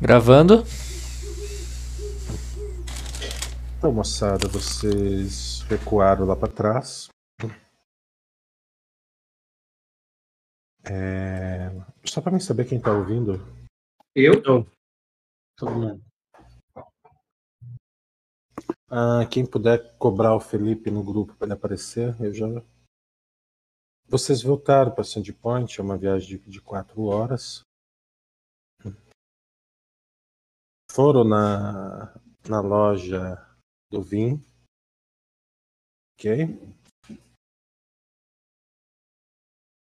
Gravando. Então, moçada, vocês recuaram lá para trás. É... Só para mim saber quem tá ouvindo. Eu? Todo mundo. Ah, quem puder cobrar o Felipe no grupo para ele aparecer, eu já. Vocês voltaram para Sandpoint, é uma viagem de, de quatro horas. Foram na, na loja do Vim. Ok?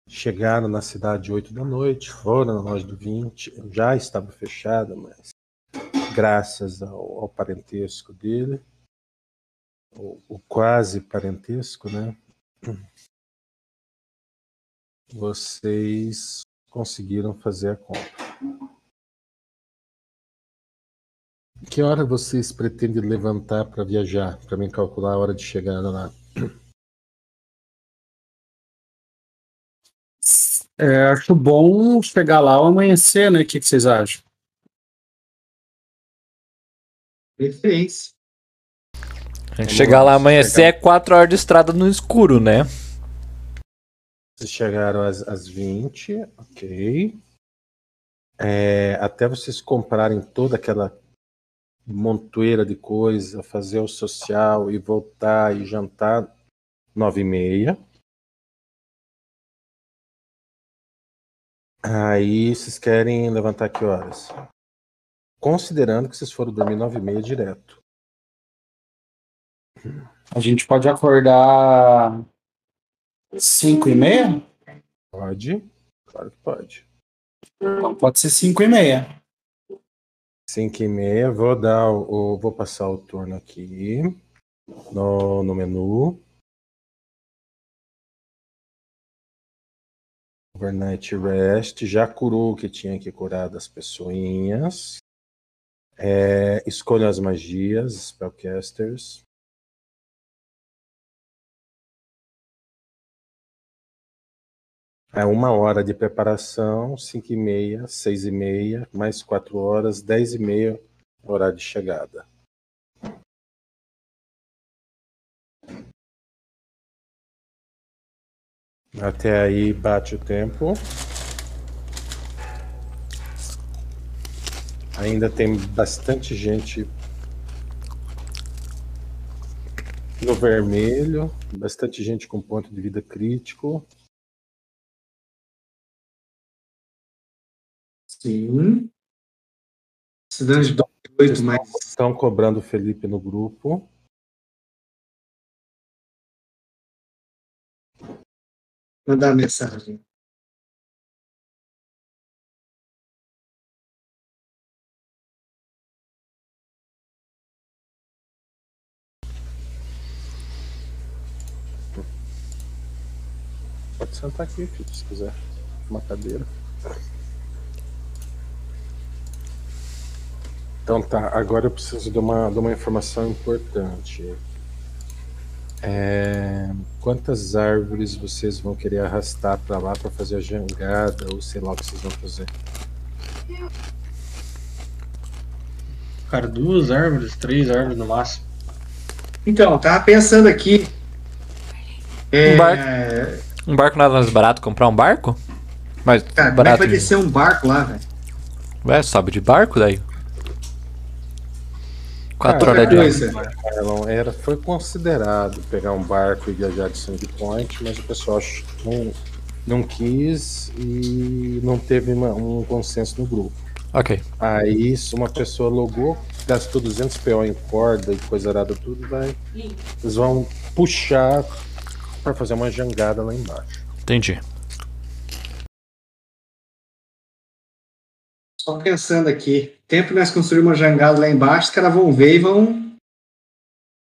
Chegaram na cidade 8 da noite, foram na loja do 20, já estava fechada, mas graças ao, ao parentesco dele, o, o, quase parentesco, né? Vocês conseguiram fazer a compra. Que hora vocês pretendem levantar para viajar? Para mim calcular a hora de chegada lá. É, acho bom chegar lá ao amanhecer, né? O que, que vocês acham? A gente chegar lá amanhecer é 4 horas de estrada no escuro, né? Vocês chegaram às, às 20, ok. É, até vocês comprarem toda aquela montoeira de coisa, fazer o social e voltar e jantar, nove e meia. Aí vocês querem levantar que horas? Considerando que vocês foram dormir nove e meia direto. A gente pode acordar cinco e meia? Pode, claro que pode. Então pode ser cinco e meia. Cinco e meia, vou dar o, vou passar o turno aqui no, no menu. Overnight Rest, já curou o que tinha que curar das pessoinhas. É, escolha as magias, Spellcasters. É uma hora de preparação, cinco e meia, seis e meia, mais quatro horas, dez e meia, horário de chegada. Até aí bate o tempo. Ainda tem bastante gente no vermelho, bastante gente com ponto de vida crítico. Sim. Cidade de 8, mas. Estão cobrando o Felipe no grupo. Mandar mensagem. Pode sentar aqui, filho, se quiser. Uma cadeira. Então tá, agora eu preciso de uma, de uma informação importante. É, quantas árvores vocês vão querer arrastar para lá para fazer a jangada ou sei lá o que vocês vão fazer? Cara, duas árvores, três árvores no máximo. Então, tava pensando aqui. Um barco. Um barco nada mais barato comprar um barco? Mas Cara, como é que barato. vai descer um barco lá, velho? Ué, sobe de barco daí. Quatro Cara, horas de coisa. barco. Marlon, era, foi considerado pegar um barco e viajar de Sandpoint, mas o pessoal não, não quis e não teve uma- um consenso no grupo. Ok. Aí, se uma pessoa logou, gastou 200 PO em corda e coisa arada tudo, vai, eles vão puxar para fazer uma jangada lá embaixo. Entendi. Só pensando aqui. Tempo que nós construímos uma jangada lá embaixo, os caras vão ver e vão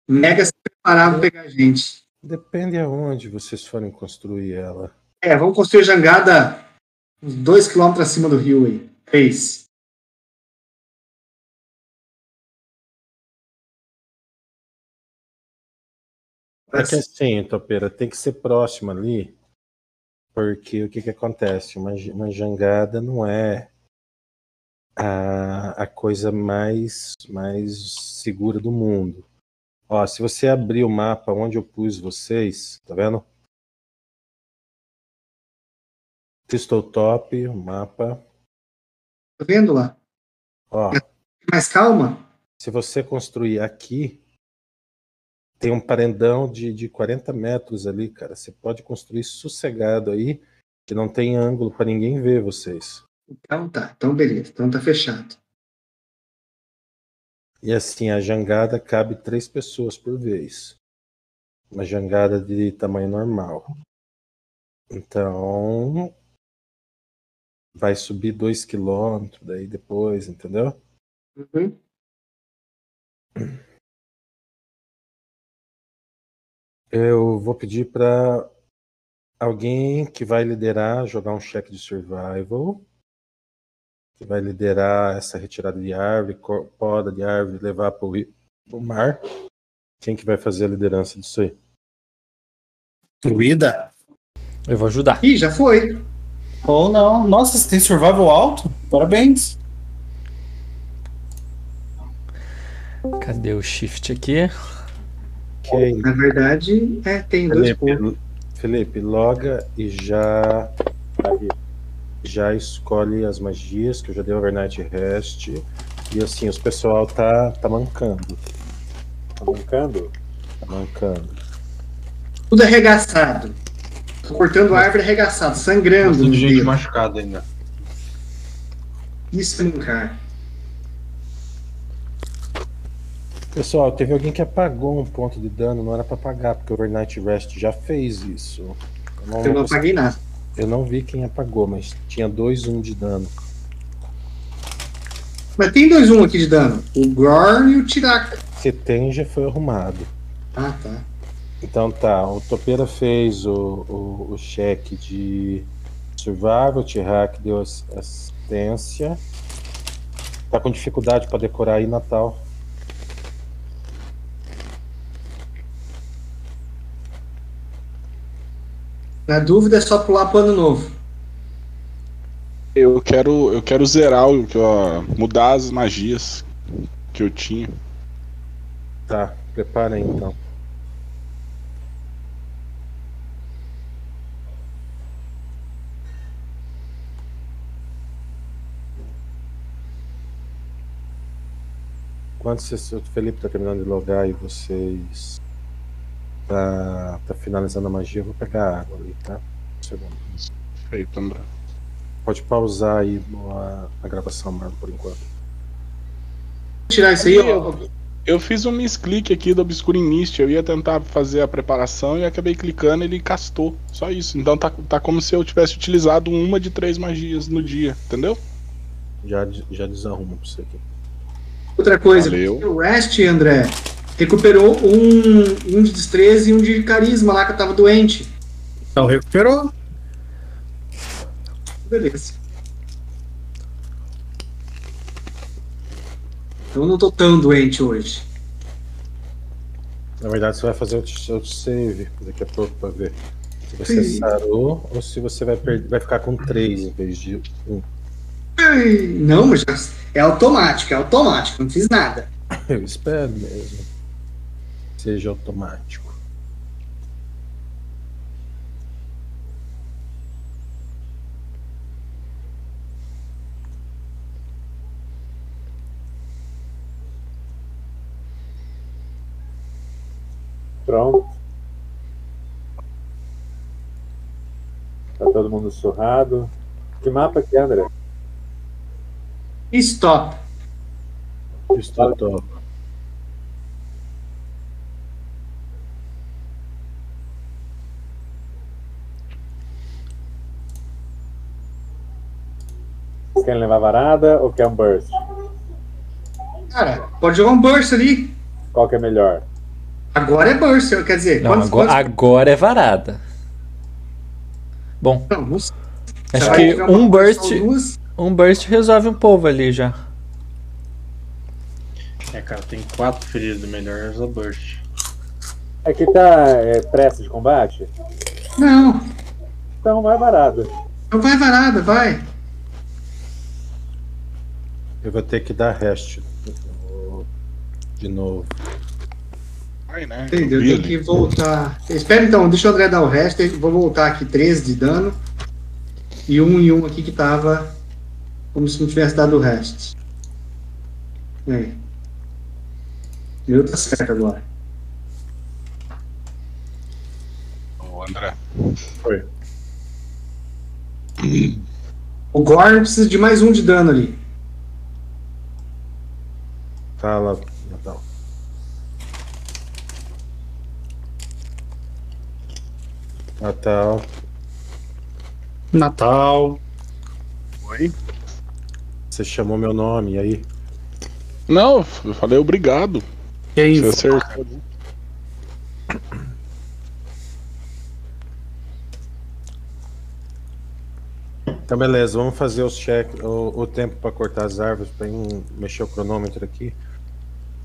mega se preparar pra pegar a gente. Depende aonde vocês forem construir ela. É, vamos construir jangada uns 2 km acima do rio aí. Três. É que assim, Topeira, tem que ser próximo ali, porque o que que acontece? Uma, uma jangada não é a, a coisa mais, mais segura do mundo. Ó, se você abrir o mapa onde eu pus vocês, tá vendo? Pistol Top, o mapa. Tá vendo lá? Ó, Mais calma? se você construir aqui, tem um parendão de, de 40 metros ali, cara. Você pode construir sossegado aí, que não tem ângulo para ninguém ver vocês. Então tá, então beleza, então tá fechado. E assim, a jangada cabe três pessoas por vez. Uma jangada de tamanho normal. Então. Vai subir dois quilômetros daí depois, entendeu? Uhum. Eu vou pedir para alguém que vai liderar, jogar um cheque de survival. Que vai liderar essa retirada de árvore, poda de árvore, levar para o mar. Quem que vai fazer a liderança disso aí? Druida? Eu vou ajudar. Ih, já foi. Ou não. Nossa, você tem survival alto? Parabéns. Cadê o shift aqui? Na verdade, é, tem dois pontos. Felipe, Felipe, loga e já aí, já escolhe as magias que eu já dei overnight rest e assim os pessoal tá tá mancando, Tá mancando? tá mancando. Tudo arregaçado. Tô cortando a árvore arregaçado, sangrando. Bastante no gente dedo. machucada ainda. Isso é mancar. Pessoal, teve alguém que apagou um ponto de dano, não era pra apagar porque o overnight rest já fez isso. Eu não, Eu não apaguei nada. Eu não vi quem apagou, mas tinha dois um de dano. Mas tem dois um aqui de dano. O Gorn e o Tiraka. Se tem já foi arrumado. Ah, tá. Então tá, o Topeira fez o, o, o cheque de survival, o T-Hack deu ass- assistência. Tá com dificuldade pra decorar aí Natal. Na dúvida é só pular pro ano novo. Eu quero, eu quero zerar o que mudar as magias que eu tinha. Tá, prepara aí então. Enquanto você- o Felipe tá terminando de logar e vocês tá, tá finalizando a magia, eu vou pegar água ali, tá? Um segundo. Feito, André. Pode pausar aí a, a gravação, Marlon, por enquanto. Vou tirar isso aí, ó. Eu, eu fiz um misclick aqui do Obscuring Mist. Eu ia tentar fazer a preparação e acabei clicando e ele castou. Só isso. Então tá, tá como se eu tivesse utilizado uma de três magias no dia, entendeu? Já, já desarrumo pra você aqui. Outra coisa, Valeu. o Rest, André, recuperou um, um de destreza e um de carisma lá que eu tava doente. Então recuperou. Beleza. Então eu não tô tão doente hoje. Na verdade, você vai fazer o seu save daqui a pouco pra ver se você Sim. sarou ou se você vai, perder, vai ficar com 3 em vez de 1. Ai, Não, mas já- é automático, é automático, não fiz nada. Eu espero mesmo. Seja automático. Pronto. Tá todo mundo surrado. Que mapa que é, André? Stop. Estou top. Quer levar varada ou quer um burst? Cara, pode jogar um burst ali. Qual que é melhor? Agora é burst, quer dizer, Não, quantos agora, bursts- agora é varada. Bom, Não, acho que um burst, um burst resolve um povo ali já. É, cara, tem quatro feridos, melhor usar burst. Aqui tá é, pressa de combate? Não, Então vai varada. não vai varada, vai. Eu vou ter que dar rest de novo. Vai, né? Entendeu? Tem que voltar. Espera então, deixa o André dar o resto. Vou voltar aqui 13 de dano. E um e um aqui que tava como se não tivesse dado o resto. Aí. Meu tá certo agora. Ô, André. Foi. O Gorn precisa de mais um de dano ali. Tá lá, Natal. Natal. Natal. Oi? Você chamou meu nome, e aí? Não, eu falei obrigado. Quem Você acertou. Então, beleza, vamos fazer os check, o, o tempo para cortar as árvores, para mexer o cronômetro aqui.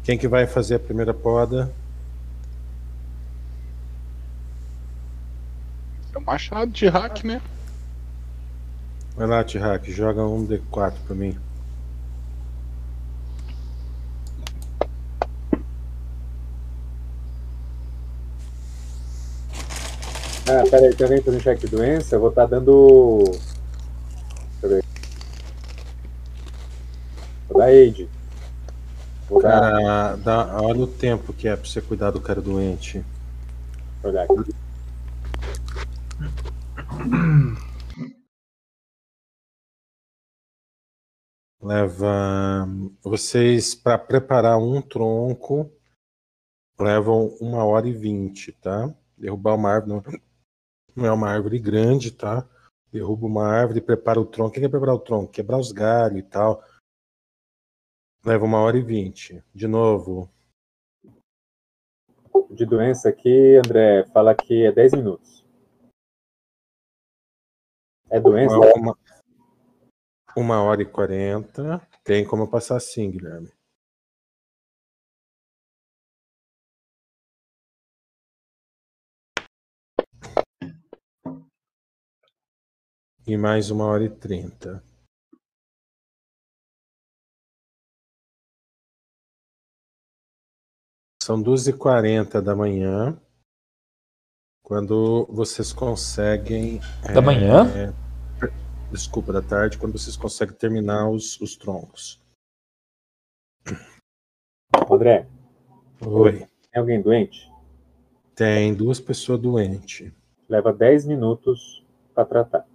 Quem que vai fazer a primeira poda? É um machado de hack, né? Vai lá, Tihak, joga um D4 pra mim. Ah, peraí, tem alguém fazendo check de doença? Eu vou estar dando. Deixa eu ver. Vou dar aid. Cara, dá, olha o tempo que é pra você cuidar do cara doente. Olhar aqui. Leva. Vocês, para preparar um tronco, levam uma hora e vinte, tá? Derrubar uma árvore não é uma árvore grande, tá? Derruba uma árvore, prepara o tronco. O que é preparar o tronco? Quebrar os galhos e tal. Leva uma hora e vinte. De novo, De doença aqui, André, fala que é 10 minutos. É doença? uma, uma, hora e quarenta. Tem como passar assim, Guilherme. E mais uma hora e trinta. São duas e quarenta da manhã. Quando vocês conseguem. Da manhã? é, desculpa, da tarde, quando vocês conseguem terminar os, os troncos. André, Oi. tem alguém doente? Tem duas pessoas doentes. Leva 10 minutos para tratar.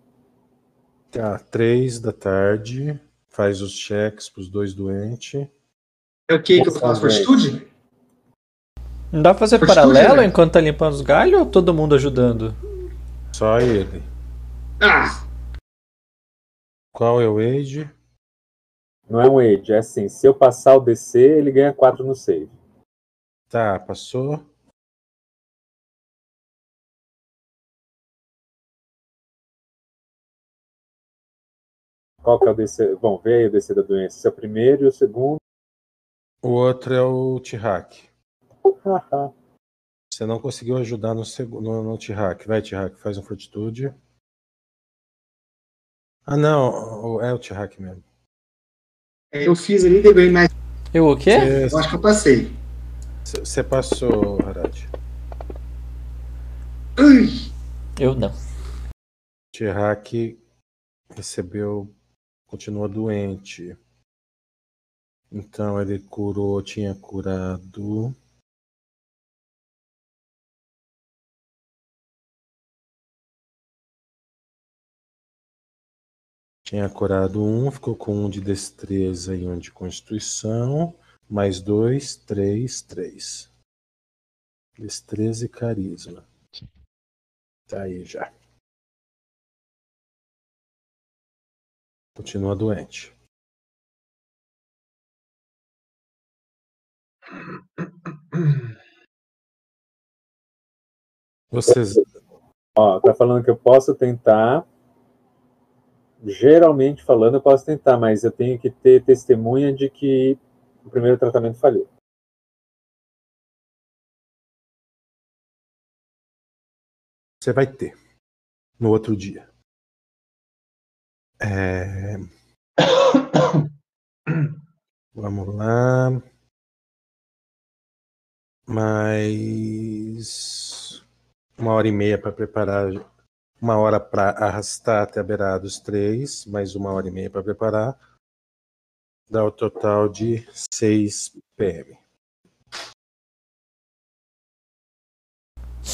Tá, três da tarde. Faz os cheques pros dois doentes. É o que que eu faço? Fortitude? Não dá pra fazer paralelo enquanto tá limpando os galhos ou todo mundo ajudando? Só ele. Ah! Qual é o age? Não é um aid, é assim, se eu passar o DC, ele ganha 4 no save. Tá, passou. Qual que é o DC? Bom, vê aí o DC da doença. Esse é o primeiro e o segundo. O outro é o Tihak. Você não conseguiu ajudar no, segu- no, no Tihak. Vai, Tihak, faz um fortitude. Ah, não. É o Tihak mesmo. Eu fiz ali, dei bem mais. Eu o quê? Eu acho que eu passei. Você passou, Harad. Eu não. Tihak recebeu. Continua doente. Então ele curou, tinha curado. Tinha curado um, ficou com um de destreza e um de constituição. Mais dois, três, três. Destreza e carisma. Tá aí já. Continua doente. Vocês. Ó, tá falando que eu posso tentar. Geralmente falando, eu posso tentar, mas eu tenho que ter testemunha de que o primeiro tratamento falhou. Você vai ter no outro dia. É, Vamos lá. Mais uma hora e meia para preparar. Uma hora para arrastar até a beirada dos três, mais uma hora e meia para preparar. Dá o total de 6 PM.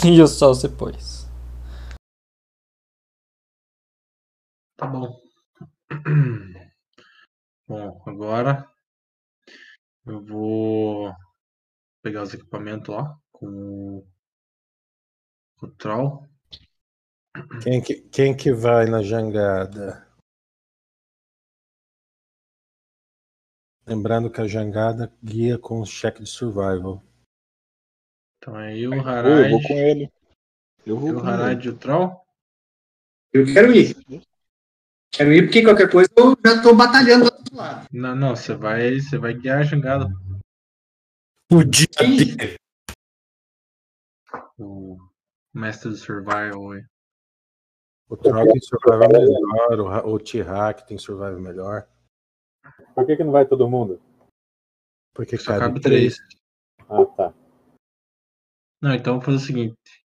E o sol se pôs. Tá bom. Bom, agora eu vou pegar os equipamentos lá com o, o Troll. Quem que, quem que vai na jangada? Lembrando que a jangada guia com cheque de survival. Então é eu, o Eu Harad, vou com ele. Eu vou eu, o com ele. Harad e o Troll. Eu quero ir. Quero ir porque qualquer coisa eu já tô batalhando do outro lado. Não, não, você vai, você vai guiar a jangada. Podia Quem? ter. O mestre do survival aí. O Troll tem survival melhor, o, T-Hack tem survival melhor. Por que, que não vai todo mundo? Porque Só cabe cabe três. Ah, tá. Não, então vamos fazer o seguinte.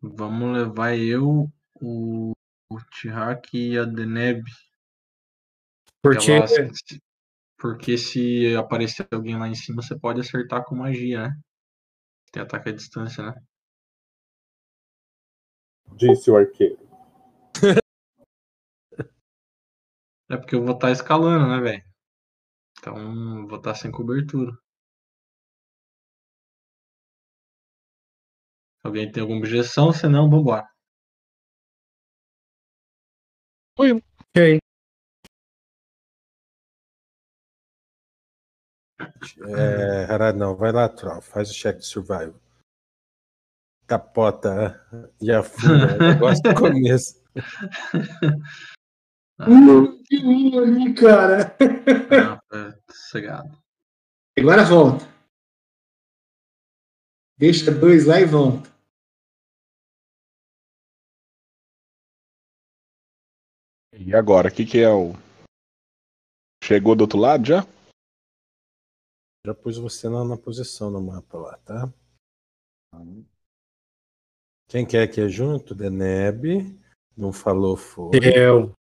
Vamos levar eu, o, o Tihak e a Deneb. Porque Elas- porque se aparecer alguém lá em cima, você pode acertar com magia, né? Tem ataque à distância, né? Disse o arqueiro. É porque eu vou estar escalando, né, velho? Então, vou estar sem cobertura. Alguém tem alguma objeção? Se não, vambora. É, Harad, não, vai lá, Troll, faz o cheque de survival. Capota e afunda. Eu gosto do começo. Hum, que lindo ali, cara. Ah, é, sossegado. Agora volta. Deixa dois lá e volta. E agora, o que, que é o. Chegou do outro lado já? Já pus você na, na posição no mapa lá, tá? Quem quer que é junto? Deneb. Não falou, foi. Eu.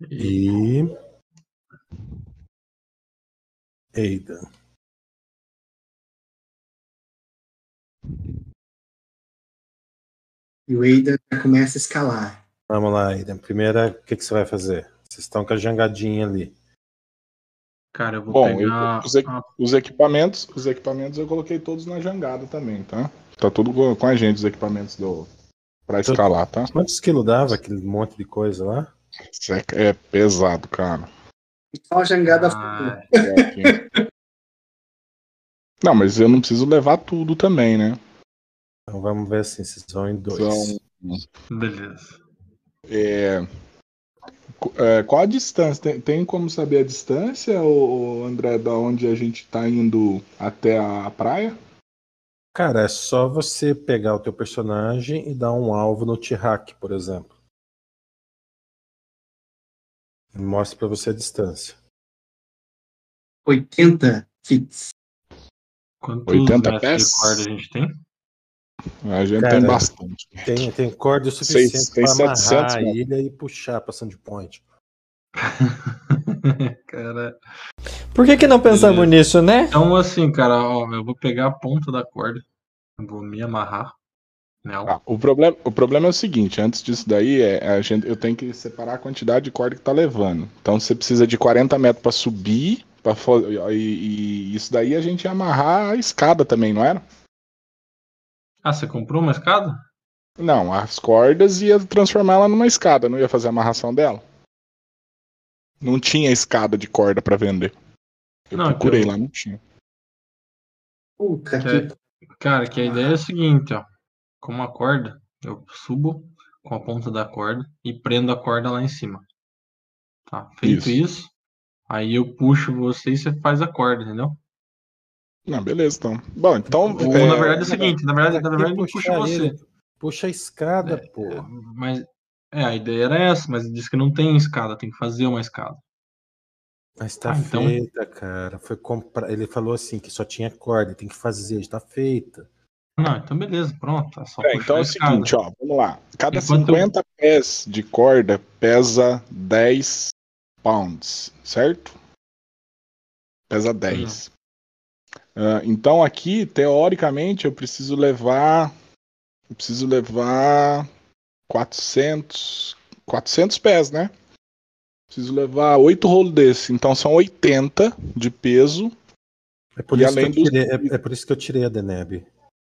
E. Eida. E o Eida já começa a escalar. Vamos lá, Eida. Primeira, o que, que você vai fazer? Vocês estão com a jangadinha ali. Cara, eu vou Bom, pegar. eu- os equi- a- Os equipamentos, os equipamentos eu coloquei todos na jangada também, tá? Tá tudo com com a gente, os equipamentos do. Pra escalar, tá? Quantos quilos dava aquele monte de coisa lá? Isso é, é pesado, cara. Só a jangada Ah, É. Não, mas eu não preciso levar tudo também, né? Então vamos ver assim, vocês vão em dois. Então, beleza. é, é, qual a distância? Tem, tem como saber a distância, ô, ô, André, da onde a gente tá indo até a praia? Cara, é só você pegar o teu personagem e dar um alvo no T-Hack, por exemplo. Mostra pra você a distância. 80 fits. Quantos 80 metros pés? de corda a gente tem? A gente Cara, tem bastante. Tem, tem corda o suficiente para amarrar 700 a ilha e puxar pra Sandpoint. cara. Por que, que não pensamos Beleza. nisso, né? Então, assim, cara, ó, eu vou pegar a ponta da corda. Vou me amarrar nela. Ah, o, problema, o problema é o seguinte, antes disso daí, é, a gente, eu tenho que separar a quantidade de corda que tá levando. Então você precisa de 40 metros para subir, pra, e, e isso daí a gente ia amarrar a escada também, não era? Ah, você comprou uma escada? Não, as cordas ia transformar ela numa escada, não ia fazer a amarração dela. Não tinha escada de corda para vender. Eu Não, procurei então- lá, não tinha. Puta É. que. Cara, que a ideia é a seguinte, ó. Com uma corda, eu subo com a ponta da corda e prendo a corda lá em cima. Tá, feito Isso. isso, aí eu puxo você e você faz a corda, entendeu? Não, beleza, então. Bom, então. Ou é, na verdade é o seguinte, na verdade, na verdade eu puxo puxar você. ele? Puxa a escada, É, pô. Mas É, a ideia era essa, mas ele disse que não tem escada, tem que fazer uma escada. Mas tá Ah, então- feita, cara. Foi comprar. Ele falou assim que só tinha corda, tem que fazer, já tá feita. Não, então beleza, pronto. É só É, então é o seguinte, ó, vamos lá. Cada Enquanto- 50 pés de corda pesa 10 pounds, certo? Pesa 10. Ah, então aqui, teoricamente, eu preciso levar. Eu preciso levar 400. 400 pés, né? Preciso levar 8 rolos desse. Então são 80 de peso. É por, E isso que, eu além dos- tirei, é, é por isso que eu tirei a Deneb.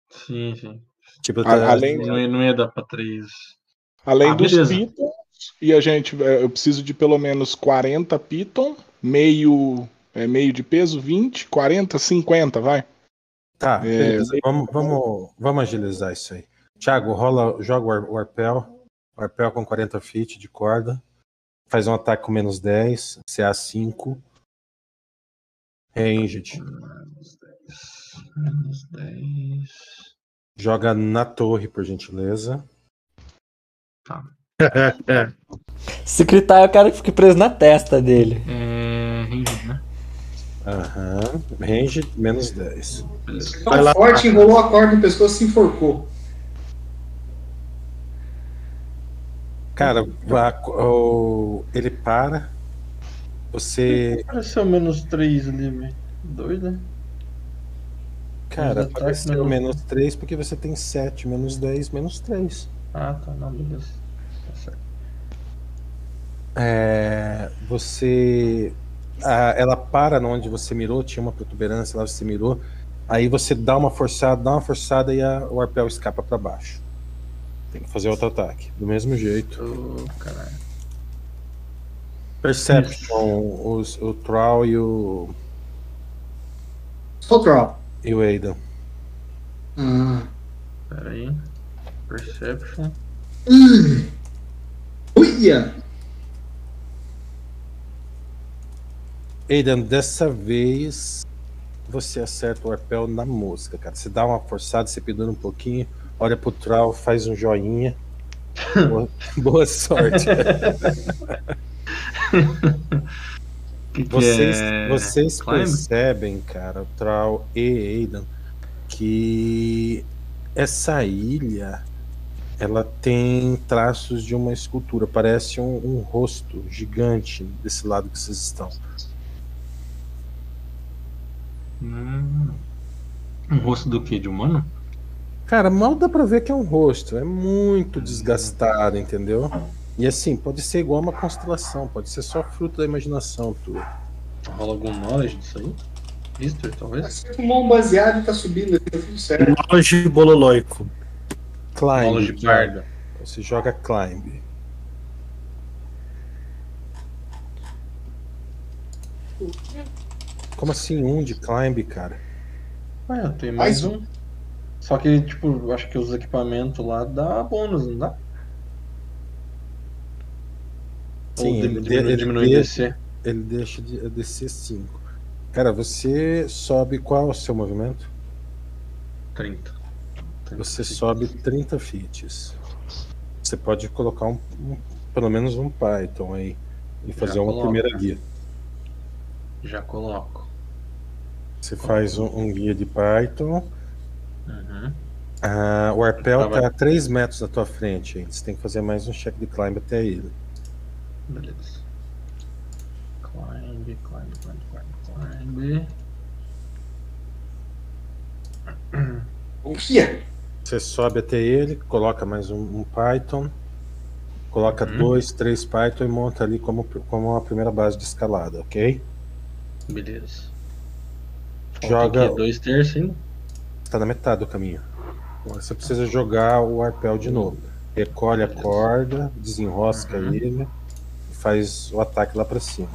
Sim, sim. Tipo, tava- além- Não ia, não ia dar pra três. Além Ah, dos beleza. pitons, e a gente, eh, eu preciso de pelo menos 40 piton, meio, é, meio de peso, 20, 40, 50, vai. Tá, É. Vamos, vamos, vamos agilizar isso aí. Thiago, rola, joga o ar- o arpel. O arpel com 40 feet de corda. Faz um ataque com menos 10, CA5. Ranged. Menos 10. Menos 10. Joga na torre, por gentileza. Se gritar, eu quero que fique preso na testa dele. É. Range, né? Aham. Range, menos 10. Beleza. Tão Então, forte, enrolou a corda no pescoço e se enforcou. Cara, a- o- ele para. Você. Apareceu menos 3 ali, velho. Doido, né? Cara, apareceu menos- menos 3 porque você tem 7, menos 10, menos 3. Ah, tá. Não, beleza. Tá certo. É, você. a- ela para onde você mirou, tinha uma protuberância lá, você mirou. Aí você dá uma forçada, dá uma forçada e a- o arpel escapa para baixo. Tem que fazer outro ataque. Do mesmo jeito. Ô, caralho. Perception, os, o Troll e o, Só o drop. E o Aidan. Ah. Pera aí. Perception. Uia! Aidan, dessa vez você acerta o arpel na mosca, cara. Você dá uma forçada, você pendura um pouquinho, olha pro Troll, faz um joinha. Boa, boa sorte. Que que Vocês, é... vocês percebem, cara, Troll e Aidan, que essa ilha ela tem traços de uma escultura, parece um, um rosto gigante desse lado que vocês estão. Hum. Um rosto do quê? De humano? Cara, mal dá pra ver que é um rosto, é muito desgastado, entendeu? E assim, pode ser igual uma constelação, pode ser só fruto da imaginação tua. Rola algum knowledge disso aí? History, talvez? Fumou um baseado e tá subindo tá tudo certo. Knowledge bololoico. Climb. Knowledge bardo. Você joga climb. Como assim um de climb, cara? Ah, eu tenho mais Mais um. Só que, tipo, eu acho que os equipamentos lá dá bônus, não dá? Sim, ele, diminui, de- ele diminui deixa, DC? ele deixa de descer 5. Cara, você sobe qual é o seu movimento? 30. 30 Você feet. sobe 30 feet. Você pode colocar um, um- pelo menos um Python aí e fazer Já uma coloco. primeira guia. Já coloco. Você faz um, um guia de Python. Uhum. Ah, o arpel Tá, vai. tá a 3 metros da tua frente. hein? Você tem que fazer mais um check de climb até ele. Beleza. Climb, climb, climb, climb, climb. Uia! Você sobe até ele, coloca mais um, um Python, coloca Uhum. dois, três Python e monta ali como, como uma primeira base de escalada, ok? Beleza. Falta Joga. aqui dois terços ainda. Tá na metade do caminho. Agora você precisa jogar o arpel de novo. Recolhe a corda, desenrosca Uhum. ele faz o ataque lá pra cima.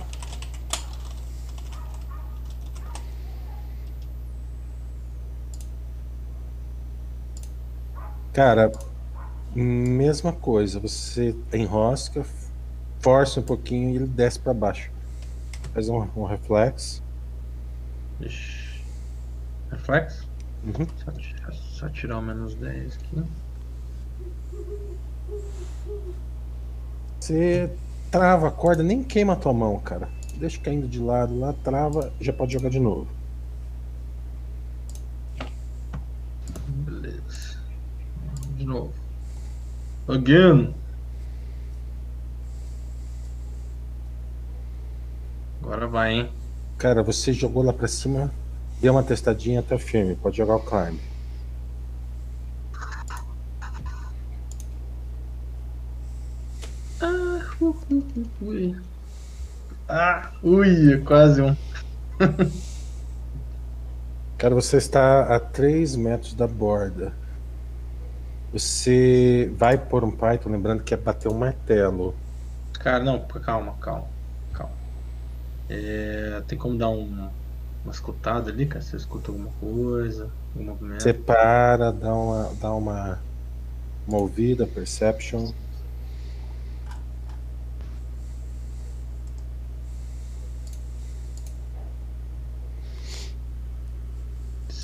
Cara, mesma coisa. Você enrosca, força um pouquinho e ele desce pra baixo. Faz um, um reflexo. Ixi. Reflex? Uhum. Só, só tirar o menos 10 aqui. Você trava a corda, nem queima a tua mão, cara. Deixa caindo de lado lá, trava, já pode jogar de novo. Beleza. De novo. Again. Agora vai, hein? Cara, você jogou lá pra cima, deu uma testadinha, tá firme. Pode jogar o climb. Ui. Ah, ui, quase um. Cara, você está a 3 metros da borda. Você vai pôr um Python, lembrando que é bater um martelo. Cara, não, calma, calma, calma. É, tem como dar um, uma escutada ali, cara? Você escuta alguma coisa, algum movimento? Você para, dá uma, dá uma, uma ouvida, perception.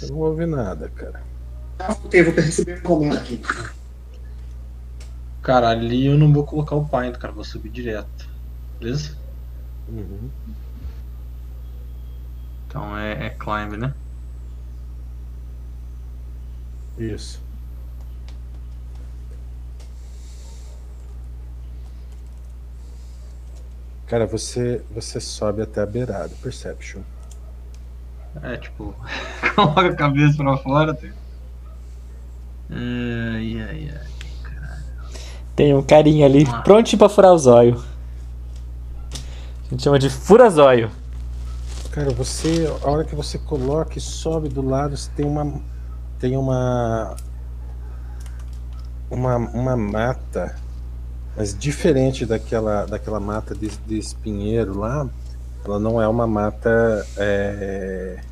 Você não ouve nada, cara. Ok, vou receber um comando aqui. Cara, ali eu não vou colocar o Paint, cara, vou subir direto. Beleza? Uhum. Então é, é climb, né? Isso. Cara, você, você sobe até a beirada, perception. É, tipo, coloca a cabeça pra fora. Tem... Ai, ai, ai. Tem um carinha ali Ah. prontinho pra furar o zóio. A gente chama de fura-zóio. Cara, você, a hora que você coloca e sobe do lado, você tem uma tem uma uma, uma mata, mas diferente daquela daquela mata de, de espinheiro lá, ela não é uma mata é,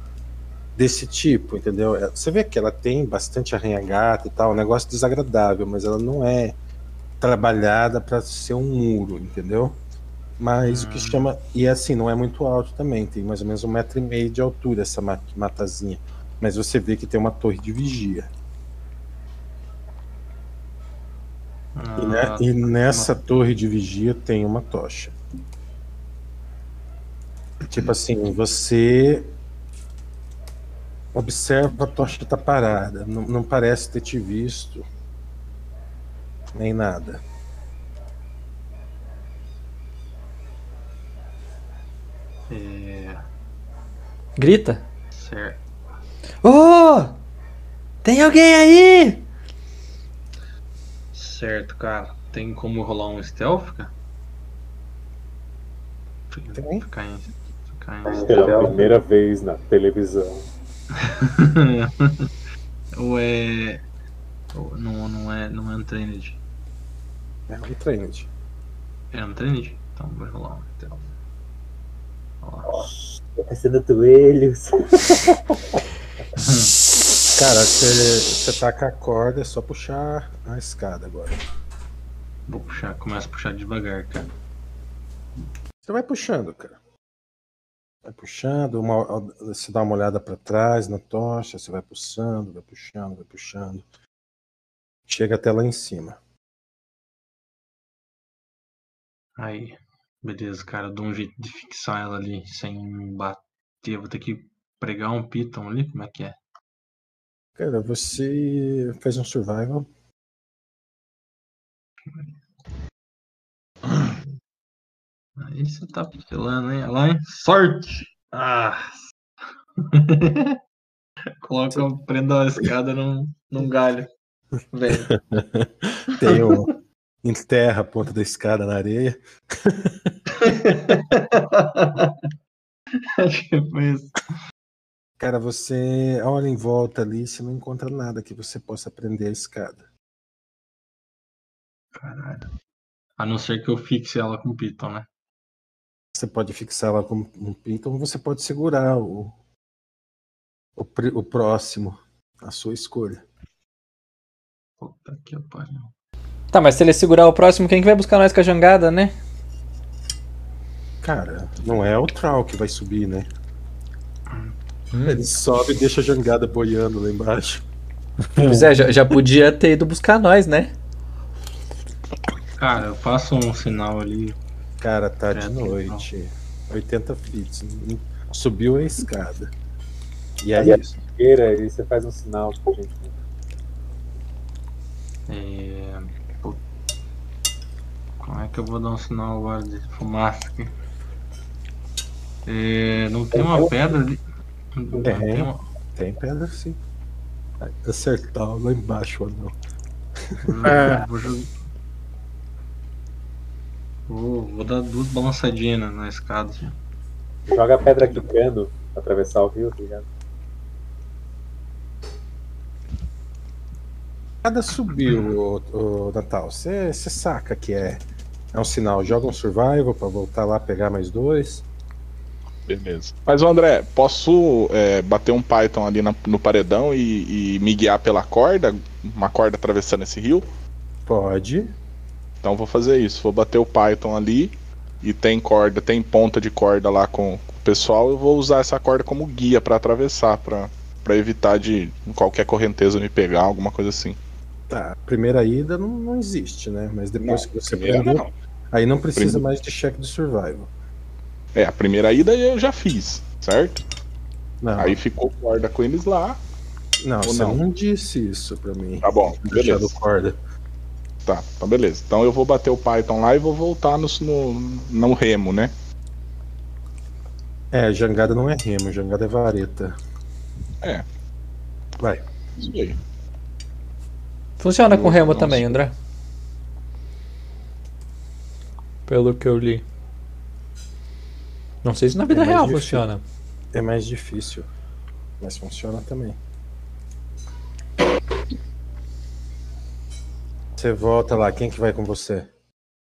desse tipo, entendeu? É, Você vê que ela tem bastante arranha-gato e tal, um negócio desagradável, mas ela não é trabalhada para ser um muro, entendeu? Mas o que chama. E assim, não é muito alto também, tem mais ou menos um metro e meio de altura essa ma- matazinha. Mas você vê que tem uma torre de vigia. E, ne- Ah, e nessa torre de vigia tem uma tocha. Tipo assim, você observa a tocha tá parada, não, não parece ter te visto, nem nada. é. Grita. Certo. Ô! tem alguém aí? Certo, cara. Tem como rolar um stealth, cara? Tem? Ficar em. Ficar em Pela primeira vez na televisão. Ou é. não, não é. Não é untrained. É um trend. É untrained? Então vai rolar um stealth. Olha lá. Parecendo joelhos. Cara, você você taca a corda, é só puxar a escada agora. Vou puxar, começa a puxar devagar, cara. Você vai puxando, cara. Vai puxando, uma, você dá uma olhada para trás na tocha, você vai puxando, vai puxando, vai puxando. Chega até lá em cima. Aí, beleza, cara. Dou um jeito de fixar ela ali sem bater. Vou ter que pregar um piton ali. Como é que é? Cara, você faz um survival. Aí você tá pincelando, hein? Olha lá, hein? Sorte! Ah! Coloca, prenda a escada num, num galho. Velho. Tem o. Enterra a ponta da escada na areia. Acho que foi isso. Cara, você olha em volta ali, você não encontra nada que você possa prender a escada. Caralho. A não ser que eu fixe ela com piton, né? Você pode fixar ela com um pinto ou você pode segurar o, o, o próximo, a sua escolha. Puta que pariu. Tá, mas se ele segurar o próximo, quem que vai buscar nós com a jangada, né? Cara, não é o Troll que vai subir, né? Ele sobe e deixa a jangada boiando lá embaixo. Pois é, já, já podia ter ido buscar nós, né? Cara, eu faço um sinal ali. Cara, tá de Presta noite. 80 fits. Subiu a escada. E aí, é fogueira e você faz um sinal pra gente. É... pô, Como é que eu vou dar um sinal agora de fumaça aqui? É, Não tem uma pedra ali. Não Tem. tem uma... tem pedra sim. Acertar lá embaixo ou não. É. Vou, jogar- vou, vou dar duas balançadinhas na, na escada. assim. Joga a pedra quicando pra atravessar o rio, tá ligado? Cada subiu, o, Natal. Você saca que é. É um sinal. Joga um survival pra voltar lá pegar mais dois. Beleza. Mas, André, posso é, bater um Python ali na- no paredão e, e me guiar pela corda? Uma corda atravessando esse rio? Pode. Então vou fazer isso. Vou bater o Python ali e tem corda, tem ponta de corda lá com o pessoal. Eu vou usar essa corda como guia pra atravessar, pra pra evitar de qualquer correnteza me pegar, alguma coisa assim. Tá. Primeira ida não, não existe, né? Mas depois que você prendeu, não. aí não precisa mais de cheque de survival. É, a primeira ida eu já fiz, certo? Não, Aí ficou corda com eles lá. não, você não? não. disse isso pra mim. Tá bom, beleza. corda. Tá, então beleza. Então eu vou bater o Python lá e vou voltar no, no, no remo, né? É, jangada não é remo, jangada é vareta. É. Vai. Isso aí. Funciona com remo Nossa. também, André. Pelo que eu li. Não sei se na vida É real difícil. funciona. É mais difícil. Mas funciona também. Você volta lá, quem que vai com você?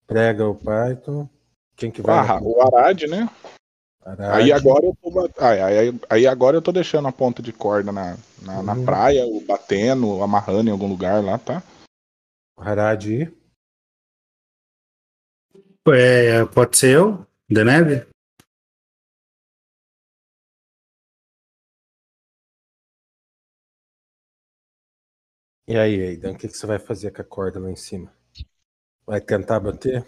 Prega o Python. Quem que vai? Ah, o Arad, né? Arad. Aí agora eu tô bat- aí, aí, aí agora eu tô deixando a ponta de corda na, na, na Uhum. praia, ou batendo, amarrando em algum lugar lá, tá? Harad. É, pode ser eu, da E aí, Aidan, o que, que você vai fazer com a corda lá em cima? Vai tentar bater?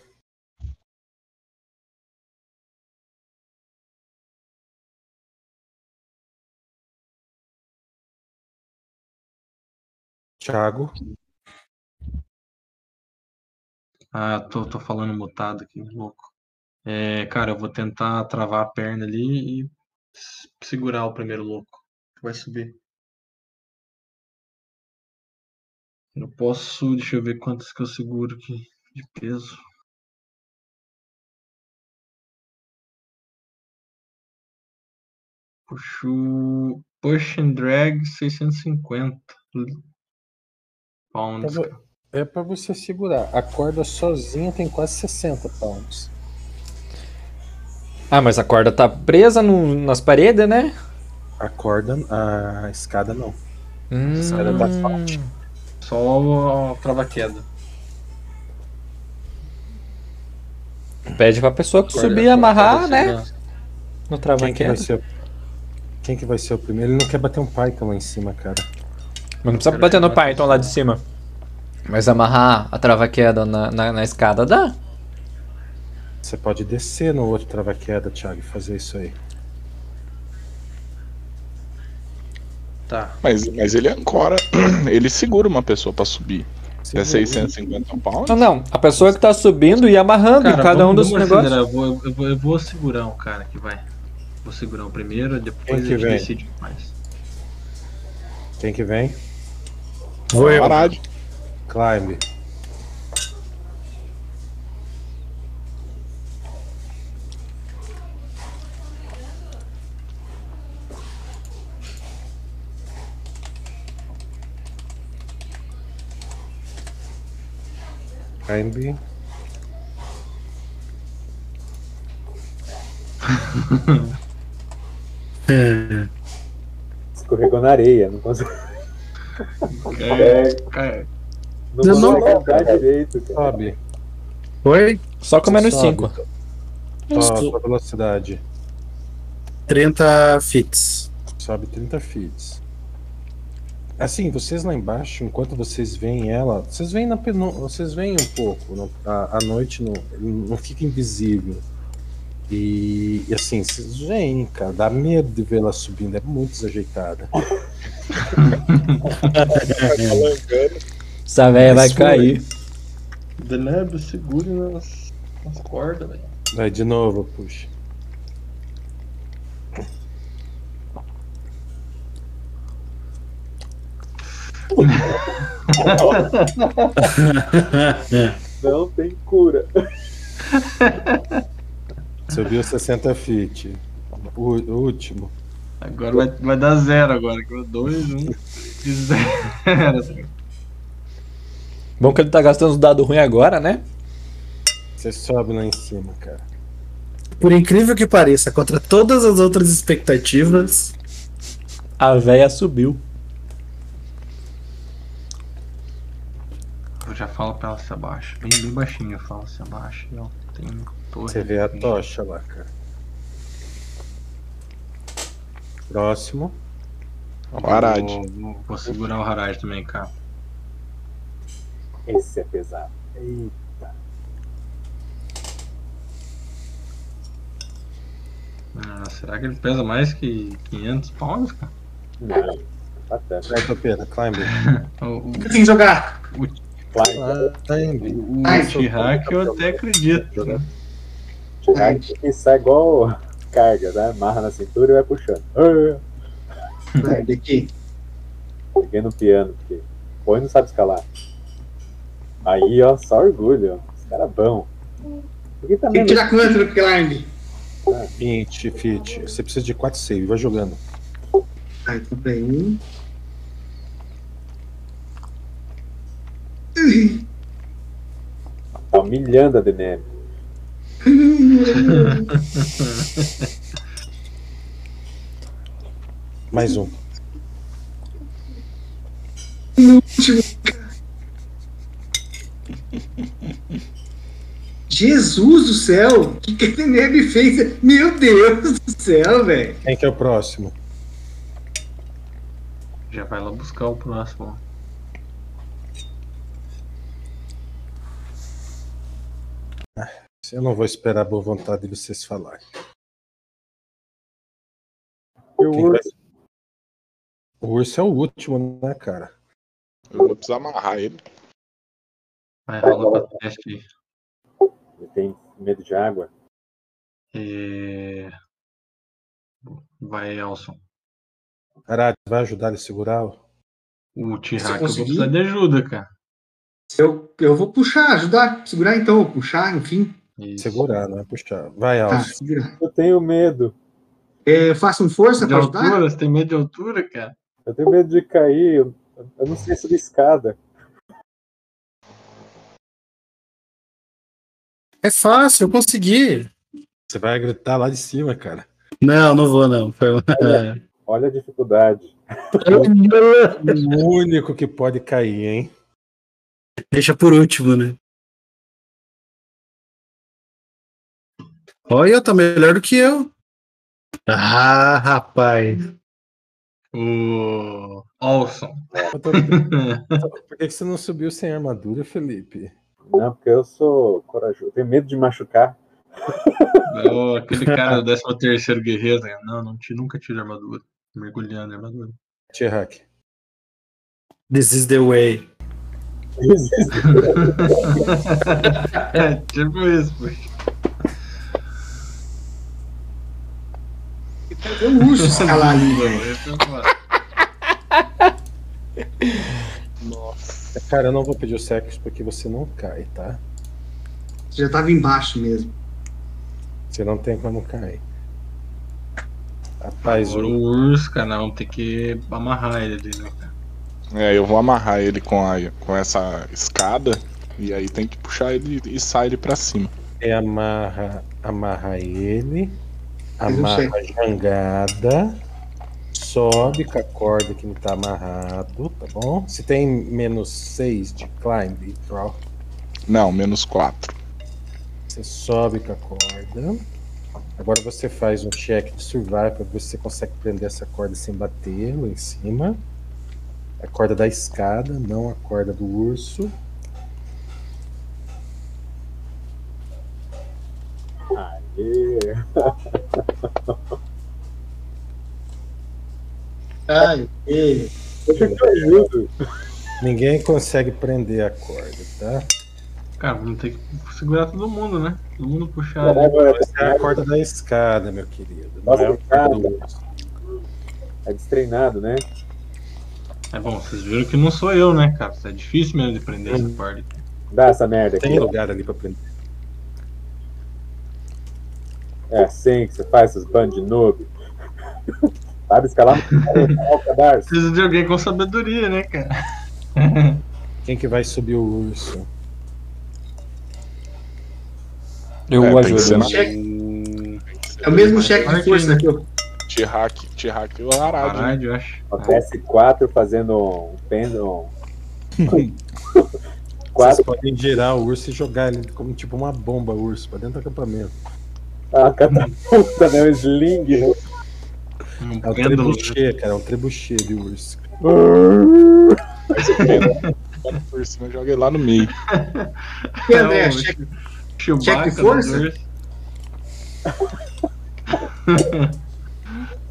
Thiago, Ah, tô, tô falando mutado aqui, louco. É, cara, eu vou tentar travar a perna ali e segurar o primeiro louco. Vai subir. Eu posso. Deixa eu ver quantos que eu seguro aqui de peso. Puxo. Push and drag 650 pounds. É pra você segurar. A corda sozinha tem quase 60 pounds. Ah, mas a corda tá presa no- nas paredes, né? A corda, a escada não. Hum, escada tá forte. Só a trava-queda. Pede pra pessoa que subir e amarrar, né? segurança. No trava Quem que vai ser? Quem que vai ser o primeiro? Ele não quer bater um Python lá em cima, cara. Mas não precisa bater no Python lá de cima. Mas amarrar a trava-queda na, na, na escada dá. Você pode descer no outro trava-queda, Thiago, e fazer isso aí. Tá. Mas, mas ele ancora, ele segura uma pessoa pra subir. Se é Segura. 650 pounds, Não, não. A pessoa que tá subindo e amarrando em cada um dos negócios. Eu vou, eu, vou, eu vou segurar um cara que vai. Vou segurar o primeiro, depois Quem a gente vem? decide mais. Quem que vem? Vou eu. Arad. Climb. Climb. É, Escorregou na areia, não consegue, É, cara, não Eu não- consegue andar direito, cara. Sobe. Oi? Só com menos Sobe. 5. Só sua velocidade. 30 fits. Sobe 30 feet. Assim, vocês lá embaixo, enquanto vocês veem ela, vocês veem na vocês veem um pouco, no- a, a noite não, não fica invisível. E, e assim, vocês veem, cara, dá medo de ver ela subindo, é muito desajeitada. Essa velha vai cair. Deleb, segure nas, nas cordas, velho. Vai de novo, puxa. Não tem cura. Subiu 60 feet. O, o último. Agora vai, vai dar zero agora. Agora dois, um e zero. Bom que ele tá gastando os dados ruins agora, né? Você sobe lá em cima, cara. Por incrível que pareça, contra todas as outras expectativas, A véia subiu. Eu já falo pra ela se abaixa. Bem, bem baixinho eu falo se abaixa. Ó, tem torre. Você vê a tocha lá, cara. Próximo. O Arad. Vou, vou- vou segurar o Harad também, cara. Esse é pesado. Eita. Ah, será que ele pesa mais que 500 pounds, cara? Não. Tá certo. Vai, Topeira, climb. O, o, Tem que jogar. Claro. Climb. o Ai, T-Hack eu até acredito. né? Tirar que sai igual carga, né? Amarra na cintura e vai puxando. Ah, Vai, daqui. Peguei no piano, porque põe não sabe escalar. Aí, ó, só orgulho, ó. Os caras bom. Por que tá Tem que tirar quanto no climb? 20 feet. Você precisa de 4 save, vai jogando. Tá, então peraí. Tá humilhando a DNM. Mais um. Jesus do céu! O que, que a Teneb fez? Meu Deus do céu, velho! Quem que é o próximo? Já vai lá buscar o próximo. Eu não vou esperar a boa vontade de vocês falarem. Vai- urso? O urso é o último, né, cara? Eu vou precisar amarrar ele. Vai rolar pra teste aí. Ele tem medo de água. E... Vai, Elson. Arad, vai ajudar ele a segurar? O T-Hack eu vou precisar de ajuda, cara. Eu, eu vou puxar, ajudar, segurar então, puxar, enfim. Isso. Segurar, não é puxar. Vai, Tá, Alcio. segurar. Eu tenho medo. É, eu faço um força De pra ajudar? altura? Você tem medo de altura, cara? Eu tenho medo de cair. Eu, eu não sei subir escada. é fácil, eu consegui. Você vai gritar lá de cima, cara. Não, não vou não. Foi- Olha a dificuldade. O único que pode cair, hein? Deixa por último, né? Olha, tá melhor do que eu. Ah, rapaz. O Olson. Por que você não subiu sem armadura, Felipe? Não, porque eu sou corajoso. Eu tenho medo de machucar. O- aquele cara do 13 terceiro guerreiro. né? Não, não te, nunca tira armadura. Mergulhando em armadura. Tcherrak. This is the way. É, tipo isso, pô. Um urso escalar ali, velho. Cara, eu não vou pedir o sexo porque você não cai, tá? Você já tava embaixo mesmo. Você não tem como cair. Rapaz, Agora o o urso, cara, não, tem que amarrar ele ali, né, cara? É, eu vou amarrar ele com, a, com essa escada. E aí tem que puxar ele e sai ele pra cima. é amarra, amarra ele, amarra a jangada, sobe com a corda que não tá amarrado, tá bom? Se tem menos 6 de climb, draw, Não, menos 4. você sobe com a corda. Agora você faz um check de survival para ver se você consegue prender essa corda sem bater lá em cima. A corda da escada, não a corda do urso. Aê. Deixa que eu ajudo. Ninguém consegue prender a corda, tá? Cara, vamos ter que segurar todo mundo, né? Todo mundo puxar. Essa é a corda da escada, meu querido. Não Nossa, é a corda do urso. É destreinado, né? É bom, vocês viram que não sou eu, né, cara? Isso é difícil mesmo de prender essa Hum. corda. Dá essa merda aqui. Tem lugar ali pra prender. É assim que você faz esses bandos de noob. Sabe escalar cadarço. Precisa de alguém com sabedoria, né, cara? Quem que vai subir o urso? Eu É, ajudo. Cheque. É o mesmo cheque de força que eu. T-Hack, T-Hack e o Arad, né? Caralho, eu acho. Acontece quatro fazendo um pêndulo. Vocês podem girar o urso e jogar ele como tipo uma bomba urso pra dentro do acampamento. Ah, catapulta, né? Um sling, né? Um É o pêndulo. trebuchet, cara. É um trebuchet de urso. Por cima, joga ele lá no meio. E André, cheque de força?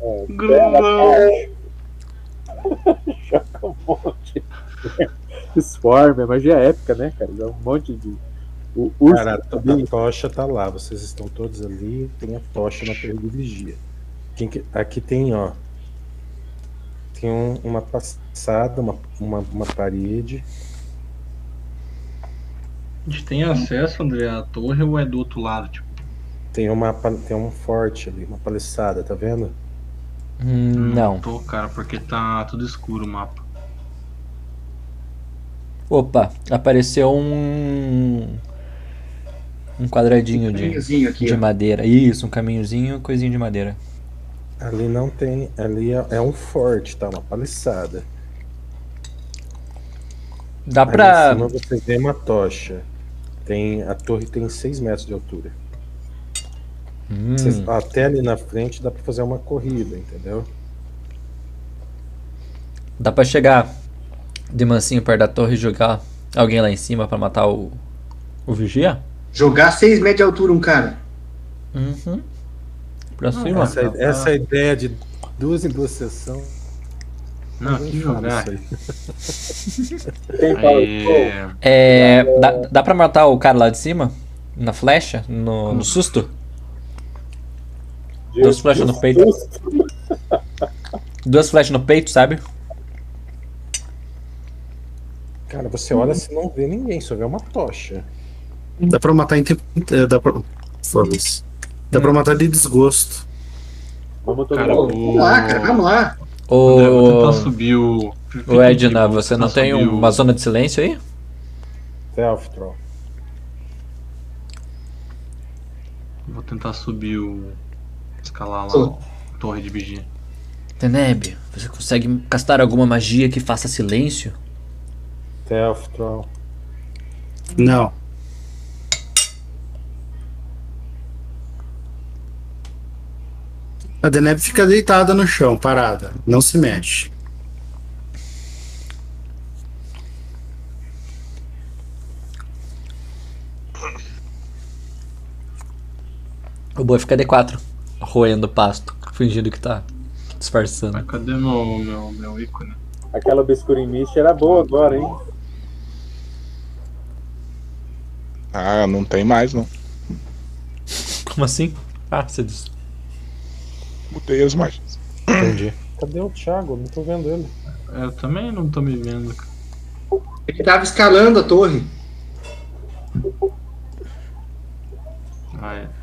É, Grulão. Joga um monte. Swarm, é magia épica, né, cara? Joga um monte de. O urso. Cara, a to- a tocha tá lá. Vocês estão todos ali. Tem a tocha na torre de vigia. Quem que- Aqui tem, ó. Tem um- uma passada, uma, uma, uma parede. A gente tem acesso, André, à torre ou é do outro lado? Tipo, Tem, uma, tem um forte ali, uma paliçada, tá vendo? Hum, não. tô, cara, porque tá tudo escuro o mapa. Opa, apareceu um. Um quadradinho de, caminhozinho aqui, de ó. madeira. Isso, um caminhozinho, coisinha de madeira. Ali não tem. Ali é, é um forte, tá? Uma paliçada. Dá Aí pra. em cima você vê uma tocha. Tem, a torre tem 6 metros de altura. Hum, Vocês- até ali na frente dá pra fazer uma corrida, entendeu? dá pra chegar de mansinho perto da torre e jogar alguém lá em cima pra matar o. O vigia? Jogar 6 metros de altura um cara. Uhum. Pra cima. Essa, essa é ideia de duas em duas sessões. Não, que jogar. É. Dá, dá pra matar o cara lá de cima? Na flecha? No, no susto? De- Duas flechas no peito. Duas flechas no peito, sabe? Cara, você olha se não vê ninguém, só vê uma tocha. Dá pra matar em tempo. é, Dá pra. Foda-se. Dá pra matar de desgosto. Vamos todo Cara, mundo. Vamos lá, cara, vamos lá. André, vou tentar subir o. ô Edna, você não tem o- uma zona de silêncio aí? Stealth Troll. Vou tentar subir o. Escalar lá a torre de vigia. Teneb, você consegue castar alguma magia que faça silêncio? Stealth Troll. Não. A Deneb fica deitada no chão, parada. Não se mexe. O boi fica D4, roendo o pasto, fingindo que tá disfarçando. Mas cadê meu, meu, meu ícone? Aquela Obscuring Mist era boa agora, hein? Ah, não tem mais, não. Como assim? Ah, você disse. Mudei as margens. Entendi. Cadê o Thiago? Não tô vendo ele. Eu também não tô me vendo. Ele tava escalando a torre. Ah, é.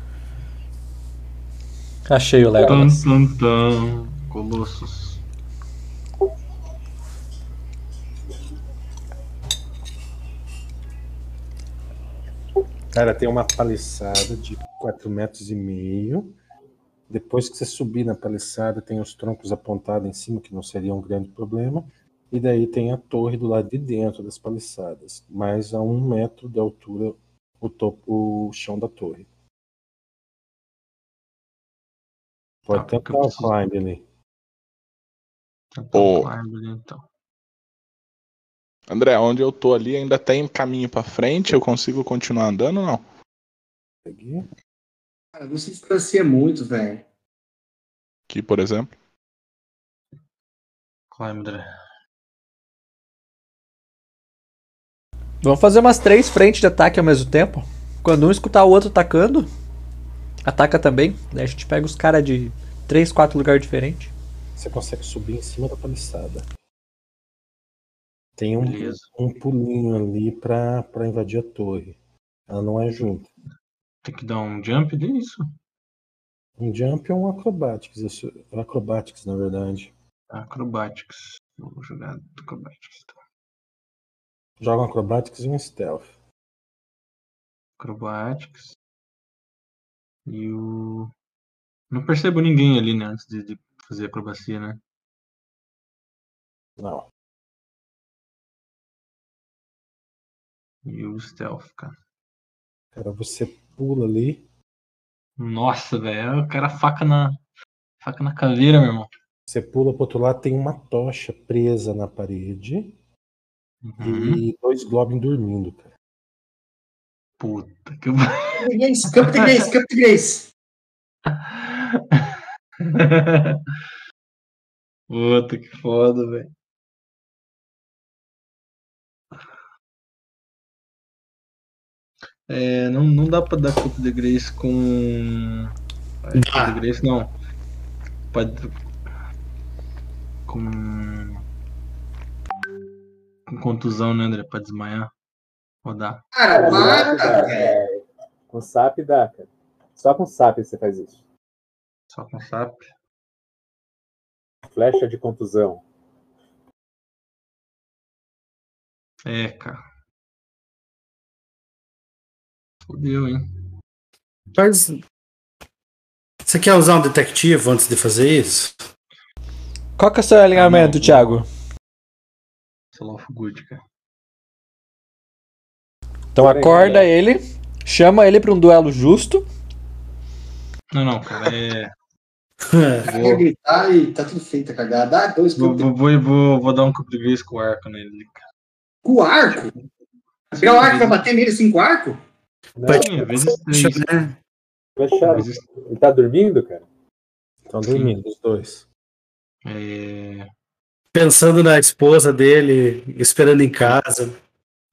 Achei o Tan, Legolas. tan, tan. Colossus. Cara, tem uma paliçada de 4 metros e meio. Depois que você subir na paliçada, tem os troncos apontados em cima, que não seria um grande problema. E daí tem a torre do lado de dentro das paliçadas, mais a um metro de altura o, topo, o chão da torre. Pode Tá, tentar o preciso- climb ali. Tentar o climb ali, então. André, onde eu tô ali ainda tem caminho pra frente? Eu consigo continuar andando ou não? Aqui. Cara, não se distancia muito, velho. Aqui, por exemplo. Climb, André. Vamos fazer umas três frentes de ataque ao mesmo tempo. Quando um escutar o outro atacando, ataca também. Daí a gente pega os caras de três, quatro lugares diferentes. Você consegue subir em cima da paliçada. Tem um, Beleza. um pulinho ali pra, pra invadir a torre. Ela não é junto. Tem que dar um jump disso? Um jump ou um acrobatics. Isso, acrobatics, na verdade. Acrobatics. Vou jogar acrobatics. Então. Joga um acrobatics e um stealth. Acrobatics. E o. Não percebo ninguém ali, né? Antes de, de fazer acrobacia, né? Não. E o stealth, cara. Cara, você pula ali. Nossa, velho. O cara faca na. Faca na caveira, meu irmão. Você pula pro outro lado, tem uma tocha presa na parede. Uhum. E dois Goblin dormindo, cara. Puta que. Campo de Grace, Campo de Grace, Campo de Grace. Puta que foda, velho. É, não, não dá pra dar Cup de Grace com. É. Cup de Grace não. Pode. Com. Com contusão, né, André? Pra desmaiar. Rodar. Cara, mata, velho. Com SAP dá, cara. Só com SAP você faz isso. Só com SAP. Flecha de contusão. É, cara. Fodeu, hein? Mas. Você quer usar um detectivo antes de fazer isso? Qual que é o seu alinhamento, Thiago? Solo of Good, cara. Então acorda ele, chama ele pra um duelo justo. Não, não, cara. É. Cara quer gritar e tá tudo feito a cagada. Dá dois Vou, vou, vou, vou, vou dar um Cup de Grace com o arco nele, cara. Com o arco? Vai pegar o arco e vai bater nele assim com o arco? Não, Sim, às vezes três. né? flecha. Às vezes, Ele tá dormindo, cara? Estão dormindo, os dois. é, Pensando na esposa dele, esperando em casa.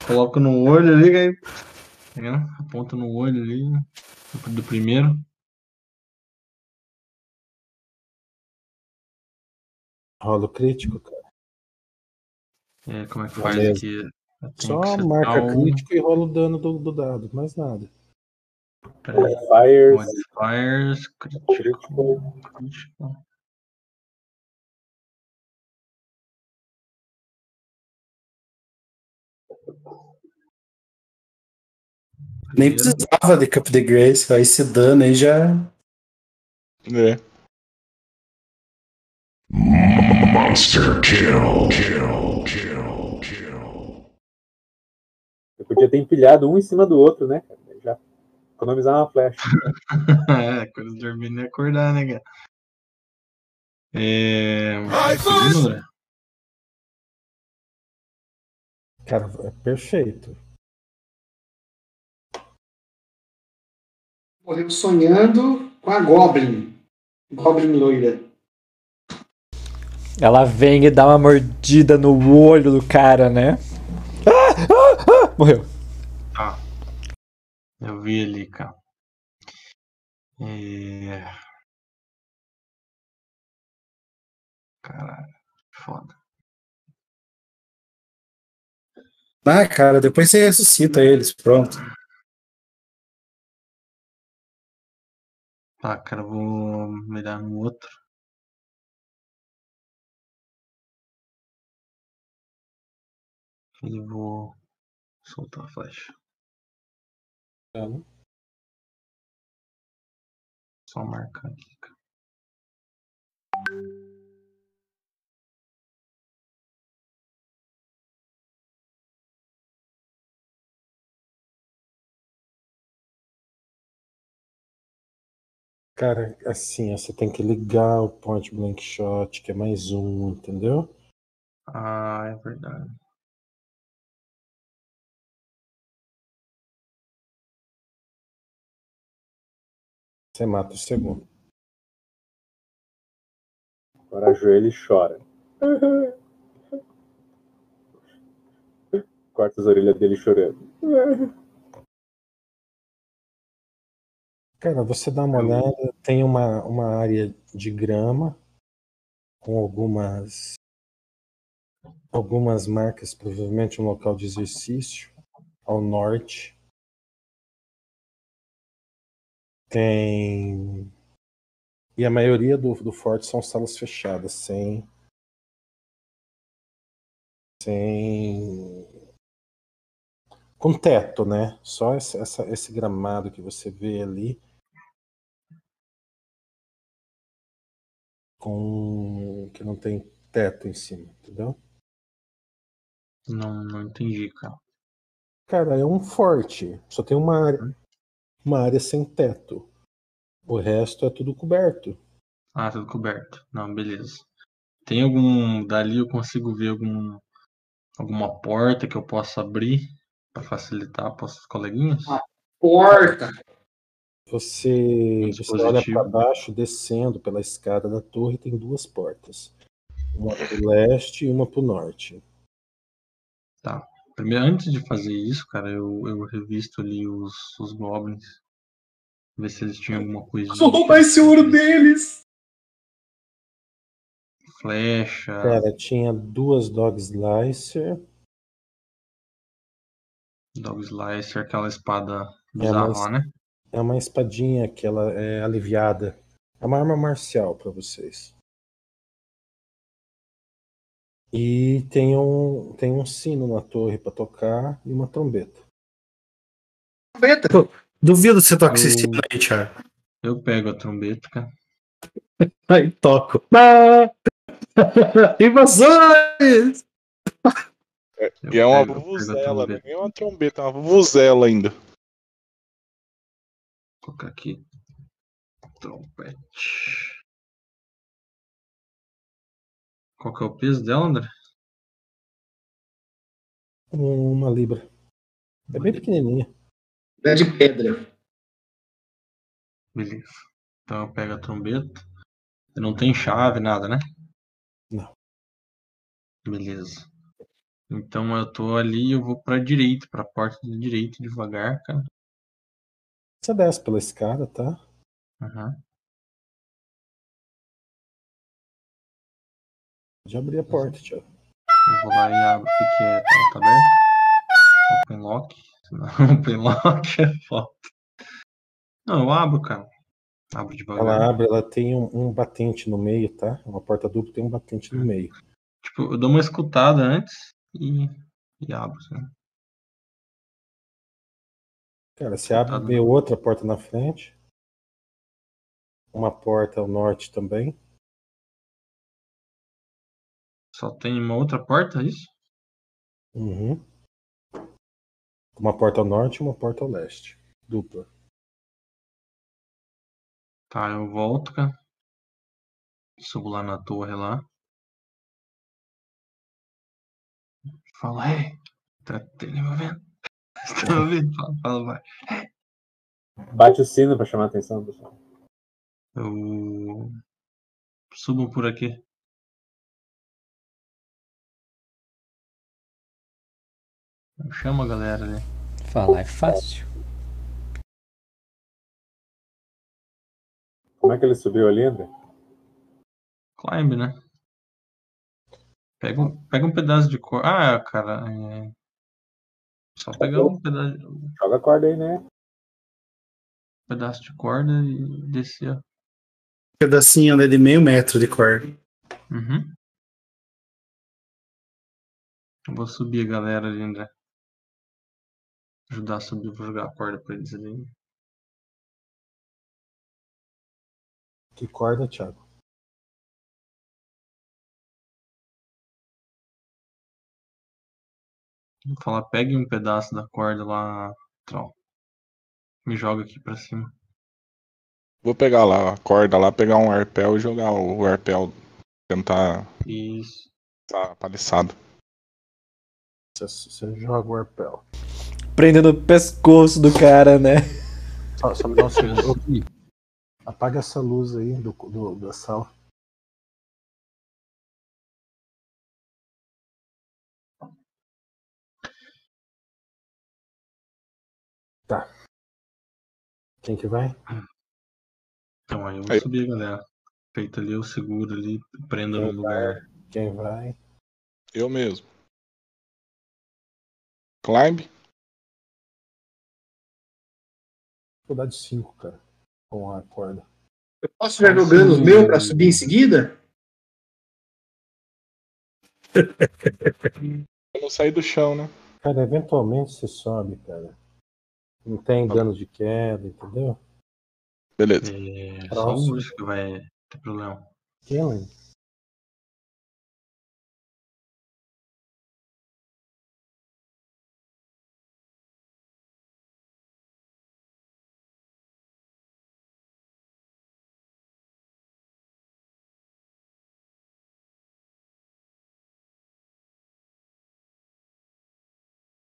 Coloca no olho ali, aí, tá vendo? aponta no olho ali, do primeiro. Rola o crítico, cara. É, como é que faz Beleza. aqui? Só marca o- crítico e rola o dano do, do dado, mais nada. peraí, Fires. Modifiers, crítico, Crítico. Nem precisava de Cup de Grace, aí esse dano aí já. É. Monster kill. Kill. Kill. Kill. Eu podia ter empilhado um em cima do outro, né, cara? Já economizar uma flecha. é, de dormir nem acordar, né, cara? É. segundo, André? Cara, é perfeito. Morreu sonhando com a Goblin. Goblin loira. Ela vem e dá uma mordida no olho do cara, né? Ah, ah, ah! Morreu. Tá. Eu vi ali, cara. É... Caralho, foda. Ah, cara, depois você ressuscita eles, pronto. Tá, cara, vou mirar no outro. E vou soltar a flecha. Dano. Só marcar aqui, cara. Cara, assim, você tem que ligar o Point Blank Shot, que é mais um, entendeu? Ah, é verdade. Você mata o segundo. Agora ajoelha e chora. Corta as orelhas dele chorando. Cara, você dá uma olhada, tem uma, uma área de grama com algumas algumas marcas, provavelmente um local de exercício ao norte. Tem e a maioria do, do forte são salas fechadas, sem sem com teto, né? Só esse, essa, esse gramado que você vê ali com que não tem teto em cima, entendeu? Não, não entendi, cara. Cara, é um forte, só tem uma área, uma área sem teto. O resto é tudo coberto. Ah, tudo coberto. Não, beleza. Tem algum. Dali eu consigo ver algum. Alguma porta que eu possa abrir para facilitar para os coleguinhas? Porta! Você, Um você olha para baixo, descendo pela escada da torre, tem duas portas. Uma para o leste e uma para o norte. Tá. Primeiro, antes de fazer isso, cara, eu, eu revisto ali os, os goblins. Ver se eles tinham alguma coisa. Vou roubar esse ouro deles! Flecha. Cara, tinha duas Dog Slicer. Dog Slicer, aquela espada É bizarra uma, lá, né? É uma espadinha que ela é aliviada. É uma arma marcial para vocês. E tem um, tem um sino na torre para tocar e uma trombeta. Trombeta! Duvido você tocar esse Eu- sino aí, Thiago. Eu pego a trombeta, cara. Aí toco. Ah! Invasões! Eu E é uma vuvuzela, não trombeta. é nem uma trombeta, é uma vuvuzela ainda. Vou colocar aqui. Trompete. Qual que é o peso dela, André? Uma libra. É bem pequenininha. É de pedra. Beleza. Então eu pego a trombeta. Não tem chave, nada, né? Não. Beleza. Então eu tô ali, eu vou pra direita, pra porta da direita, devagar, cara. Você desce pela escada, tá? Aham. Pode abrir a porta, Thiago. Eu vou lá e abro. O que, que é? Tá, tá aberto? Open lock? Não, open lock é foda. Não, eu abro, cara. Abro devagar. Ela abre, ela tem um, um batente no meio, tá? Uma porta dupla tem um batente no meio. Tipo, eu dou uma escutada antes e, e abro. Assim. Cara, você abre vê outra porta na frente. Uma porta ao norte também. Só tem uma outra porta, é isso? Uhum. Uma porta ao norte e uma porta ao leste. Dupla. Tá, eu volto, cara. Subo lá na torre lá. Fala, ei, tá, tá me Fala, fala, vai. Bate o sino pra chamar a atenção, pessoal. Eu subo por aqui. Eu chamo a galera ali. Falar é fácil. Como é que ele subiu ali, André? Climb, né? Pega um, pega um pedaço de cor. Ah, cara. É... Só pegar um pedaço, um Joga a corda aí, né? pedaço de corda e descer. ó. Pedacinho né, de meio metro de corda. Uhum. Eu vou subir a galera ali, André. Ajudar a subir, vou jogar a corda pra eles ali. Que corda, Thiago? Falar, pegue um pedaço da corda lá, Troll. Me joga aqui pra cima. Vou pegar lá a corda lá, pegar um arpel e jogar o arpel. Tentar Isso. essa paliçada. Você, você joga o arpel. Prendendo o pescoço do cara, né? Só, só me dá um segundo. Apaga essa luz aí do, do, da sala. Tá. Quem que vai? Então aí eu vou Aí. subir, galera. Feito ali, eu seguro ali, prendo no lugar. vai? Quem vai? Eu mesmo. Climb? Vou dar de 5, cara. Com a corda. Eu posso já jogando os meus pra subir em seguida? Eu não saí do chão, né? Cara, eventualmente você sobe, cara. Não tem dano de queda, entendeu? Beleza. É, só o que vai ter problema. Killing.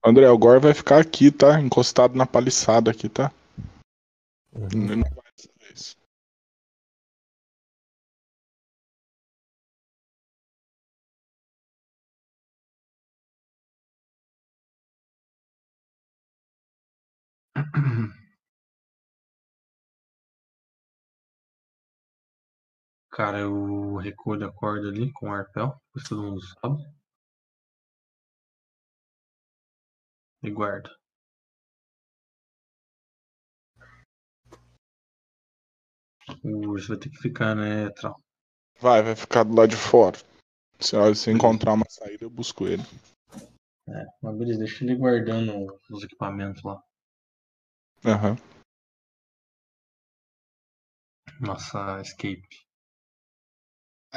André, o Gore vai ficar aqui, tá? Encostado na paliçada aqui, tá? Uhum. Não vai dessa vez. Cara, eu recolho a corda ali com o arpel, todo mundo sobe. E guarda. O urso vai ter que ficar, né, Tral? Vai, vai ficar do lado de fora. Se, se encontrar uma saída, eu busco ele. É, mas beleza, deixa ele guardando os equipamentos lá. Aham. Nossa escape.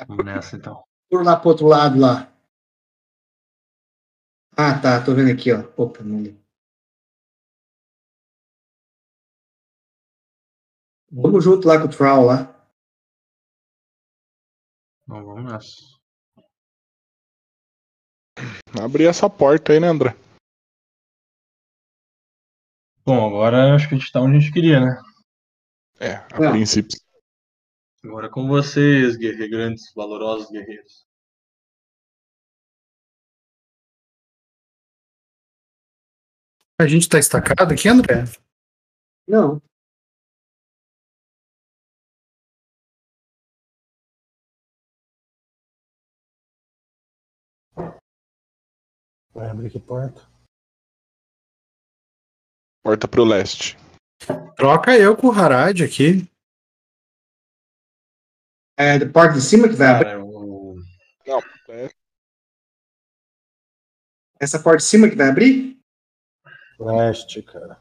Vamos nessa então. Por lá pro outro lado lá. Ah, tá. Tô vendo aqui, ó. Opa, não li. Vamos junto lá com o Troll lá. Então vamos nessa. Abrir essa porta aí, né, André? Bom, agora acho que a gente tá onde a gente queria, né? É, a Não. princípio. Agora é com vocês, guerreiros, grandes, valorosos guerreiros. A gente tá estacado aqui, André? Não. Vai abrir que porta? Porta pro leste. Troca eu com o Harad aqui. É da porta de cima que vai abrir. O... Não, é, Essa porta de cima que vai abrir? Leste, cara.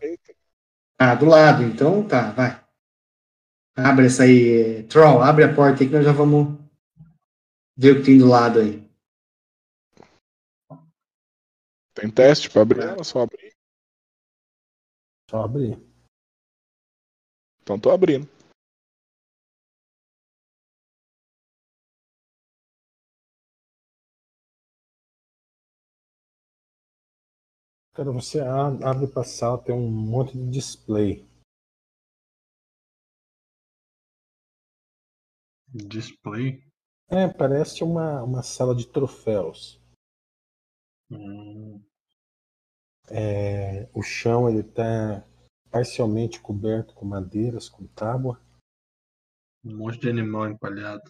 Ah, do lado. Então tá, vai. Abre essa aí. eh, Troll, abre a porta aí que nós já vamos ver o que tem do lado aí. tem teste pra abrir ela, só abrir. Só abrir. Então tô abrindo. Cara, você abre pra sala, tem um monte de display. display. É, parece uma, uma sala de troféus. Hum, É, o chão ele tá parcialmente coberto com madeiras, com tábua. um monte de animal empalhado.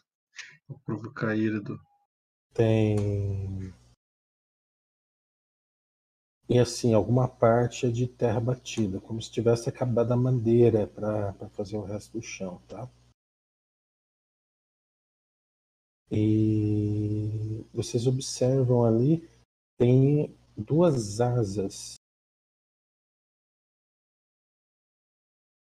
Provocar a ira do. Tem. E assim, alguma parte é de terra batida, como se tivesse acabado a madeira para fazer o resto do chão, tá? E vocês observam ali, tem duas asas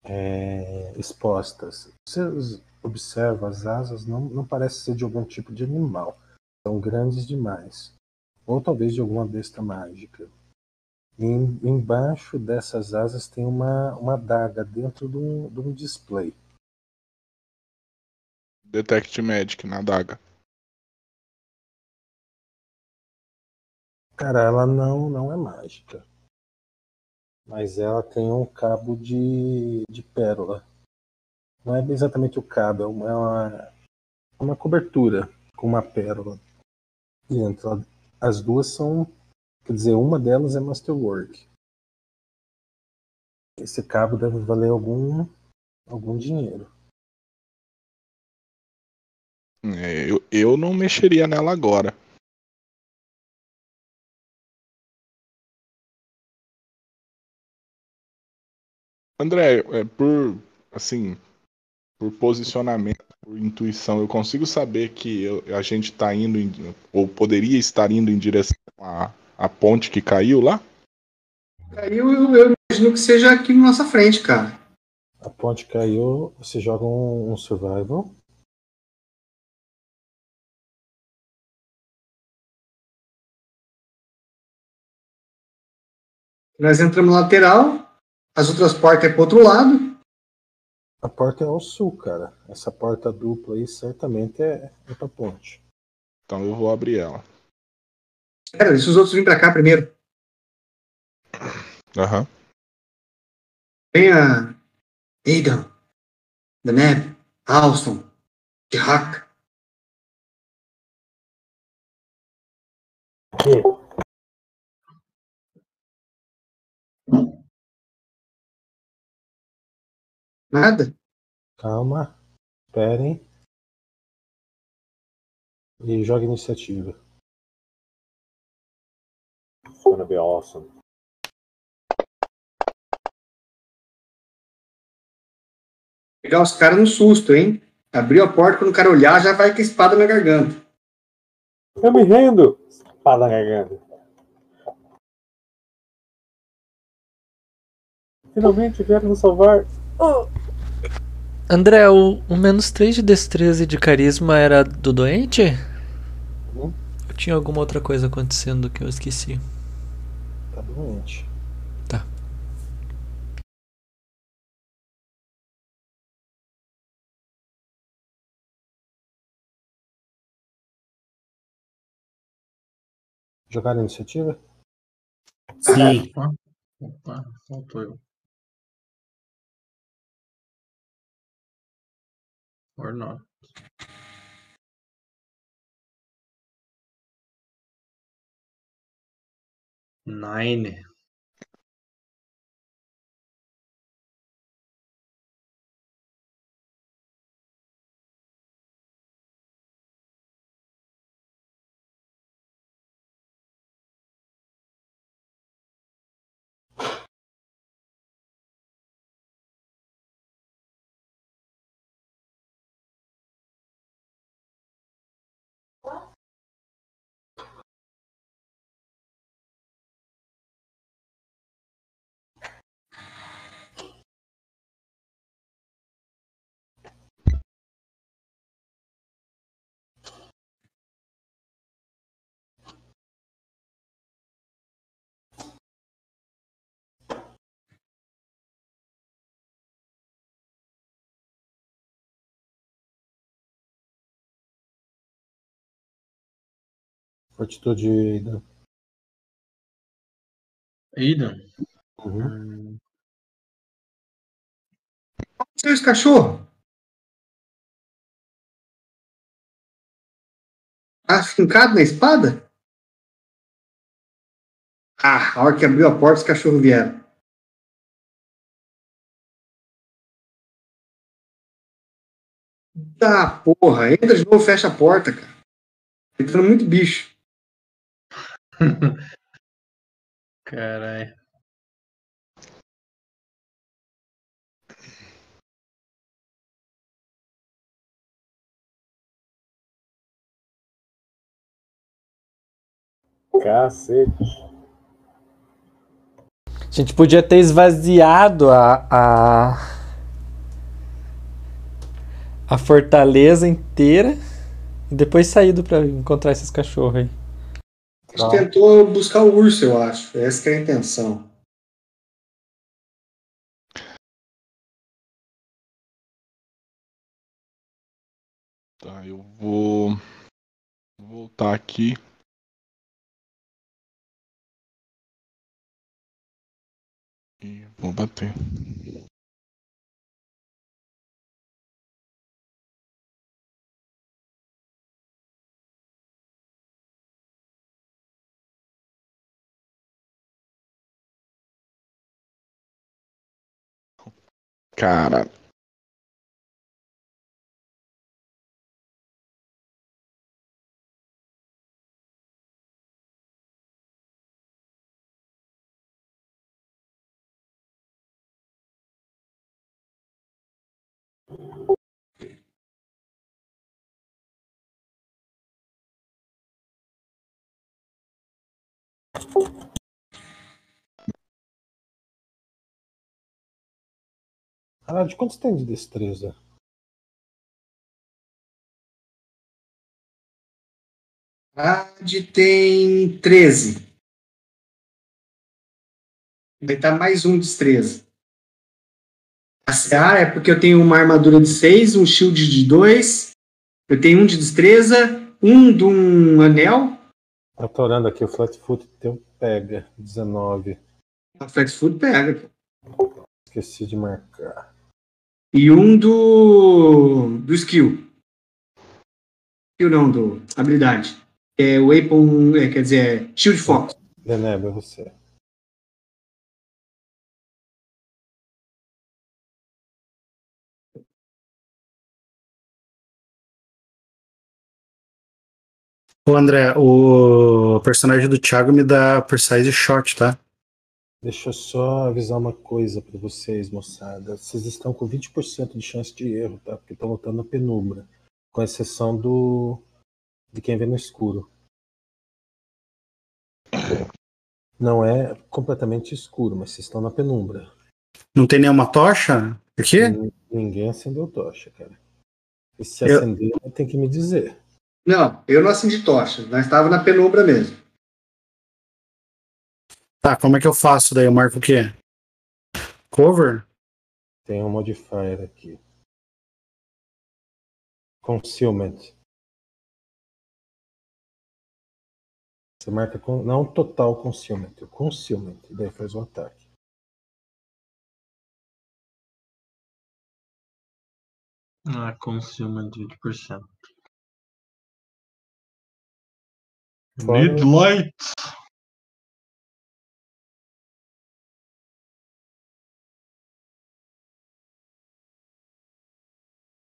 é, expostas. Vocês observam as asas, não, não parece ser de algum tipo de animal. São grandes demais. Ou talvez de alguma besta mágica. E em- embaixo dessas asas tem uma, uma adaga dentro de um, de um display. Detect Magic na adaga. Cara, ela não, não é mágica. Mas ela tem um cabo de, de pérola. Não é exatamente o cabo, é uma, é uma, uma cobertura com uma pérola dentro. As duas são. Quer dizer, uma delas é Masterwork. Esse cabo deve valer algum, algum dinheiro. É, eu, eu não mexeria nela agora. André, é, por assim, por posicionamento, por intuição, eu consigo saber que eu- a gente está indo em- ou poderia estar indo em direção à, à ponte que caiu lá? Aí eu, eu- eu imagino que seja aqui na nossa frente, cara. A ponte caiu, você joga um, um survival. Nós entramos na lateral, as outras portas é pro outro lado. A porta é ao sul, cara. Essa porta dupla aí certamente é, é pra ponte. Então eu vou abrir ela. Espera, deixa os outros virem pra cá primeiro. Aham. Venha Aidan, Deneb, Alston, Tihak. Nada? Calma, esperem. E joga iniciativa. It's gonna be awesome. Pegar os caras no susto, hein? Abriu a porta, quando o cara olhar, já vai com a espada na garganta. Eu me rendo! Espada na garganta. Finalmente vieram nos salvar. André, o, o menos 3 de destreza e de carisma era do doente? Uhum. Ou tinha alguma outra coisa acontecendo que eu esqueci? Doente. Tá. Jogar iniciativa? Sim. Opa, opa, faltou eu. Or not. Nine. Fortitude da. Aidan. Uhum. Hum, Seus cachorro. Ah, fincado na espada? Ah, a hora que abriu a porta, os cachorros vieram. Tá, porra. Entra de novo, fecha a porta, cara. Entrando muito bicho. Caralho. Cacete. A gente podia ter esvaziado a. a, a fortaleza inteira e depois saído pra encontrar esses cachorros aí. A gente tentou buscar o urso, eu acho. Essa que é a intenção. Tá, eu vou voltar aqui. E vou bater. Cara, Ah, de quanto tem de destreza? Ad tem 13. Vai estar mais um destreza. A CA é porque eu tenho uma armadura de 6, um shield de 2, eu tenho um de destreza, um de um anel. Eu tô olhando aqui, o Flatfoot teu pega 19. A Flex Food pega. Esqueci de marcar. E um do. do skill. Skill não, do. habilidade. É Weapon. É, quer dizer, é Shield Fox. Deneb, é você. Ô André, o personagem do Thiago me dá precise shot, tá? Deixa eu só avisar uma coisa pra vocês, moçada. Vocês estão com 20% de chance de erro, tá? Porque estão lutando na penumbra. Com exceção do. de quem vê no escuro. Não é completamente escuro, mas vocês estão na penumbra. Não tem nenhuma tocha aqui? Nin- Ninguém acendeu tocha, cara. E se Eu- acender, tem que me dizer. Não, eu não acendi tocha. Nós estávamos na penumbra mesmo. Tá, como é que eu faço daí? Eu marco o quê? Cover? Tem um modifier aqui. Concealment. Você marca com, não total concealment, o concealment, daí faz o ataque. Ah, consumo 20%. Fora- Need light.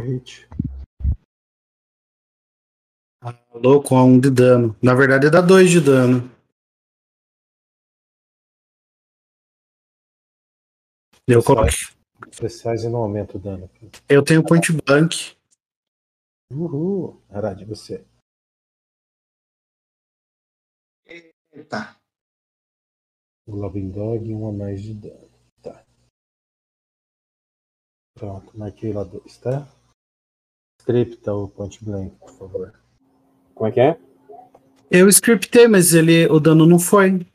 Hit. Louco, a um de dano. Na verdade dá dois de dano. Eu, coloquei- Precise não aumenta o dano. eu tenho point blank. Uhul. Arad, você. Tá. Globin Dog, um a mais de dano. Tá. Pronto, marquei lá dois, tá? Scripta o point blank, por favor. Como é que é? Eu scriptei, mas ele, o dano não foi.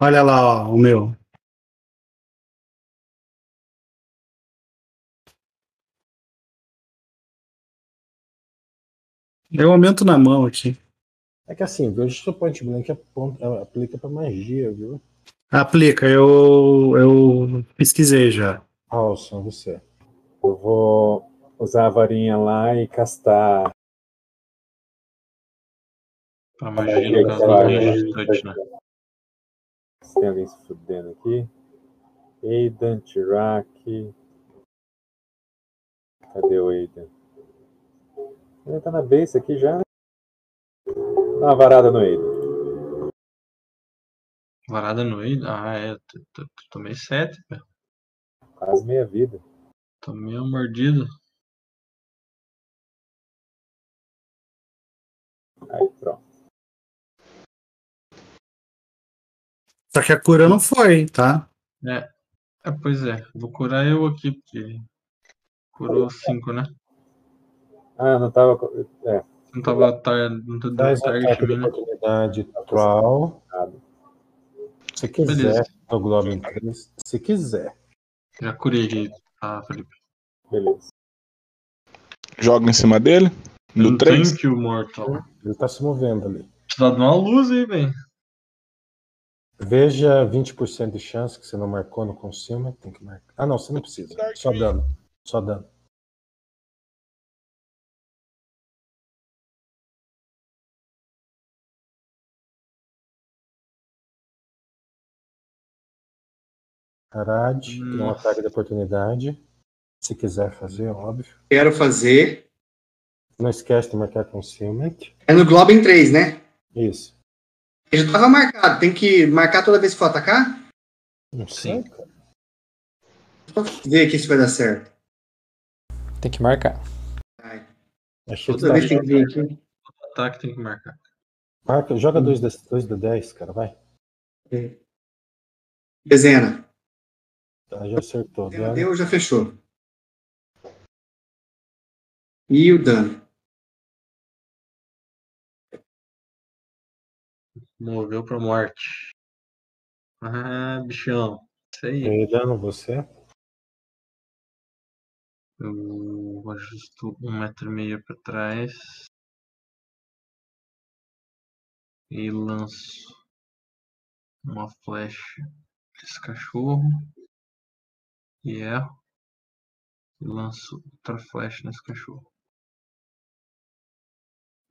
Olha lá, ó, o meu. Eu aumento na mão aqui. É que assim, o point blank aponta- aplica pra magia, viu? Aplica, eu, eu pesquisei já. Alson, você. Eu vou usar a varinha lá e castar. Pra magia, no caso, tem de touch, né? Se tem alguém se fudendo aqui. Aidan, Tirak. Cadê o Aidan? Ele tá na base aqui já. né? Dá uma varada no Aidan. Varada no meio? Ah, é. Tomei 7, velho. Quase meia vida. Tomei uma mordida. Aí, pronto. Só que a cura não foi, tá? É. é. Pois é. Vou curar eu aqui, porque. Curou 5, né? Ah, não tava. É, Não tava tar... não tá dando Faz um Se quiser, Beleza. no Globin 3. Se quiser. Já curei aqui, tá, Felipe? Beleza. Joga em cima dele. No Não 3. tem kill mortal. Ele tá se movendo ali. Precisa dar uma luz aí, velho. Veja 20% de chance que você não marcou no consumer. Tem que marcar. Ah, não, você não precisa. Só dano. Só dano. Harad, tem um ataque de oportunidade. Se quiser fazer, óbvio. Quero fazer. Não esquece de marcar concealment. É no Globin 3, né? Isso. Ele já tava marcado. Tem que marcar toda vez que for atacar? Não sei, cara. Só ver aqui se vai dar certo. Tem que marcar. Ai, Achei que Toda vez tem que vir aqui. Ataque tem que marcar. Marca, joga 2 de, dois de 10, cara, vai. Dezena. Tá, já acertou. Dano. deu, já fechou. E o dano? Moveu pra morte. Ah, bichão. Isso aí. E dano você. Eu ajusto um metro e meio pra trás. E lanço uma flecha nesse cachorro. E erro. E lanço outra flecha nesse cachorro.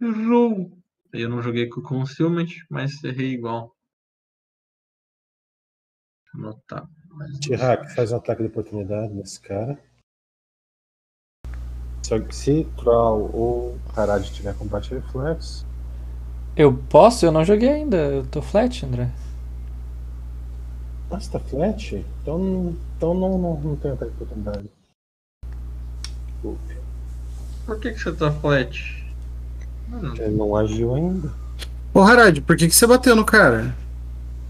Errou! Eu não joguei com concealment, mas errei igual. Anotar. mais um. Tihak faz um ataque de oportunidade nesse cara. Se, se Troll ou Harad tiver combate reflexo, Eu posso? Eu não joguei ainda. Eu tô flat, André. Mas tá flat, então, então não, não, não tem ataque de oportunidade. Desculpe. Por que, que você tá flat? Mano, Ele não agiu ainda. Ô, Harad, por que, que você bateu no cara?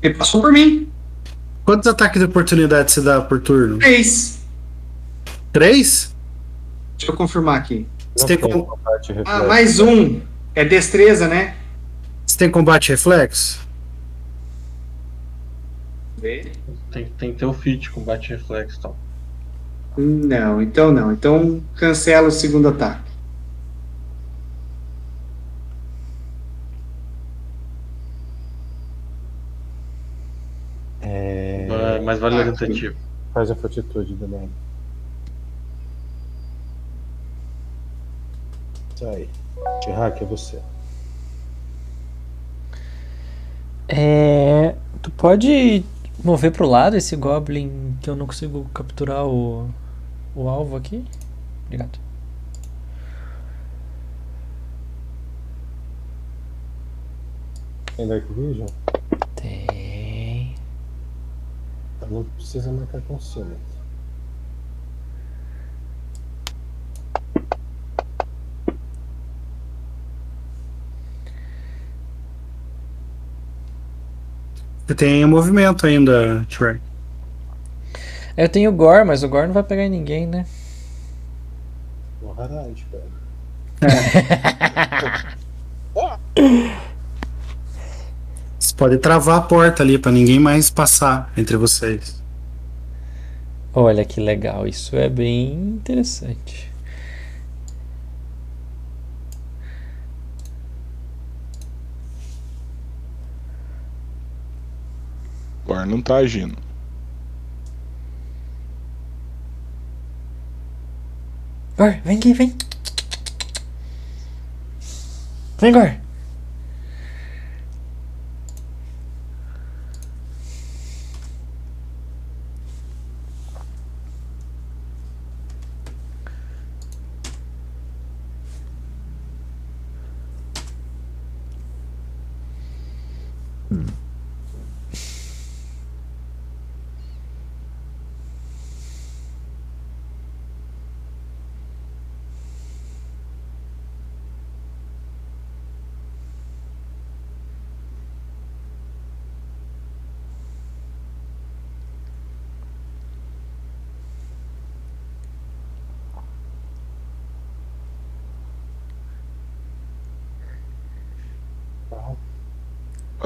Ele passou por mim. Quantos ataques de oportunidade você dá por turno? Três. Três? Deixa eu confirmar aqui. Não tem reflexo. Ah, mais um. É destreza, né? Você tem combate reflexo? Tem, tem que ter o fit, combate reflexo e tal. Não, então não. Então cancela o segundo ataque. É, Ah, Mas vale a Ah, tentativa. faz a fortitude também. Isso aí. Tihak, é você. É. Tu pode mover pro lado esse Goblin que eu não consigo capturar o, o alvo aqui? Obrigado. Tem Dark Vision? Tem. Então não precisa marcar concealment. Você tem movimento ainda, Shrek. Eu tenho o Gore, mas o Gore não vai pegar em ninguém, né? No Harad, cara. Você pode travar a porta ali pra ninguém mais passar entre vocês. Olha que legal, isso é bem interessante. Agora não tá agindo. Gore, vem aqui, vem. Vem, Gore.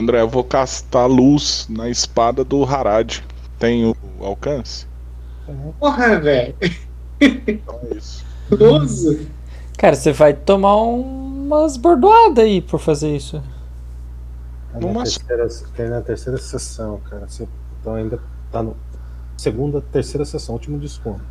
André, eu vou castar luz na espada do Harad. Tem o alcance? Porra, velho. Então é isso. Doze. Cara, você vai tomar um- umas bordoadas aí por fazer isso. Tá na, Numa- terceira, tá na terceira sessão, cara. Você, então ainda tá no. Segunda, terceira sessão, último desconto.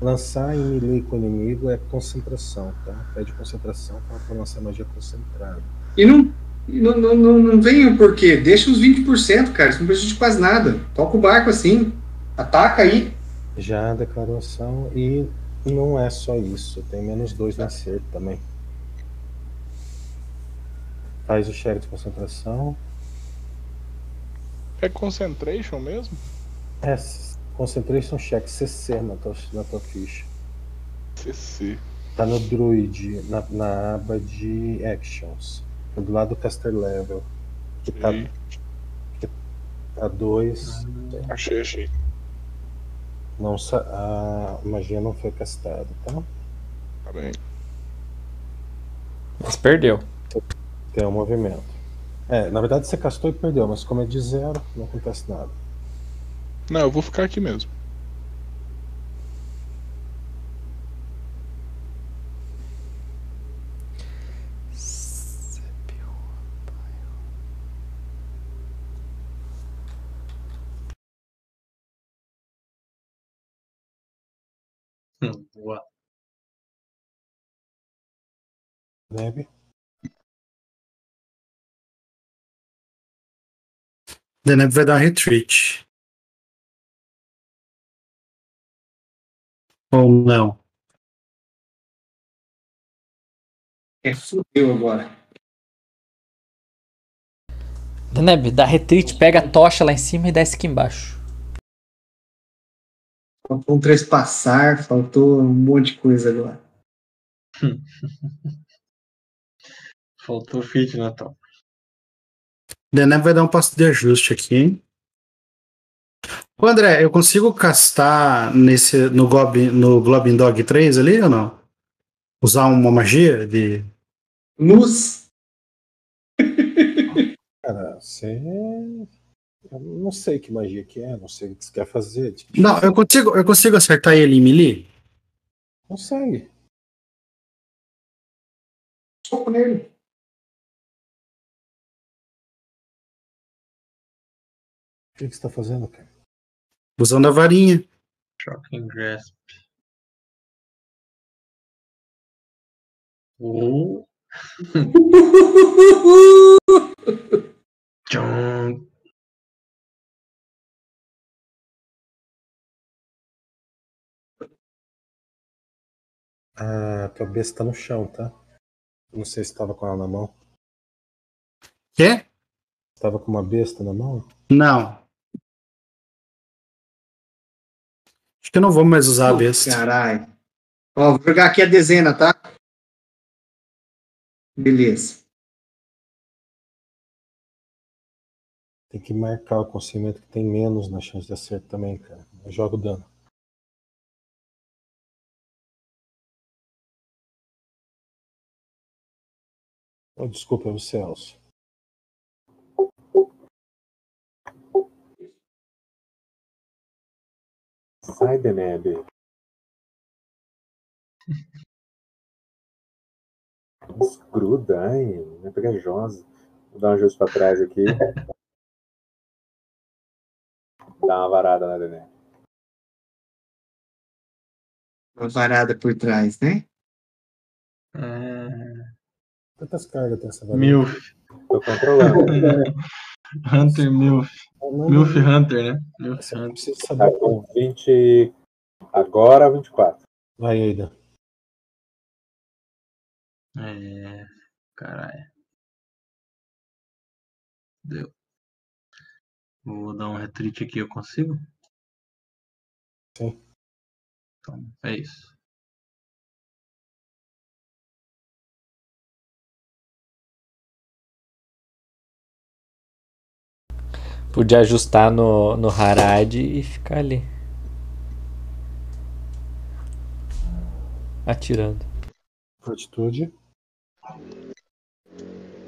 Lançar em melee com o inimigo é concentração, tá? Pede concentração pra, pra lançar magia concentrada. E não, não, não, não, não vem o porquê. Deixa os 20%, cara. Isso não precisa de quase nada. Toca o barco assim. Ataca aí. Já declarou ação e não é só isso. Tem menos dois no acerto também. Faz o cheque de concentração. É concentration mesmo? É, concentration check CC na tua, na tua ficha. CC. Tá no druid, na, na aba de actions. Do lado do caster level. Que tá, Sim. que tá dois. Achei, achei. Não, sa- a magia não foi castada, tá? Tá bem. Mas perdeu. Tem um movimento. É, na verdade você castou e perdeu, mas como é de zero, não acontece nada. Não, eu vou ficar aqui mesmo. Hum, boa. Nebe? Deneb vai dar um retreat. Ou não. É fudeu agora. Deneb, dá retreat, pega a tocha lá em cima e desce aqui embaixo. Faltou um trespassar, faltou um monte de coisa agora. Faltou fit na top. Deneb vai dar um passo de ajuste aqui, hein? Ô André, eu consigo castar nesse, no, Goblin, no Globin Dog 3 ali ou não? Usar uma magia de. Luz. Cara, você. Eu não sei que magia que é, não sei o que você quer fazer. Tipo, Não, eu consigo, eu consigo acertar ele em melee? Consegue. Soco nele. Que que você tá fazendo, cara? Usando a varinha. Shocking Grasp. Oh. Tchum. A tua besta tá no chão, tá? Não sei se tava com ela na mão. Quê? Tava com uma besta na mão? Não. Acho que eu não vou mais usar a besta. Caralho. Ó, vou jogar aqui a dezena, tá? Beleza. Tem que marcar o conhecimento que tem menos na chance de acerto também, cara. Eu jogo dano. Oh, desculpa, é você, Elcio. Sai, Deneb. Desgruda, ai, é pegajosa. Vou dar um ajuste pra trás aqui. Dá uma varada na Deneb. Uma varada por trás, né? É... Quantas cargas tem essa varinha? Milf. Tô controlando. Hunter Milf. Milf. Hunter, né? Milf Você Hunter. precisa Tá saber. com 20. Agora 24. Vai, Aida. É. Caralho. Deu. Vou dar um retreat aqui, eu consigo? Sim. Então, é isso. Podia ajustar no, no Harad e ficar ali. Atirando. Fortitude.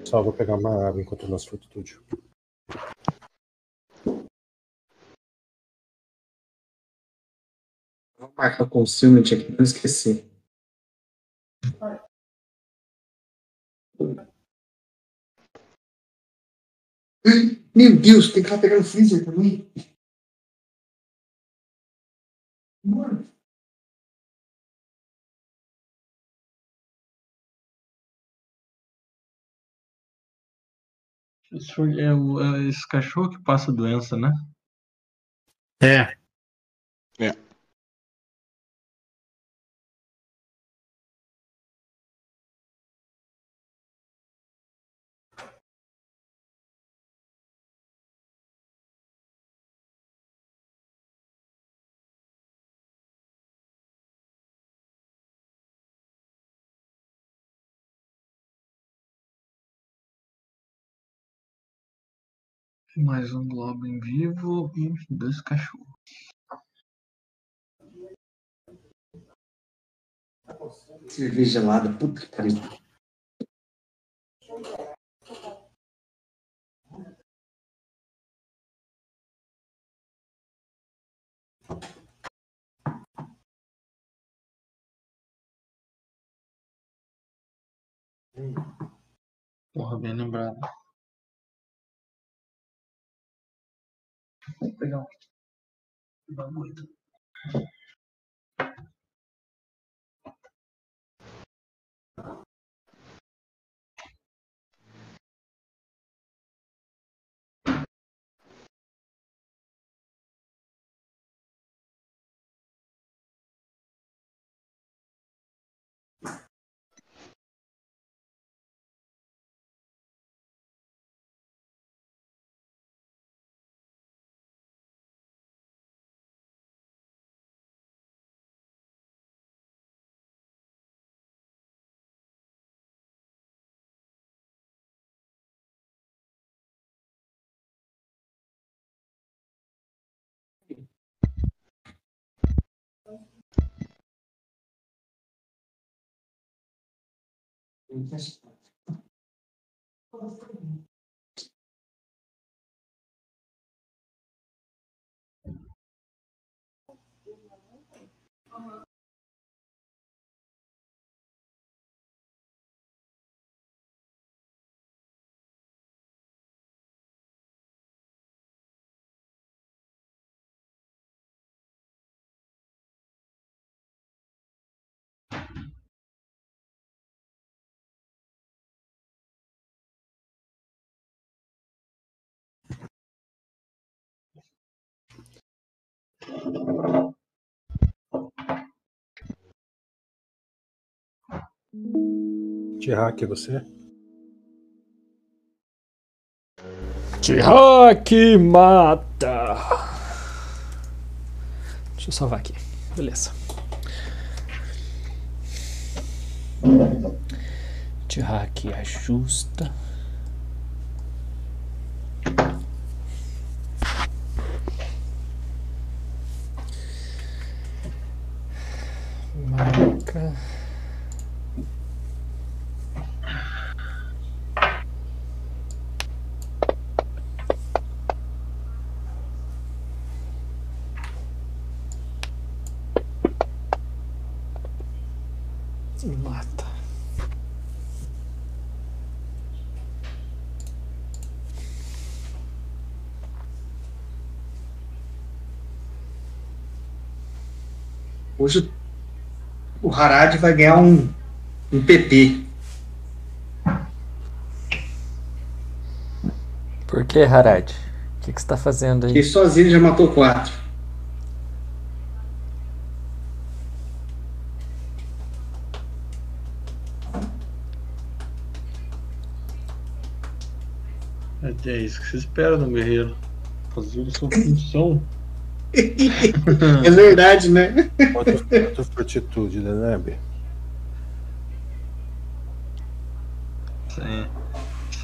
Só vou pegar uma água enquanto lanço fortitude. Vou marcar o concealment aqui pra não esquecer. Meu Deus, tem que ir lá pegar no freezer também. Mano. Esse, é, é esse cachorro que passa doença, né? É. Mais um Goblin vivo e dois cachorros. Cerveja gelada, puta que pariu. Porra, bem lembrado. Vou pegar um bagulho. T-Hack, é você? T-Hack mata! Deixa eu salvar aqui. Beleza. T-Hack ajusta. Marca. E mata. Hoje o Harad vai ganhar um, um PP. Por que, Harad? O que, que você tá fazendo aí? Ele sozinho já matou quatro. É, é isso que você espera de um guerreiro. Fazer a sua função. É verdade, né? Quanto, quanto fortitude, né, Neb? Sim.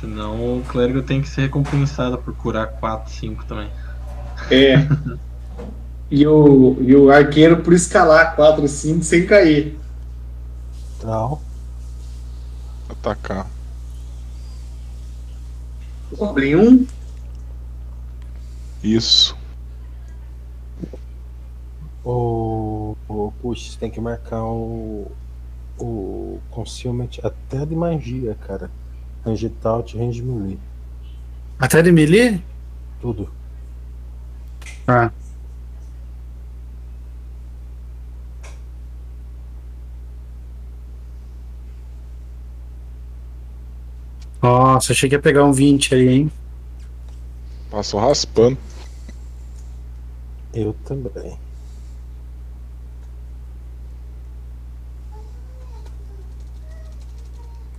Senão o clérigo tem que ser recompensado por curar 4, 5 também. É. E o, e o arqueiro por escalar 4, 5 sem cair. Tal. Atacar. Goblin 1. Isso. O, o Puxa, você tem que marcar o, o Concealment até de magia, cara. Range Taut, Range Melee. Até de melee? Tudo. Ah. Nossa, achei que ia pegar um 20 aí, hein? Passou raspando. Eu também.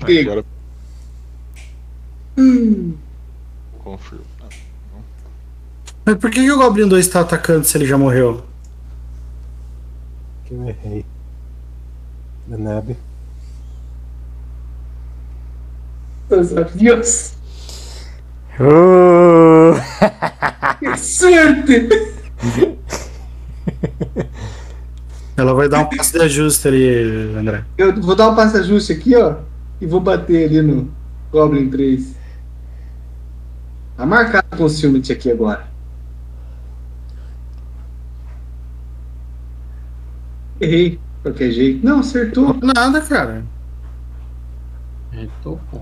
Agora Hum. confirmo. Mas por que, que o Goblin 2 tá atacando se ele já morreu? Que eu errei. The Neb. Deus. Uh! Cacete! Ela vai dar um passo de ajuste ali, André. Eu vou dar um passo ajuste aqui, ó. E vou bater ali no Goblin 3. Tá marcado com o Silmit aqui agora. Errei, de qualquer jeito. Não, acertou. Nada, cara. Eita, pô.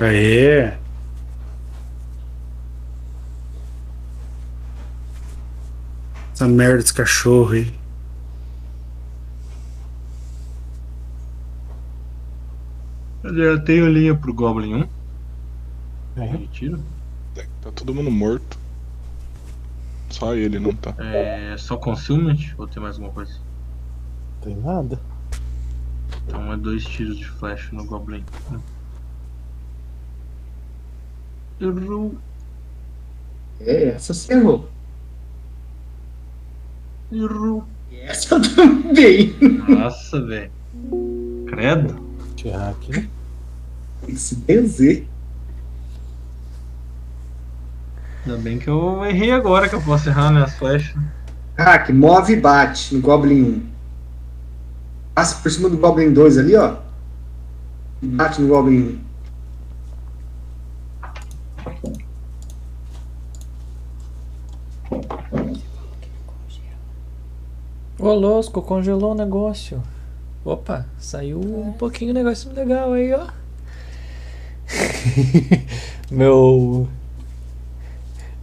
Aê. Essa merda desse cachorro aí. Eu já tenho linha pro Goblin 1. É. Retiro. Tá todo mundo morto. Só ele não tá. É só concealment ou tem mais alguma coisa? Tem nada. Então é dois tiros de flash no Goblin. Errou. É, essa você errou. Errou. Essa também. Nossa, velho. Credo. Tirar aqui. Esse DZ. Ainda bem que eu errei agora que eu posso errar minhas flechas. Hack, move e bate no Goblin 1. Passa por cima do Goblin 2 ali, ó. E Bate no Goblin 1. Ô, Losco, congelou o negócio. Opa, saiu um pouquinho um negócio legal aí, ó. meu.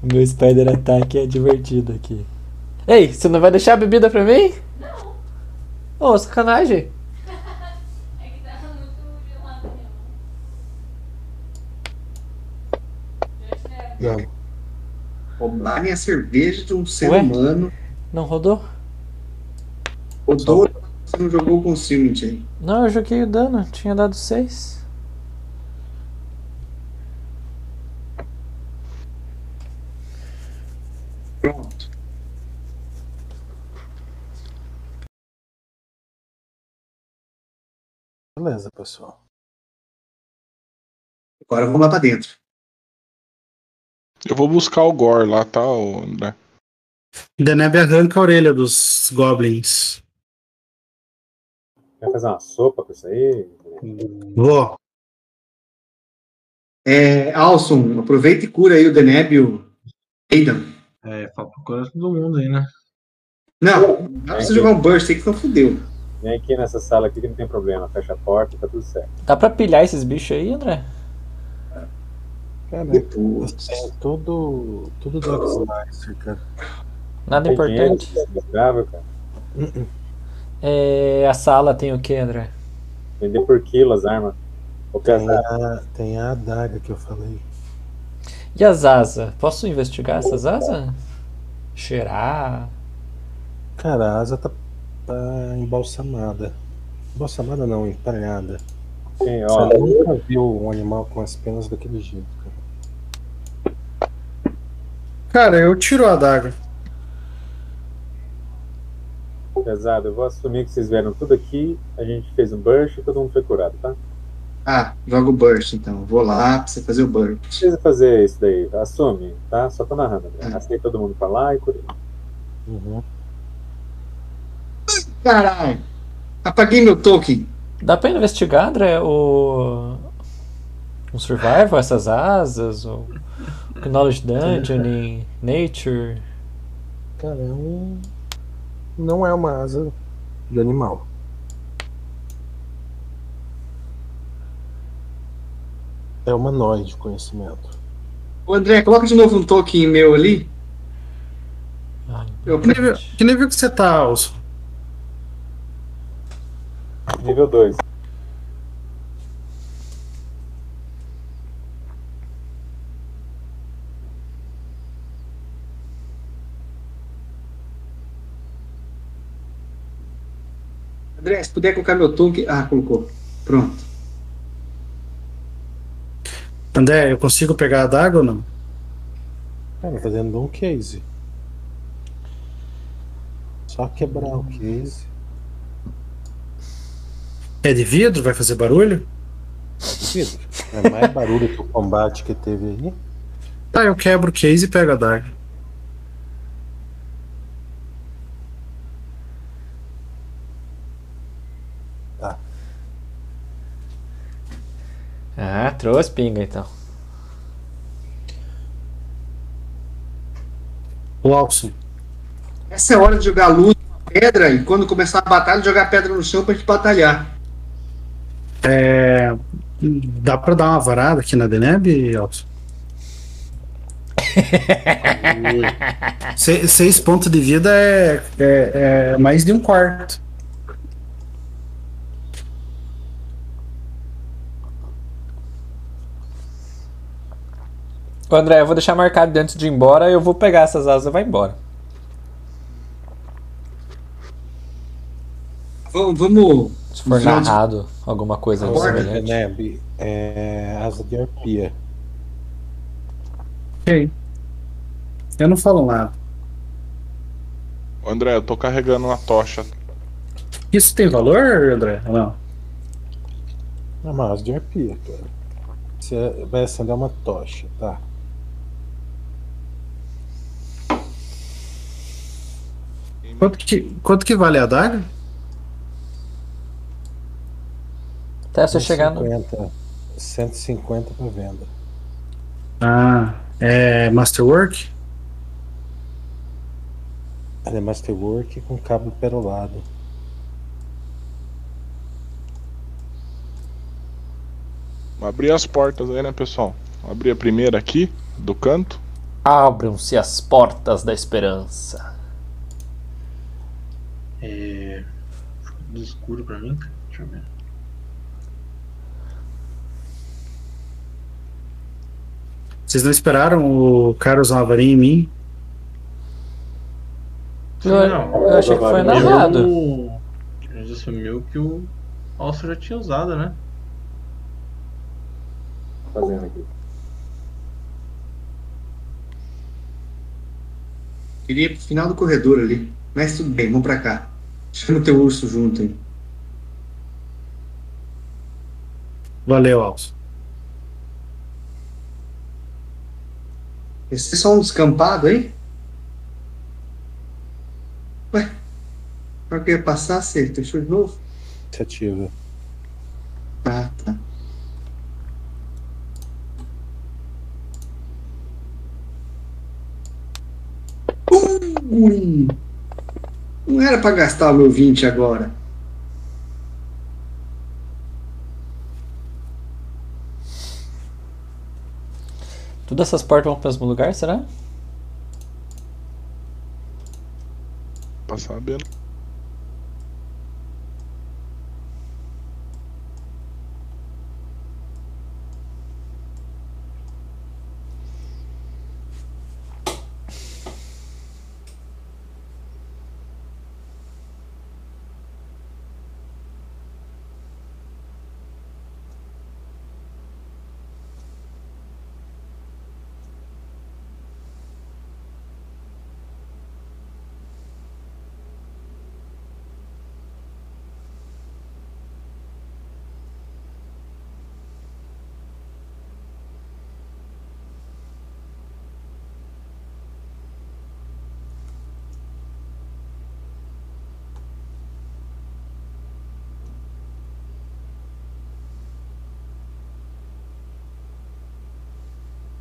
Meu Spider Attack é divertido aqui. Ei, você não vai deixar a bebida pra mim? Não, Ô, sacanagem. é que tava muito gelado mesmo. Não. Roubarem a cerveja de um ser Ué? humano. Não rodou? Rodou, você não jogou com o Silmit aí. Não, eu joguei o dano, tinha dado 6. Pronto. Beleza, pessoal. Agora vamos lá pra dentro. Eu vou buscar o Gore lá, tá, André? Deneb arranca a orelha dos goblins. Quer fazer uma sopa com isso aí? Vou. É, Alson, aproveita e cura aí o Deneb e o Aidan. É, coração todo mundo aí, né? Não, dá pra você jogar um burst aí que não fudeu. Vem aqui nessa sala aqui que não tem problema. Fecha a porta, tá tudo certo. Dá pra pilhar esses bichos aí, André? Cara, Depois. tem tudo. Tudo do Slicer, cara. Nada Tem dinheiro, importante. é miserável, cara. É, a sala tem o que, André? Vender por quilo as armas. Ou Tem a, tem a adaga que eu falei. E as asas? Posso investigar essas asas? Cheirar? Cara, a asa tá, tá embalsamada. Embalsamada não, empanhada. Sim, ó. Você nunca viu um animal com as penas daquele jeito, cara. Cara, eu tiro a adaga. Pesado, eu vou assumir que vocês vieram tudo aqui, a gente fez um burst e todo mundo foi curado, tá? Ah, joga o burst então. Vou lá pra você fazer o burst. precisa fazer isso daí, assume, tá? Só tô narrando, né? Arrastei todo mundo pra lá e curei. Uhum. Caralho! Apaguei meu token. Dá pra investigar, André, o. O Survival, essas asas, o Knowledge Dungeon Nature. Cara, é um. Não é uma asa de animal. É humanoide de conhecimento. Ô André, coloca de novo um token meu ali. Ai, Eu- Que nível, que nível que você tá, Alson? Nível 2. André, se puder colocar meu token. Ah, colocou. Pronto. André, eu consigo pegar a adaga ou não? Cara, tá dentro de um case. Só quebrar o case. É de vidro? Vai fazer barulho? É de vidro. É mais barulho que o combate que teve aí. Tá, eu quebro o case e pego a daga. Ah, trouxe pinga então. O Alson. Essa é a hora de jogar luz na pedra e quando começar a batalha, jogar pedra no chão pra gente batalhar. É, dá pra dar uma varada aqui na Deneb? Se- seis pontos de vida é, é- é mais de um quarto. Ô André, eu vou deixar marcado antes de ir embora, eu vou pegar essas asas e vai embora. Vamos. vamos Se for Vamos- narrado alguma coisa Agora, semelhante. Neb, é asa de arpia. Ok. Eu não falo nada. André, eu tô carregando uma tocha. Isso tem valor, André? Ou Não. É uma asa de arpia, cara. Você vai acender uma tocha, tá? Quanto que, quanto que vale a daga? Até você chegar no. 150, 150 para venda. Ah, é Masterwork? Ela é Masterwork com cabo perolado. Vamos abrir as portas aí, né, pessoal? Vamos abrir a primeira aqui, do canto. Abram-se as portas da esperança. É. Ficou escuro pra mim. Deixa eu ver. Vocês não esperaram o cara usar uma varinha em mim? Eu, eu achei que foi narrado. Eu, a gente assumiu que o Alcio já tinha usado, né? Fazendo aqui. Queria ir pro final do corredor ali. Mas tudo bem, vamos pra cá. Chama o teu urso junto aí. Valeu, Alson. Esse é só um descampado aí? Ué? Na hora que eu ia passar, você deixou de novo? Iniciativa. Ah, tá. Ui! Não era pra gastar o meu 20 agora. Todas essas portas vão pro mesmo lugar, será? Tá sabendo.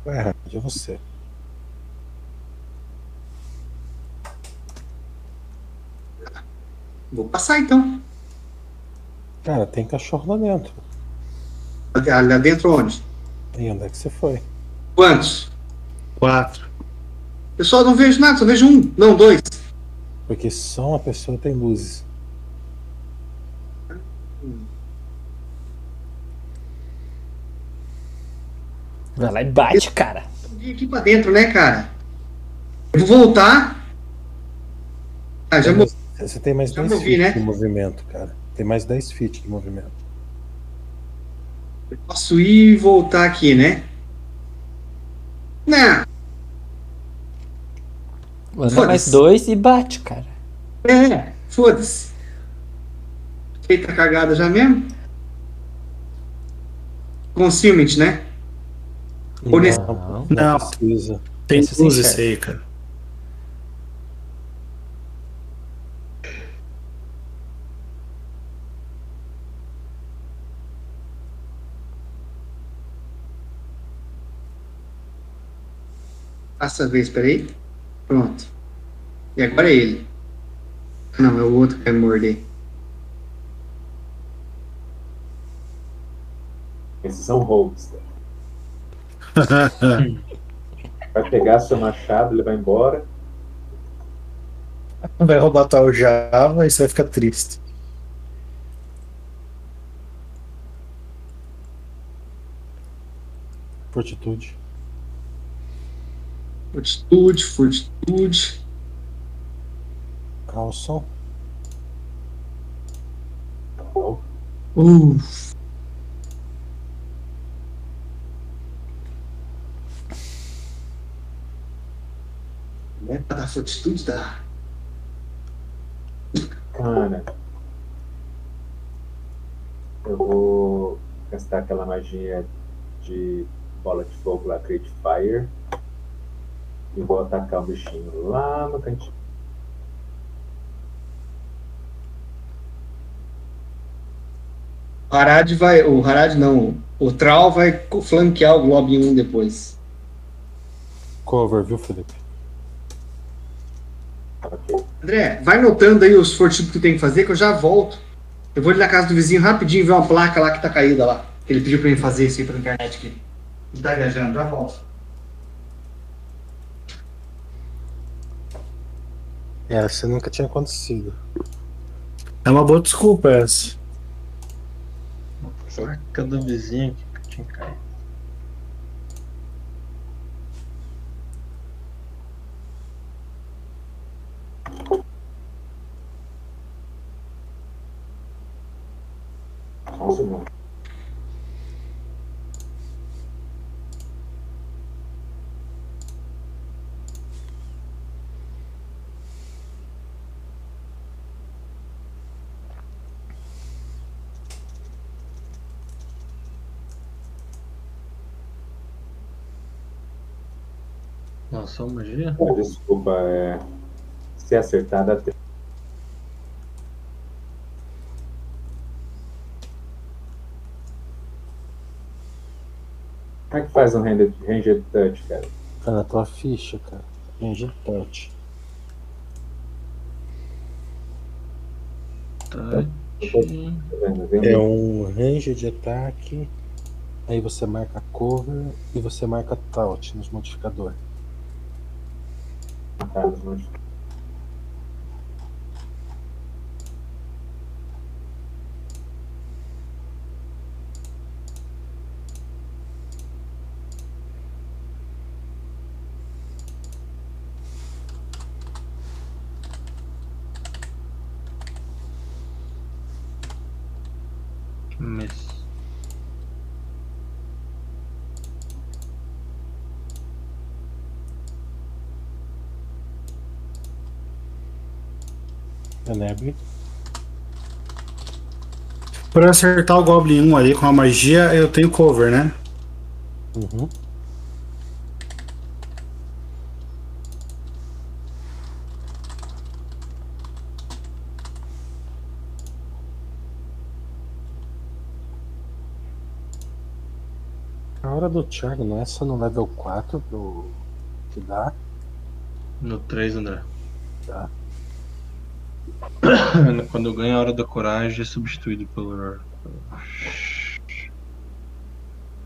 Vai, Hard, é você. Vou passar então. Cara, tem cachorro lá dentro. Lá dentro onde? E onde é que você foi? Quantos? Quatro. Pessoal, não vejo nada, só vejo um. Não, dois. Porque só uma pessoa tem luzes. Vai lá e bate, cara. Vim aqui pra dentro, né, cara? Eu vou voltar. Ah, já movi. Você tem mais Já 10 movi, feet né? de movimento, cara. Tem mais 10 feet de movimento. Posso ir e voltar aqui, né? Não. Anda mais dois e bate, cara. É, foda-se. Feita a cagada já mesmo? Concealment, né? Ou nesse- Não, Não. não Não. precisa. Tem luz esse aí, cara. Passa a vez, peraí. Pronto. E agora é ele. Não, é o outro que vai morder. Esses são rogues. Vai pegar seu machado, ele vai embora. vai roubar tua Java e você vai ficar triste. Fortitude. Fortitude, fortitude. Carlson. Uh. É pra dar fortitude, dá. Cara. Eu vou gastar aquela magia de bola de fogo lá, Create Fire. E vou atacar o bichinho lá no cantinho. O Harad vai. O Harad não. O Trau vai flanquear o Glob 1 depois. Cover, viu, Felipe? Ok. André, vai notando aí os fortitudes que tu tem que fazer, que eu já volto. Eu vou ali na casa do vizinho rapidinho ver uma placa lá que tá caída lá. Que ele pediu pra mim fazer isso aí pela internet aqui. Ele tá viajando, já volto. É, você nunca tinha acontecido. É uma boa desculpa essa. Placa do vizinho aqui que tinha caído. Um segundo. Lançou magia? Desculpa, é... se acertar dá tempo. Como é que faz um ranged, ranged touch, cara? Tá na tua ficha, cara. Range touch. Touch. Tá É um- range de ataque. Aí você marca cover e você marca taut nos modificadores. Tá, nos modi- Miss. Enebre. Pra acertar o Goblin 1 ali com a magia, eu tenho cover, né? Uhum. A hora do Thiago não é só no level 4 pro... que dá. No 3, André. Tá. Quando eu ganho a hora da coragem é substituído pelo.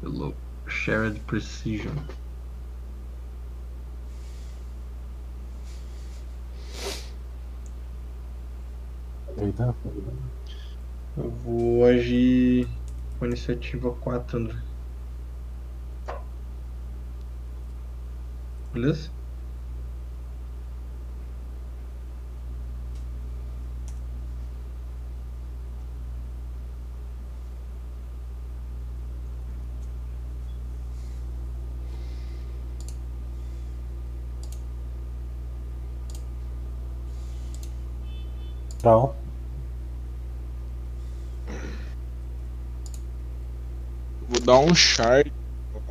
pelo Shared Precision. Dá. Eu vou agir com iniciativa 4, André. Beleza? Trau. Vou dar um shard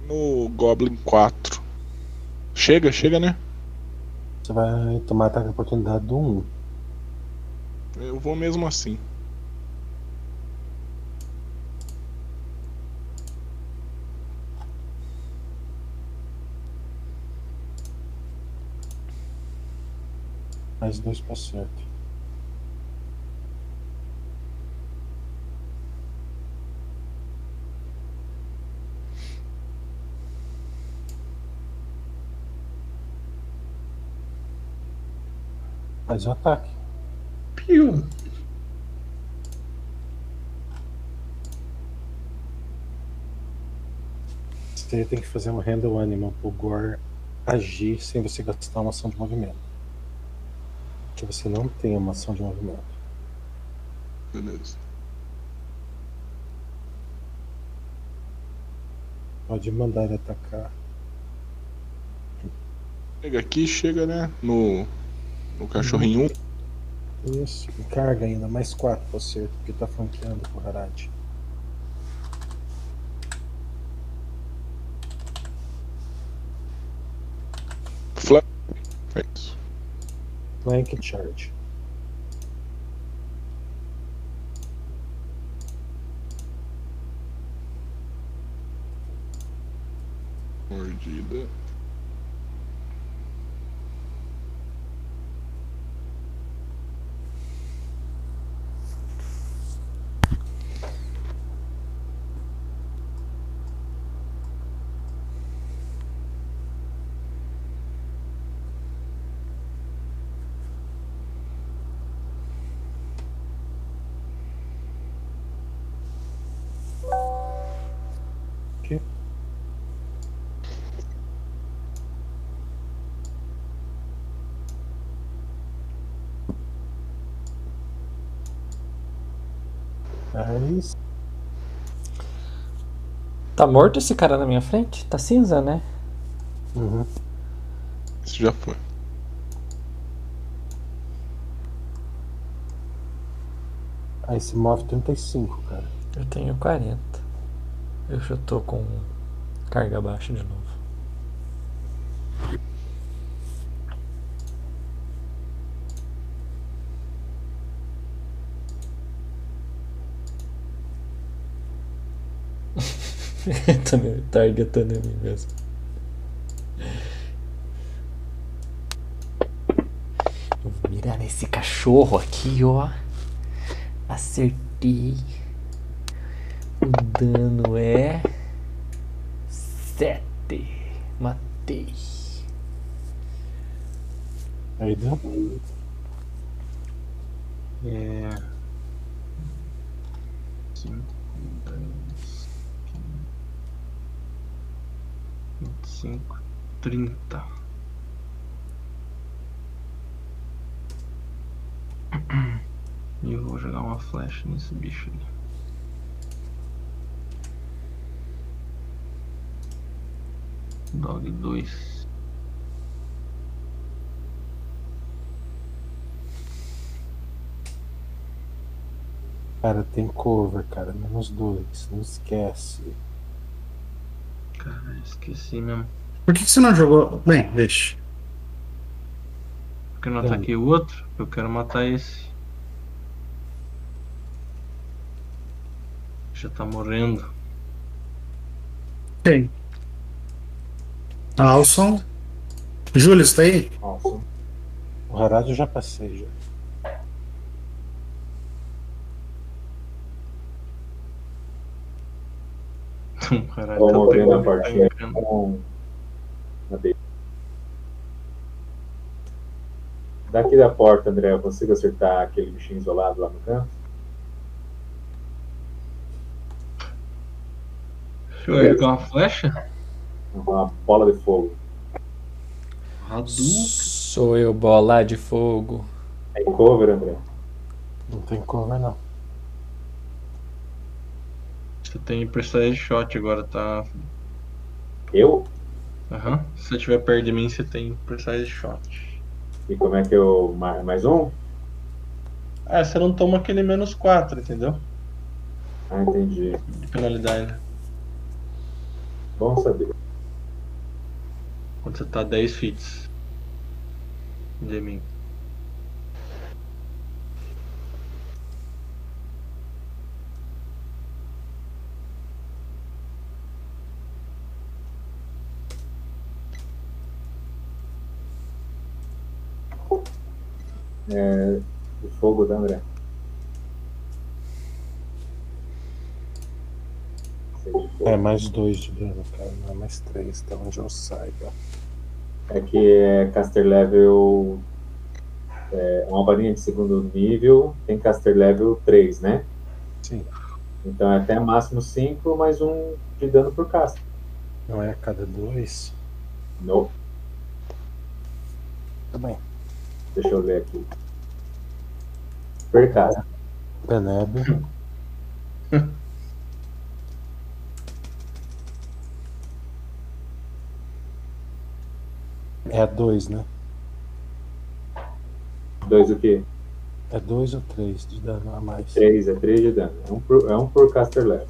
no Goblin 4. Chega, chega, né? Você vai tomar ataque de oportunidade do 1. Eu vou mesmo assim. Mais dois pra certo. Faz o ataque. Piu. Você tem que fazer um handle animal pro Gore agir sem você gastar uma ação de movimento. Porque você não tem uma ação de movimento. Beleza. Pode mandar ele atacar. Chega aqui, chega, né? No, no cachorrinho 1. Isso. E carga ainda, mais 4 pra você, porque tá flanqueando com o Harad. Flank. É isso. Flank charge. Mordida. Ok. Tá morto esse cara na minha frente? Tá cinza, né? Uhum. Isso já foi. Aí se move 35, cara. Eu tenho 40. Eu já tô com carga baixa de novo. Tô me targetando em mim mesmo. Eu vou mirar nesse cachorro aqui, ó. Acertei. O dano é. Sete. Matei. Aí deu. É. 5, 10, 25, 30. E eu vou jogar uma flecha nesse bicho ali. Dog 2. Cara, tem cover, cara. Menos dois. Não esquece. Cara, esqueci mesmo. Por que, que você não jogou? Bem, deixa. Porque eu não ataquei o outro, eu quero matar esse. Já tá morrendo. Quem? Alson. Júlio, você tá aí? Nossa. O Harad eu já passei já. Vamos tá abrir portinha tá com. Na. Daqui da porta, André, eu consigo acertar aquele bichinho isolado lá no canto? Deixa eu jogar uma flecha? Uma bola de fogo. Hadouken. Sou eu, bola de fogo. Tem cover, André? Não tem cover, não. Você tem precise shot agora, tá? Eu? Aham. Se você estiver perto de mim, você tem precise shot. E como é que eu. ma- Mais um? Ah, você não toma aquele menos 4, entendeu? Ah, entendi. De penalidade. Bom saber. Quando você tá 10 feet de mim. É, o fogo da André. É mais dois de dano, cara. Não é mais três, até onde eu saiba. É que é caster level. É, uma balinha de segundo nível tem caster level 3, né? Sim. Então é até máximo 5 mais um de dano por caster. Não é a cada dois? Não. Tá bem. Deixa eu ler aqui. Per caster. Beneb. É dois, né? Dois o quê? É dois ou três de dano a mais? 3, é 3 de dano. É um por, é um por caster level.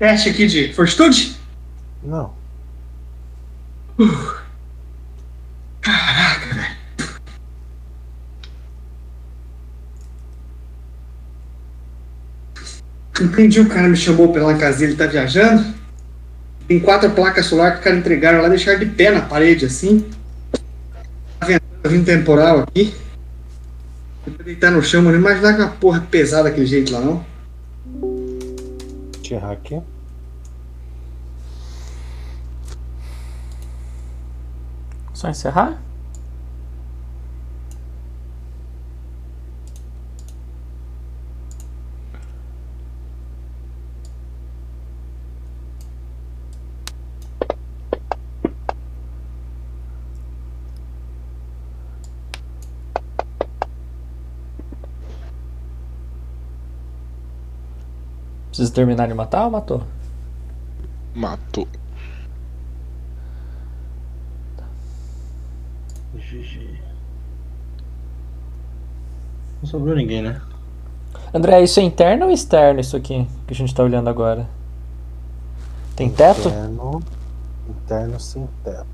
Teste aqui de fortitude? Não. Caraca, velho. Entendi, o cara me chamou pela casa dele, tá viajando. Tem quatro placas solar que o cara entregaram lá, deixaram de pé na parede, assim. Tá? Tá vindo temporal aqui. Eu vou deitar no chão, mas não imaginar que uma porra pesada daquele jeito lá, não. Aqui. Só encerrar? Precisa terminar de matar ou matou? Matou. GG. Não sobrou ninguém, né? André, isso é interno ou externo isso aqui que a gente tá olhando agora? Tem teto? Interno, interno sem teto.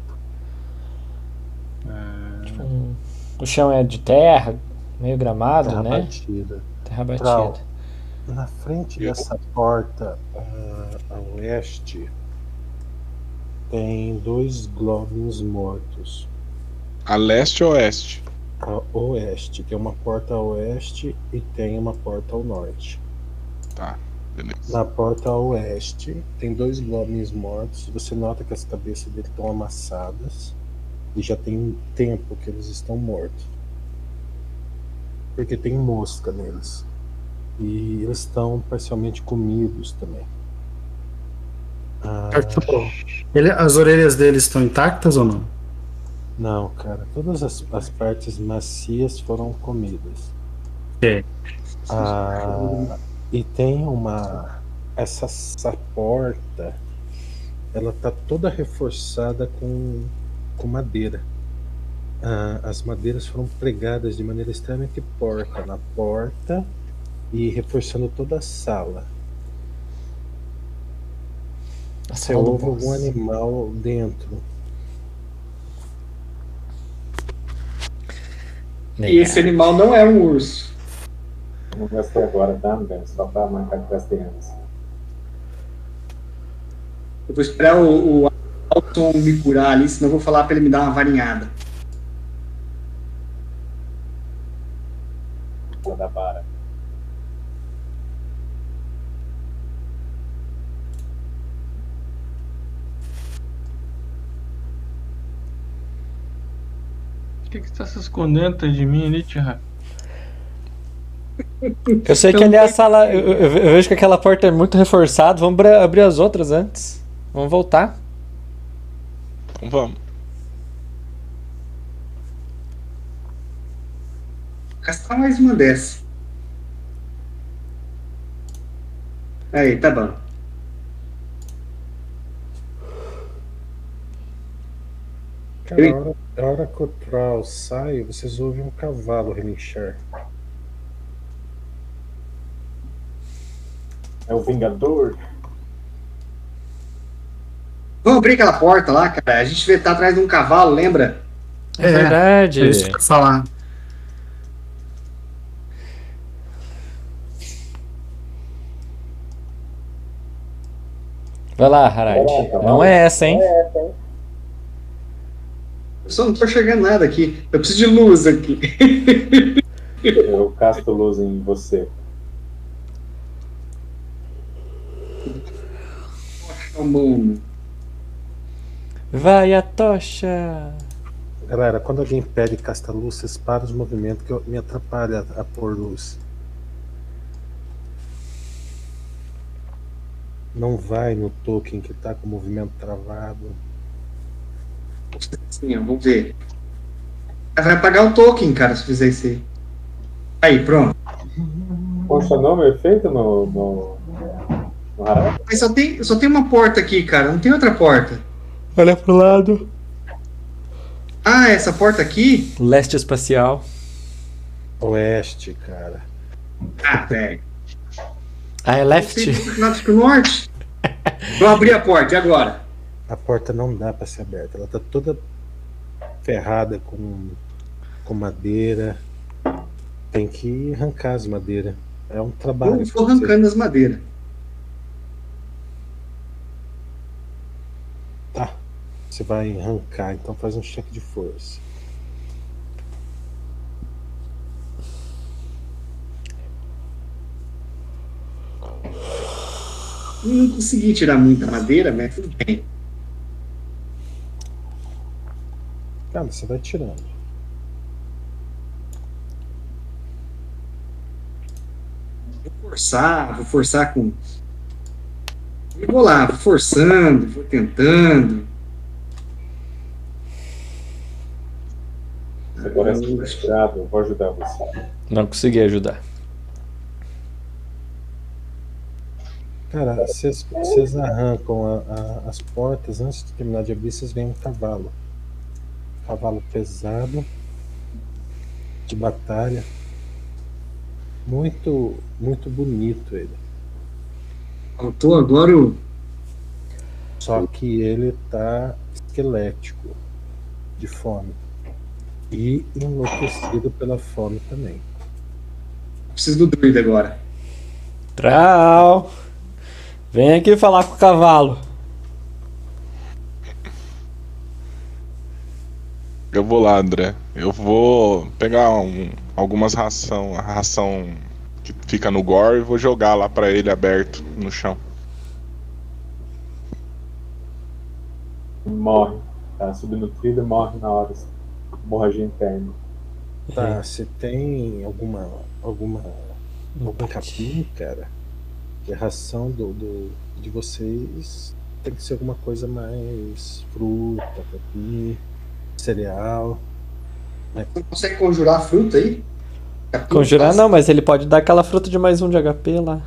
Tipo, um- o chão é de terra, meio gramado, Terra né? batida. Terra batida. Trau, na frente dessa porta ah, a oeste tem dois globins mortos. A leste ou oeste? A oeste, tem uma porta a oeste e tem uma porta ao norte. Tá, beleza. Na porta a oeste tem dois globins mortos. Você nota que as cabeças deles estão amassadas e já tem um tempo que eles estão mortos. Porque tem mosca neles. E eles estão parcialmente comidos também. Ah, Ele- as orelhas dele estão intactas ou não? não, cara, todas as, as partes macias foram comidas. Ok. Ah, e tem uma. Essa, essa porta, ela tá toda reforçada com, com madeira. Ah, as madeiras foram pregadas de maneira extremamente porca na porta e reforçando toda a sala. A Você sala ouve algum animal dentro. Legal. E esse animal não é um urso. Vamos ver se agora, tá, André? Só pra marcar que gastei antes. Eu vou esperar o, o Alton me curar ali, senão eu vou falar para ele me dar uma varinhada. Da para. O que, que você tá se escondendo atrás de mim ali, Tia? Eu sei que ali é a sala. Eu, eu- vejo que aquela porta é muito reforçada. Vamos abrir as outras antes. Vamos voltar. Então vamos. Gastar mais uma dessa. Aí, tá bom. Cara, a hora, que o Troll sai, vocês ouvem um cavalo relinchar. É o Vingador? Vamos abrir aquela porta lá, cara. A gente vê tá atrás de um cavalo, lembra? É verdade. É isso que eu ia falar. Vai lá, Harald. Não é essa, hein? Eu só não tô enxergando nada aqui. Eu preciso de luz aqui. Eu casto luz em você. Vamos. Vai a tocha. Galera, quando alguém pede casta luz, vocês param os movimentos que eu- me atrapalha a pôr luz. Não vai no token que tá com o movimento travado. Sim, ó, vamos ver. Vai apagar o token, cara, se fizer isso aí. Aí, pronto. Funcionou meu efeito no. no, no Harald? Mas só tem, só tem uma porta aqui, cara. Não tem outra porta. Olha pro lado. Ah, essa porta aqui? Leste espacial. Oeste, cara. Ah, velho. Ah, é left? Norte pro norte. Vou abrir a porta, e agora? A porta não dá pra ser aberta. Ela tá toda ferrada com, com madeira. Tem que arrancar as madeiras. É um trabalho. Eu estou arrancando as madeiras. Tá. Você vai arrancar, então faz um cheque de força. Não consegui tirar muita madeira, mas tudo bem. Cara, você vai tirando. Vou forçar, vou forçar com. Eu vou lá, vou forçando, vou tentando. Você parece frustrado, eu vou ajudar você. Não consegui ajudar. Cara, vocês vocês arrancam a- a- as portas, antes de terminar de abrir, vocês veem um cavalo. Cavalo pesado, de batalha. Muito, muito bonito ele. Faltou agora o. Só que ele tá esquelético, de fome. E enlouquecido pela fome também. Preciso do druida agora. Trau. Vem aqui falar com o cavalo. Eu vou lá, André. Eu vou pegar um- algumas ração, a ração que fica no gore e vou jogar lá pra ele aberto no chão. Morre. Tá subnutrido e morre na hora. Hemorragia interna. Tá, você tem alguma. alguma. algum capim, cara? Que a ração do, do- de vocês tem que ser alguma coisa mais fruta, capim, cereal. Né? Você consegue conjurar a fruta aí? Conjurar não, mas ele pode dar aquela fruta de mais um de HP lá.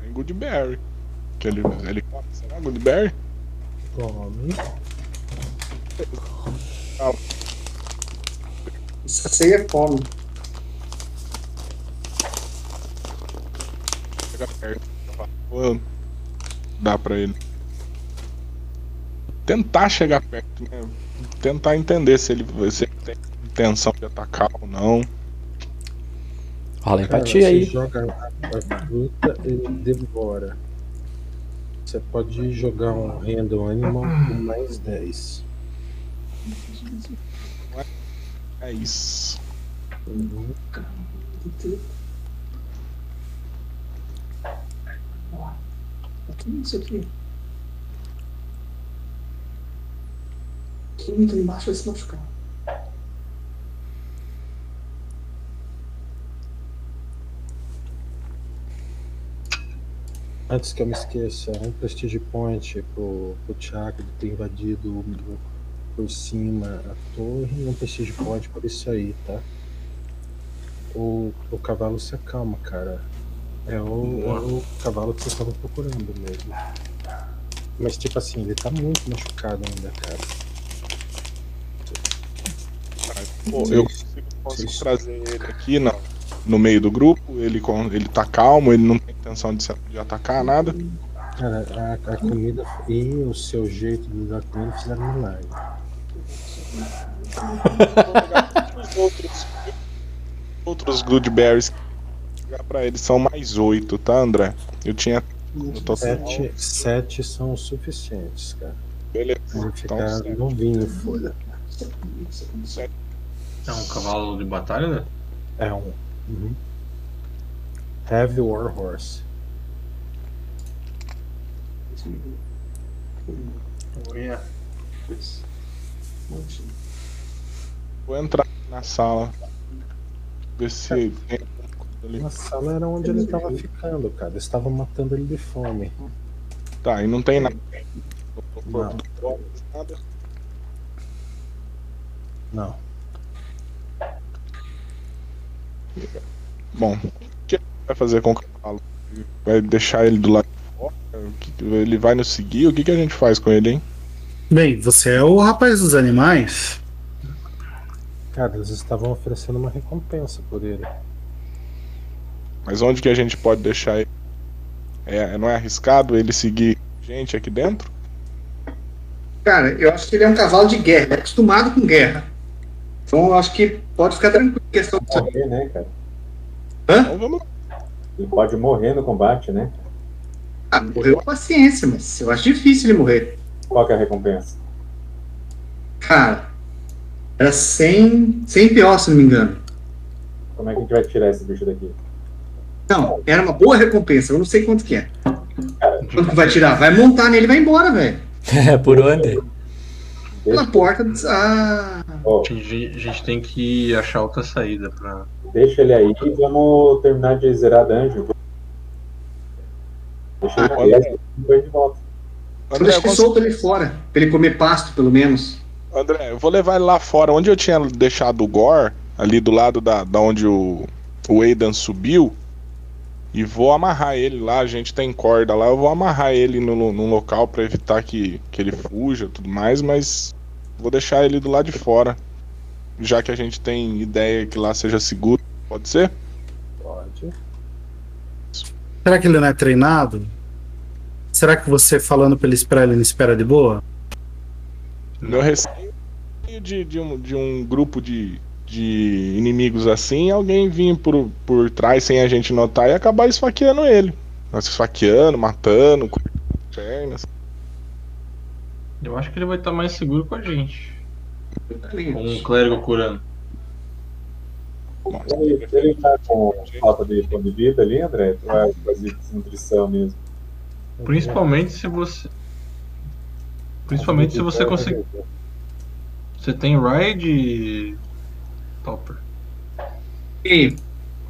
Tem Goodberry. Que ele, ele come, será Goodberry? Come. Isso aí é fome. Chega perto. Vou dar pra ele. Tentar chegar perto, né? Tentar entender se ele, se ele tem intenção de atacar ou não. Rola empatia você aí. joga a, a fruta, ele devora. Você pode jogar um random animal com mais 10. É isso. Que isso aqui? Quem entra embaixo vai se machucar. Antes que eu me esqueça, um Prestige Point pro, pro de ter invadido por cima a torre e um Prestige Point por isso aí, tá? O, o cavalo se acalma, cara. É o, é o cavalo que eu tava procurando mesmo. Mas tipo assim, ele tá muito machucado ainda, cara. Pô, eu consigo, consigo trazer ele aqui no, no meio do grupo, ele, ele tá calmo, ele não tem intenção de, de atacar nada. Cara, a, a comida e o seu jeito de dar comida fizeram milagre. Os outros, outros Goodberries eu pra eles são mais oito, tá, André? Eu tinha no total. Sete, sete são suficientes, cara. Beleza. Ele Então, ficar sete. novinho, folha. É um cavalo de batalha, né? É um. Uhum. Heavy War Horse. Vou entrar na sala. Ver se ali. Na sala era onde ele tava ficando, cara. Eles estavam matando ele de fome. Tá, e não tem nada. Não. nada. Não. Bom, o que ele vai fazer com o cavalo? Vai deixar ele do lado de fora? Ele vai nos seguir? O que, que a gente faz com ele, hein? Bem, você é o rapaz dos animais. Cara, eles estavam oferecendo uma recompensa por ele. Mas onde que a gente pode deixar ele? É, não é arriscado ele seguir gente aqui dentro? Cara, eu acho que ele é um cavalo de guerra, ele é acostumado com guerra. Então acho que pode ficar tranquilo em questão disso. Morrer, né, cara? Então vamos. Ele pode morrer no combate, né? Ah, morreu com paciência, mas eu acho difícil ele morrer. Qual que é a recompensa? Cara, era 100, 100 PO, se não me engano. Como é que a gente vai tirar esse bicho daqui? Não, era uma boa recompensa, eu não sei quanto que é. Quanto que vai tirar? Vai montar nele e vai embora, velho. É, por onde? Pela porta. do- Ah, Ó, A gente, a gente tem que achar outra saída pra. deixa ele aí e vamos terminar de zerar dungeon. Deixa ele olha aí, depois de volta. André, deixa eu ele consigo- solto ali fora, pra ele comer pasto, pelo menos. André, eu vou levar ele lá fora. Onde eu tinha deixado o Gore, ali do lado da, da onde o, o Aidan subiu, e vou amarrar ele lá. A gente tem corda lá. Eu vou amarrar ele no, no- num local pra evitar que, que ele fuja e tudo mais, mas vou deixar ele do lado de fora. Já que a gente tem ideia que lá seja seguro. Pode ser? Pode. Será que ele não é treinado? Será que você falando pra ele esperar, ele não espera de boa? Meu receio de, de, um, de um grupo de, de inimigos assim, alguém vir por, por trás sem a gente notar e acabar esfaqueando ele. Nós esfaqueando, matando, com pernas. Eu acho que ele vai estar mais seguro com a gente. Com um clérigo curando. Ele, ele tá com falta de pão de vida ali, André? Tu vai fazer desnutrição mesmo? Principalmente se você. Principalmente se você conseguir. Você tem ride. Topper. E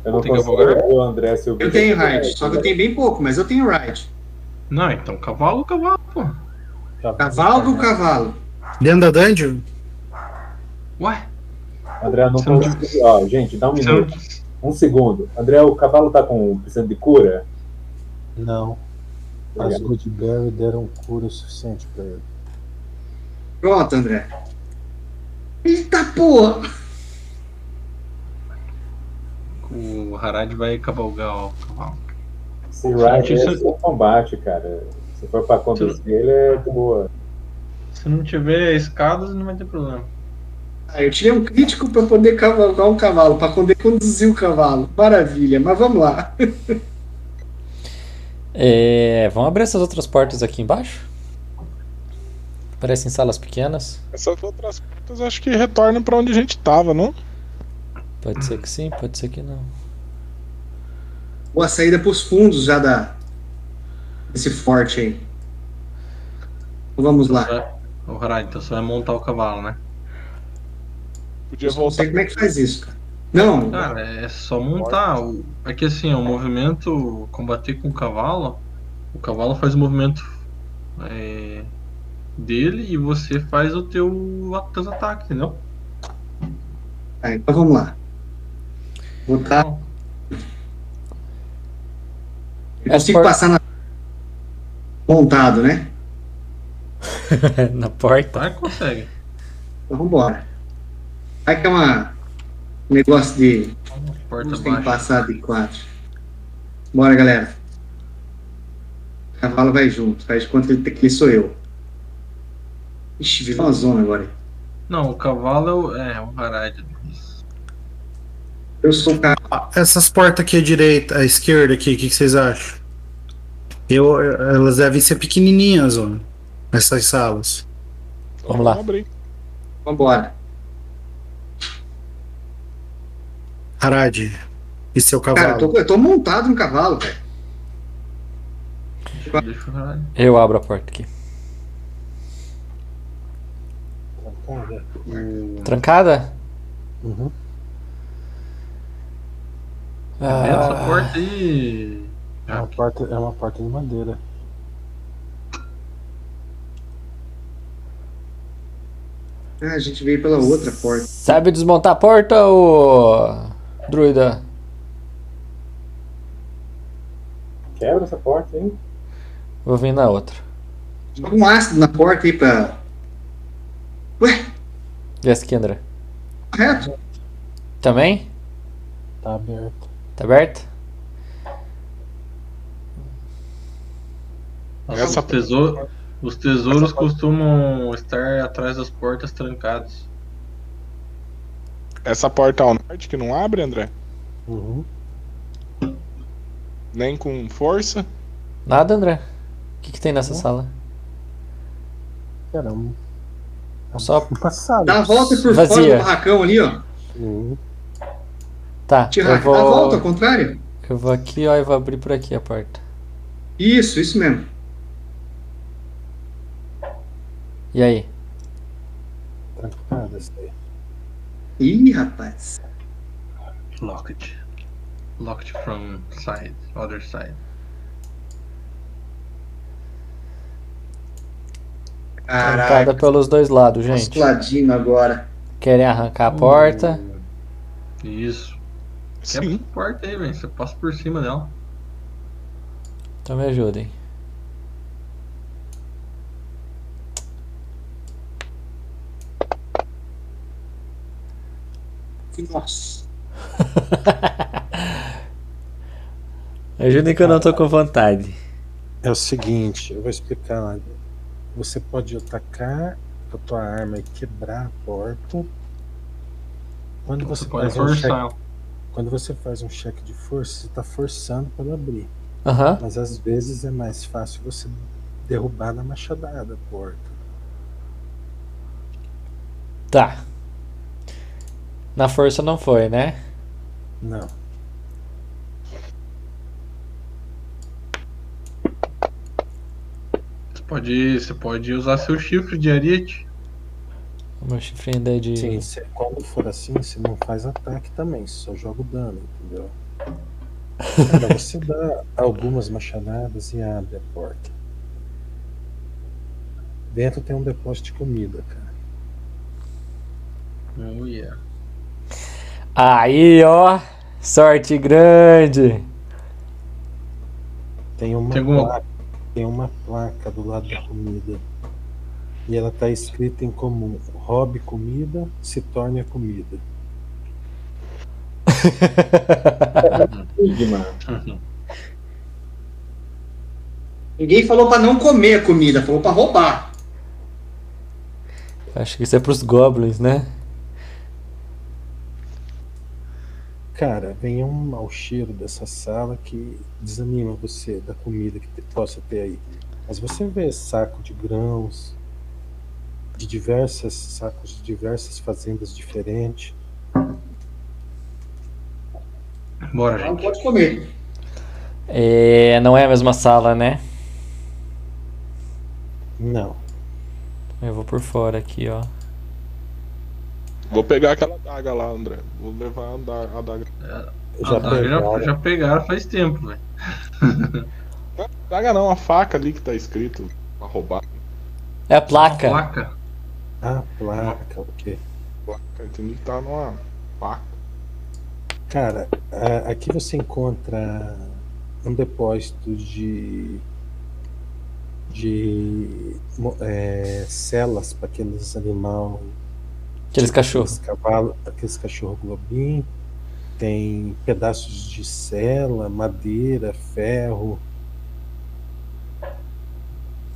Eu não Tem ver o André se eu eu tenho ride, só que eu tenho bem pouco, mas eu tenho ride. Não, então cavalo, cavalo, pô. Cavalo do cavalo. Dentro da dungeon? Ué? André, eu não consigo. Ó, gente, dá um minuto. Um segundo. André, o cavalo tá com precisando de cura? Não. As Goodberry deram cura o suficiente pra ele. Pronto, André. Eita porra! O Harad vai cavalgar o cavalo. Se é Isso- só combate, cara. Se for pra conduzir ele, é de boa. Se não tiver escadas, não vai ter problema. Ah, eu tirei um crítico pra poder cavalgar um cavalo, pra poder conduzir o cavalo. Maravilha, mas vamos lá. É, vamos abrir essas outras portas aqui embaixo? Parecem salas pequenas. Essas outras portas acho que retornam pra onde a gente tava, não? Pode ser que sim, pode ser que não. Boa saída pros fundos já da. Desse forte aí. Então vamos lá. Ô, Harald, então você vai montar o cavalo, né? Podia Eu não voltar. sei como é que faz isso, cara. Não, Cara, é só montar. O- É que assim, o movimento combater com o cavalo, o cavalo faz o movimento é, dele e você faz o teu teus ataques, entendeu? tá, então vamos lá. Botar. Eu É consigo for- passar na. Montado, né? Na porta. Vai consegue. Então vambora. Vai que é uma. Um negócio de. Porta tem que passar de quatro. Bora, galera. O cavalo vai junto. Faz de conta que ele sou eu. Ixi, virou uma zona agora. Não, o cavalo é o, é, o Harald. Eu sou o cara. Essas portas aqui à direita, à esquerda aqui, o que, que vocês acham? Eu, elas devem ser pequenininhas, ó. Essas salas. Vamos lá. abrir. Vambora. Harad, e seu Cara, cavalo? eu tô, eu tô montado no cavalo, velho. Eu abro a porta aqui. Trancada. Trancada? Essa Ah, porta aí. É uma porta, é uma porta de madeira. Ah, a gente veio pela outra porta. sabe desmontar a porta, ô druida? Quebra essa porta, hein? Vou vir na outra. Joga um ácido na porta aí pra. Ué, E essa aqui, André? correto? Também? Tá aberto. Tá aberto? Nossa, Essa- os, tesouro- os tesouros costumam estar atrás das portas trancadas. Essa porta ao norte que não abre, André? Uhum. Nem com força? Nada, André? O que, que tem nessa sala? Caramba. Só. Passado. Dá a volta por Vazia. fora do barracão ali, ó. Uhum. Tá, Tira, eu Dá a volta, vou. ao contrário. Eu vou aqui, ó, e vou abrir por aqui a porta. Isso, isso mesmo. E aí? Trancada essa aí. Ih, rapaz. Locked. Locked from side, other side. Trancada Caraca, pelos dois lados, gente. gente. ladino agora. Querem arrancar a porta? Isso. Quebra Sim. essa porta aí, velho. Você passa por cima dela. Então me ajudem. Nossa. Ajudem que eu não tô com vontade. É o seguinte, eu vou explicar. Você pode atacar com a tua arma e quebrar a porta. Quando você, Você pode faz um cheque, forçar. Quando você faz um cheque de força, você está forçando para ela abrir. Aham. Mas às vezes é mais fácil você derrubar na machadada a porta. Tá. Na força não foi, né? Não. Você pode, você pode usar seu chifre de ariete. O meu chifre ainda é de. Sim, cê- quando for assim, você não faz ataque também, você só joga o dano, entendeu? Cara, você dá algumas machadadas e abre a porta. Dentro tem um depósito de comida, cara. Oh yeah. Aí, ó. Sorte grande. Tem uma, Tem alguma- placa, tem uma placa do lado da comida. E ela tá escrita em comum: roube comida, se torne a comida. Ninguém falou pra não comer a comida, falou pra roubar. Acho que isso é pros goblins, né? Cara, vem um mau cheiro dessa sala que desanima você da comida que possa ter aí. Mas você vê saco de grãos, de diversas sacos de diversas fazendas diferentes. Bora, Não gente. pode comer. É, não é a mesma sala, né? Não. Eu vou por fora aqui, ó. Vou pegar aquela daga lá, André. Vou levar a da- a daga. Já já, pegaram. já pegaram faz tempo, velho. Daga não, a faca ali que tá escrito pra roubar. É a placa. Placa. Ah, placa, ok. Placa, entendi que tá numa faca. Cara, a- aqui você encontra um depósito de de é, celas para aqueles animais, Aqueles cachorros. cavalos, aqueles cachorro globinho. Tem pedaços de cela, madeira, ferro.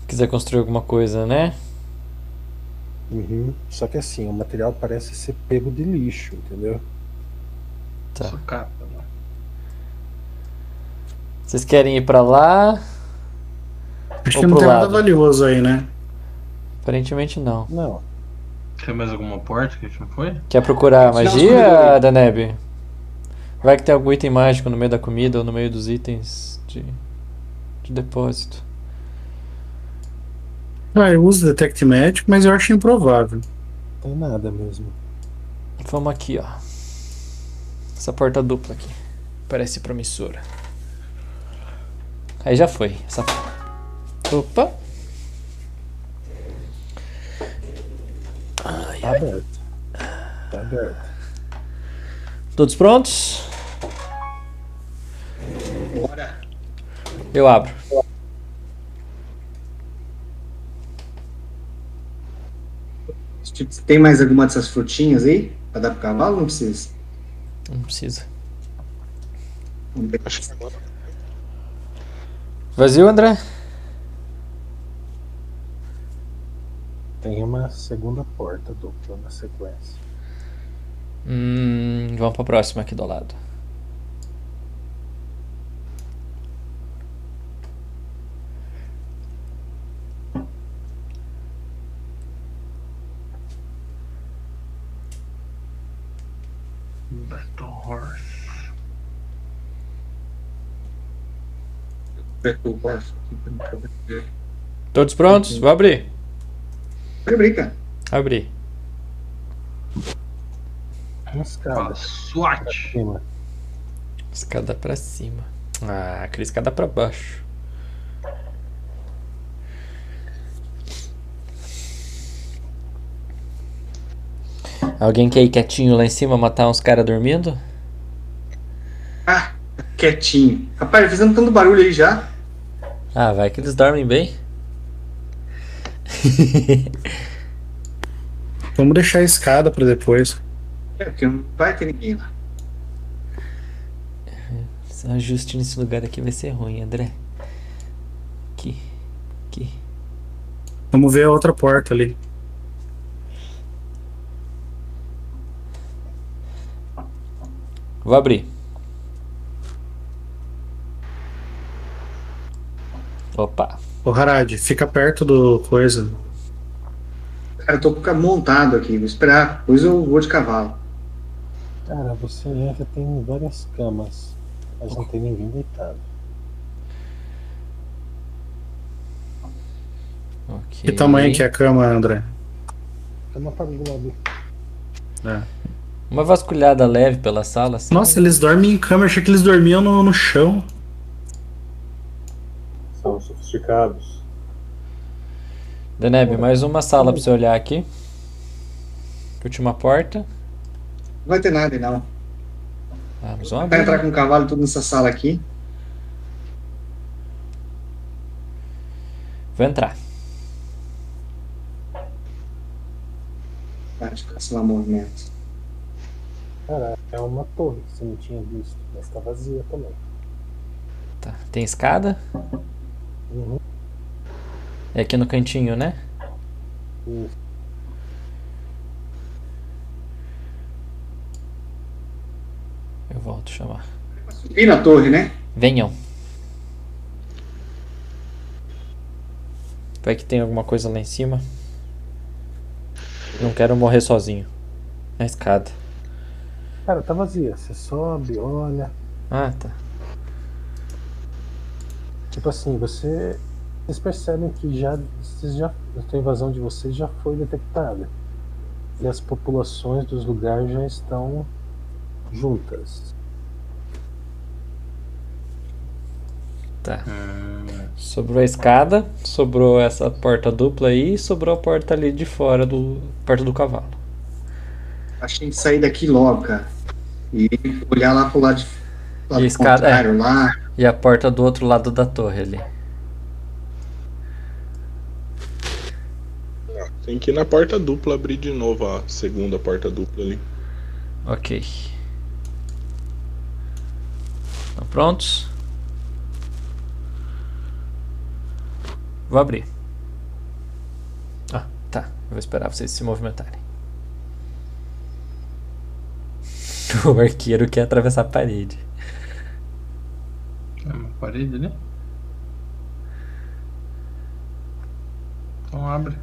Quiser construir alguma coisa, né? Uhum. Só que assim, o material parece ser pego de lixo, entendeu? Tá. Sucata, né? Vocês querem ir pra lá? Acho Ou que não tem nada lado? valioso aí, né? Aparentemente não. Não. Tem mais alguma porta que a gente não foi? Quer procurar magia. Daneb? Vai que tem algum item mágico no meio da comida ou no meio dos itens de, de depósito. Ah, eu uso Detect Magic, mas eu acho improvável. Não tem nada mesmo. Vamos aqui, ó. Essa porta dupla aqui. Parece promissora. Aí já foi. Essa... Opa! Tá aberto. Tá aberto. Todos prontos? Bora. Eu abro. Tipo, Tem mais alguma dessas frutinhas aí? Pra dar pro cavalo? Não precisa. Não precisa. Acho que agora. Vazio, André? Tem uma segunda porta dupla na sequência. Hum, vamos pra próxima aqui do lado. Battle Horse. Todos prontos? Vou abrir. Pode abrir, cara. Abrir. Uma escada. SWAT. Cima. Escada pra cima. Ah, aquele escada pra baixo. Alguém quer ir quietinho lá em cima matar uns caras dormindo? Ah, quietinho. Rapaz, fazendo tanto barulho aí já. Ah, vai que eles dormem bem. Vamos deixar a escada pra depois. É, porque não vai ter ninguém lá. Esse ajuste nesse lugar aqui vai ser ruim, André. Aqui. Aqui. Vamos ver a outra porta ali. Vou abrir. Opa. Ô Harad, fica perto do coisa. Cara, eu tô com o ca- montado aqui. Vou esperar. Depois eu vou de cavalo. Cara, você entra, tem várias camas. Mas não tem ninguém deitado. Ok. Que tamanho que é a cama, André? Cama para globo. Uma vasculhada leve pela sala. Assim. Nossa, eles dormem em cama. Eu achei que eles dormiam no, no chão. São sofisticados. Deneb, mais uma sala pra você olhar aqui. Última porta. Não vai ter nada aí, não. Vamos, vamos Vai entrar com o cavalo tudo nessa sala aqui. Vou entrar. Para de cancelar movimento. Cara, é uma torre que você não tinha visto, mas tá vazia também. Tá. Tem escada? Uhum. É aqui no cantinho, né? Isso. Eu volto a chamar. Subir na torre, né? Venham. Vai que tem alguma coisa lá em cima. Não quero morrer sozinho. Na escada. Cara, tá vazia. Você sobe, olha. Ah, tá. Tipo assim, você. Vocês percebem que já, vocês já a invasão de vocês já foi detectada. E as populações dos lugares já estão juntas. Tá. Hum, Sobrou a escada, sobrou essa porta dupla aí e sobrou a porta ali de fora do. porta do cavalo. Acho que tem que sair daqui logo, cara. E olhar lá pro lado, de, lado E a escada- contrário, lá. E a porta do outro lado da torre ali. Tem que ir na porta dupla abrir de novo a segunda porta dupla ali. Ok. Estão prontos? Vou abrir. Ah, tá. Vou esperar vocês se movimentarem. O arqueiro quer atravessar a parede. É uma parede ali? Então abre.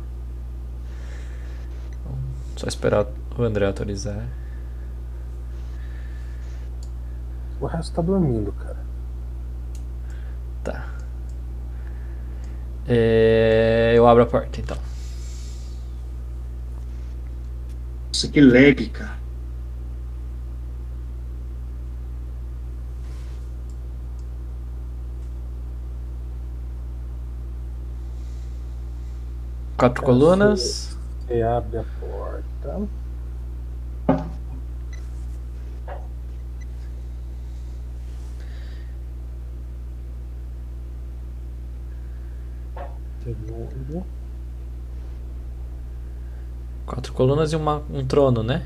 Só esperar o André autorizar. O resto tá dormindo, cara. Tá. É, eu abro a porta então. Isso aqui lag, cara. Quatro colunas. Você abre a porta. Segundo. Quatro colunas e uma, um trono, né?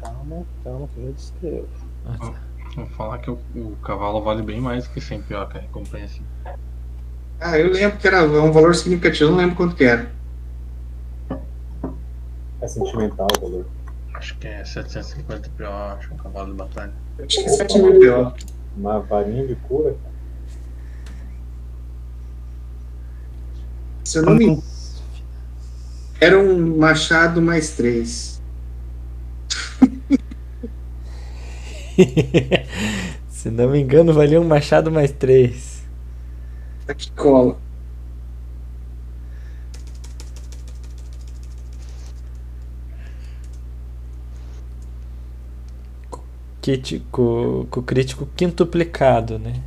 Calma, calma que eu já descrevo. Ah, tá. Vou falar que o, o cavalo vale bem mais que 100 pior que a recompensa. Ah, eu lembro que era um valor significativo, eu não lembro quanto que era. É sentimental o valor. Acho que é 750 pior, acho um cavalo de batalha. Acho que é 7 mil pior. Uma varinha de cura, cara. Se eu não me engano, era um machado mais 3. Se não me engano, valia um machado mais três. Aqui cola. Kit com, crítico quintuplicado, né?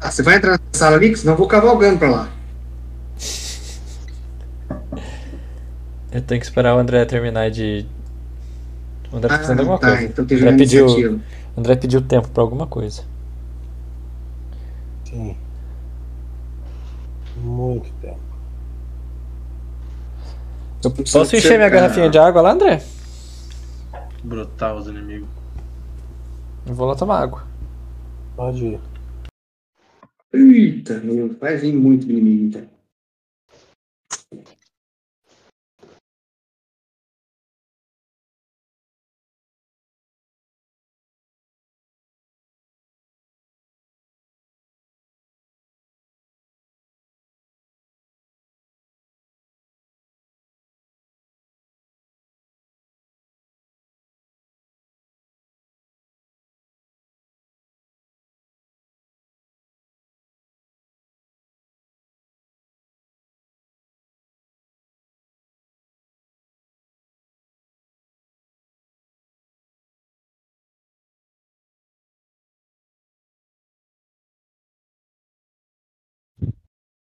Ah, você vai entrar na sala ali, que senão eu vou cavalgando pra lá. Eu tenho que esperar o André terminar de. O André tá fazendo alguma tá, coisa. então André pediu, André pediu tempo pra alguma coisa. Sim. Muito tempo. Eu posso encher minha garrafinha de água lá, André? Brotar os inimigos. Eu vou lá tomar água. Pode ir. Eita, meu, vai vir muito inimigo, então.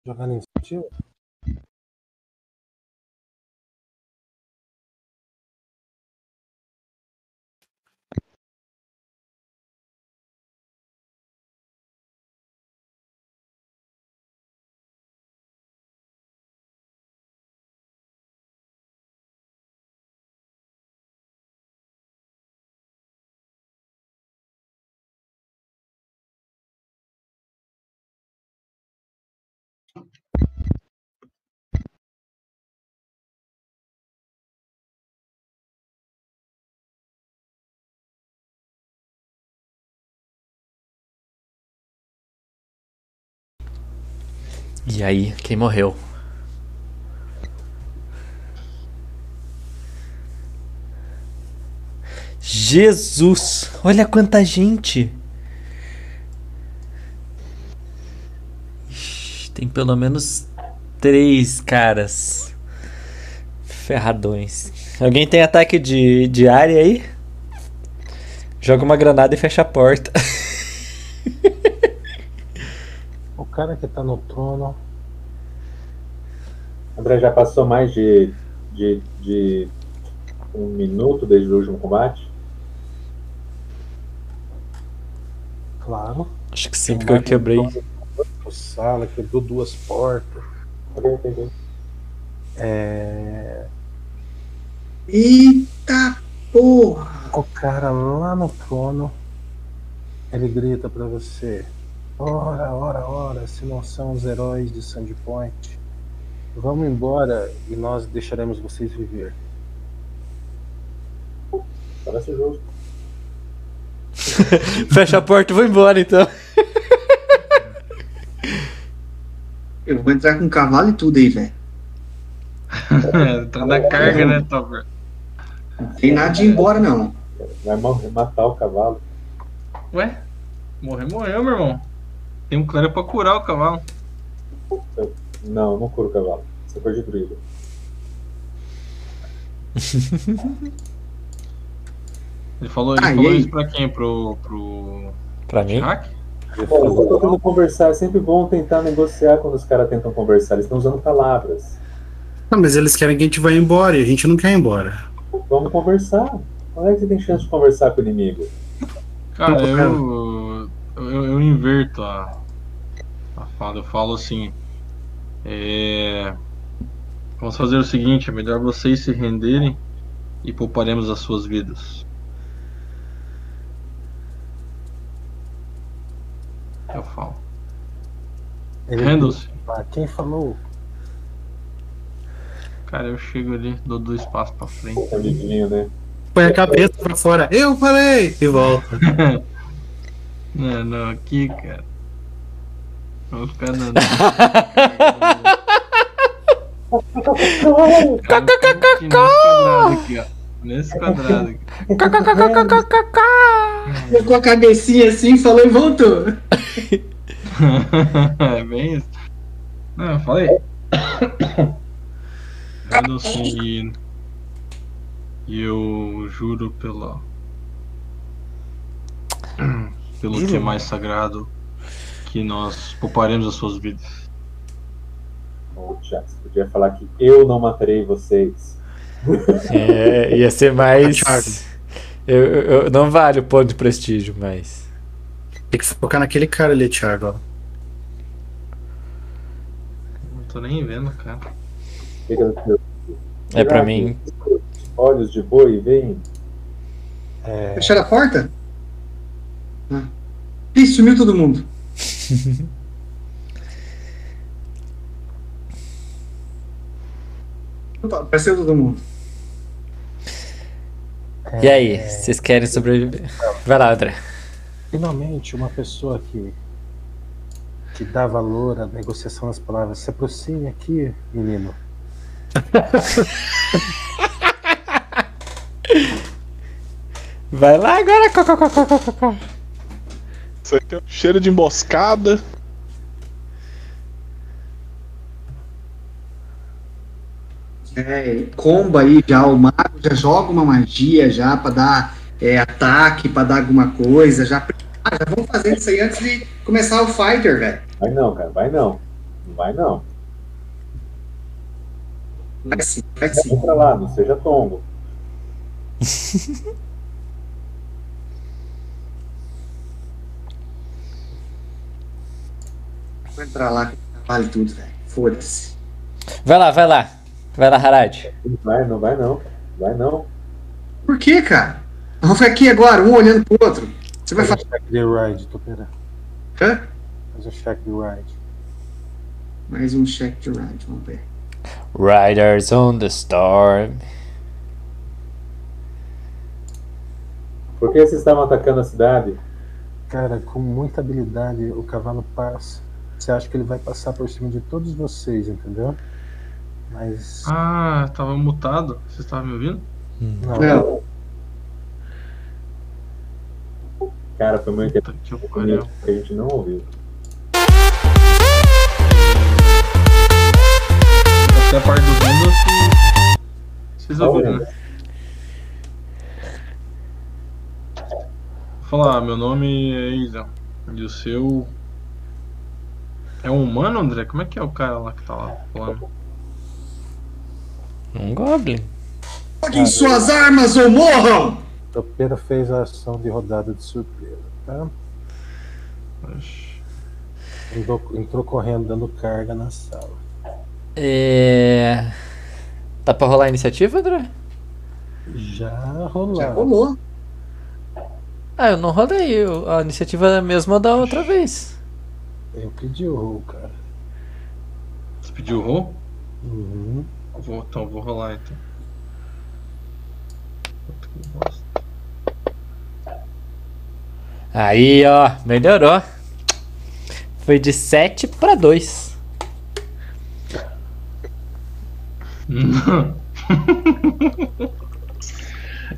Jogar E aí, quem morreu? Jesus! Olha quanta gente! Tem pelo menos três caras ferradões. Alguém tem ataque de, de área aí? Joga uma granada e fecha a porta. O cara que tá no trono. André, já passou mais de, de, de um minuto desde o último combate? Claro. Acho que sim, porque eu quebrei. O sala quebrou duas portas. Ok, entendi. É. Eita porra! O cara lá no trono. Ele grita pra você. Ora, ora, ora, se não são os heróis de Sandpoint. Vamos embora e nós deixaremos vocês viver. Parece justo. Fecha a porta e vou embora então. Eu vou entrar com cavalo e tudo aí, velho. É, tá na carga, né, Topper? Não tem nada de ir embora, não. Vai morrer- matar o cavalo. Ué? Morreu, morreu, meu irmão. Tem um clérigo pra curar o cavalo. Não, não cura o cavalo. Você foi de druida. Ele falou, ele Ah, e falou aí? isso pra quem? Pro. pro. Pra mim? Hack? Bom, eu tô tentando conversar. É sempre bom tentar negociar quando os caras tentam conversar. Eles estão usando palavras. Não, mas eles querem que a gente vá embora e a gente não quer ir embora. Vamos conversar. Quando é que você tem chance de conversar com o inimigo? Cara, Não, eu, eu, eu inverto a, a fala. Eu falo assim. É, vamos fazer o seguinte: é melhor vocês se renderem e pouparemos as suas vidas. Eu falo. Rendam-se. grita, Quem falou? Cara, eu chego ali, dou dois passos pra frente. Escondidinho, né? Põe a cabeça pra fora. Eu falei! E volta. Não, não, aqui, cara. Vou ficar na. Nesse quadrado aqui, ó. Nesse quadrado aqui. Colocou a cabecinha assim, falou e voltou. é bem isso. Não, eu falei. Eu assim, e eu juro pela. Pelo que é mais sagrado que nós pouparemos as suas vidas. Ô, Thiago, você podia falar que eu não matarei vocês. É, ia ser mais. Eu, eu, eu- não vale o ponto de prestígio, mas. Tem que focar naquele cara ali, Thiago. Não tô nem vendo, cara. É pra mim. Olhos de boi, vem. É, Fecharam a porta? Ah. Ih, sumiu todo mundo. Apareceu todo mundo. E aí, vocês querem sobreviver? Vai lá, André. finalmente uma pessoa que que dá valor à negociação das palavras. Se aproxime aqui, menino. Vai lá agora, có, có, có, có. Isso aí tem um cheiro de emboscada. É, comba aí já, o mago já joga uma magia já pra dar é, ataque, pra dar alguma coisa. Já, ah, já vamos fazendo isso aí antes de começar o fighter, velho. Vai não, cara, vai não. Não vai não. Vai sim, vai sim. Vem pra lá, não seja tombo. Vou entrar lá, vale tudo, velho. Foda-se. Vai lá, vai lá. Vai lá, Harad. Não vai, não vai não. Vai não. Por que, cara? Vamos ficar aqui agora, um olhando pro outro. Você vai Faz falar. um check de ride, Topera. Hã? Faz um check de ride. Mais um check de ride, vamos ver. Riders on the Storm. Por que vocês estavam atacando a cidade? Cara, com muita habilidade o cavalo passa. Você acha que ele vai passar por cima de todos vocês, entendeu? Mas Ah, tava mutado. Vocês estavam me ouvindo? não. Não. Cara, foi uma Puta que pariu. a gente não ouviu. Até a parte do Windows que vocês ouviram, né? Vou falar, meu nome é Isa. E o seu. É um humano, André? Como é que é o cara lá que tá lá falando? Um Goblin. Joguem suas armas ou morram! O Topeira fez a ação de rodada de surpresa, tá? Oxi. Entrou, entrou correndo dando carga na sala. É. Dá pra rolar a iniciativa, André? Já rolou. Já rolou. Ah, eu não rolei. A iniciativa é a mesma da outra vez. Eu pedi o roll, cara. Você pediu o roll? Uhum. Vou, então, vou rolar então. Aí, ó, melhorou. Foi de 7 pra 2.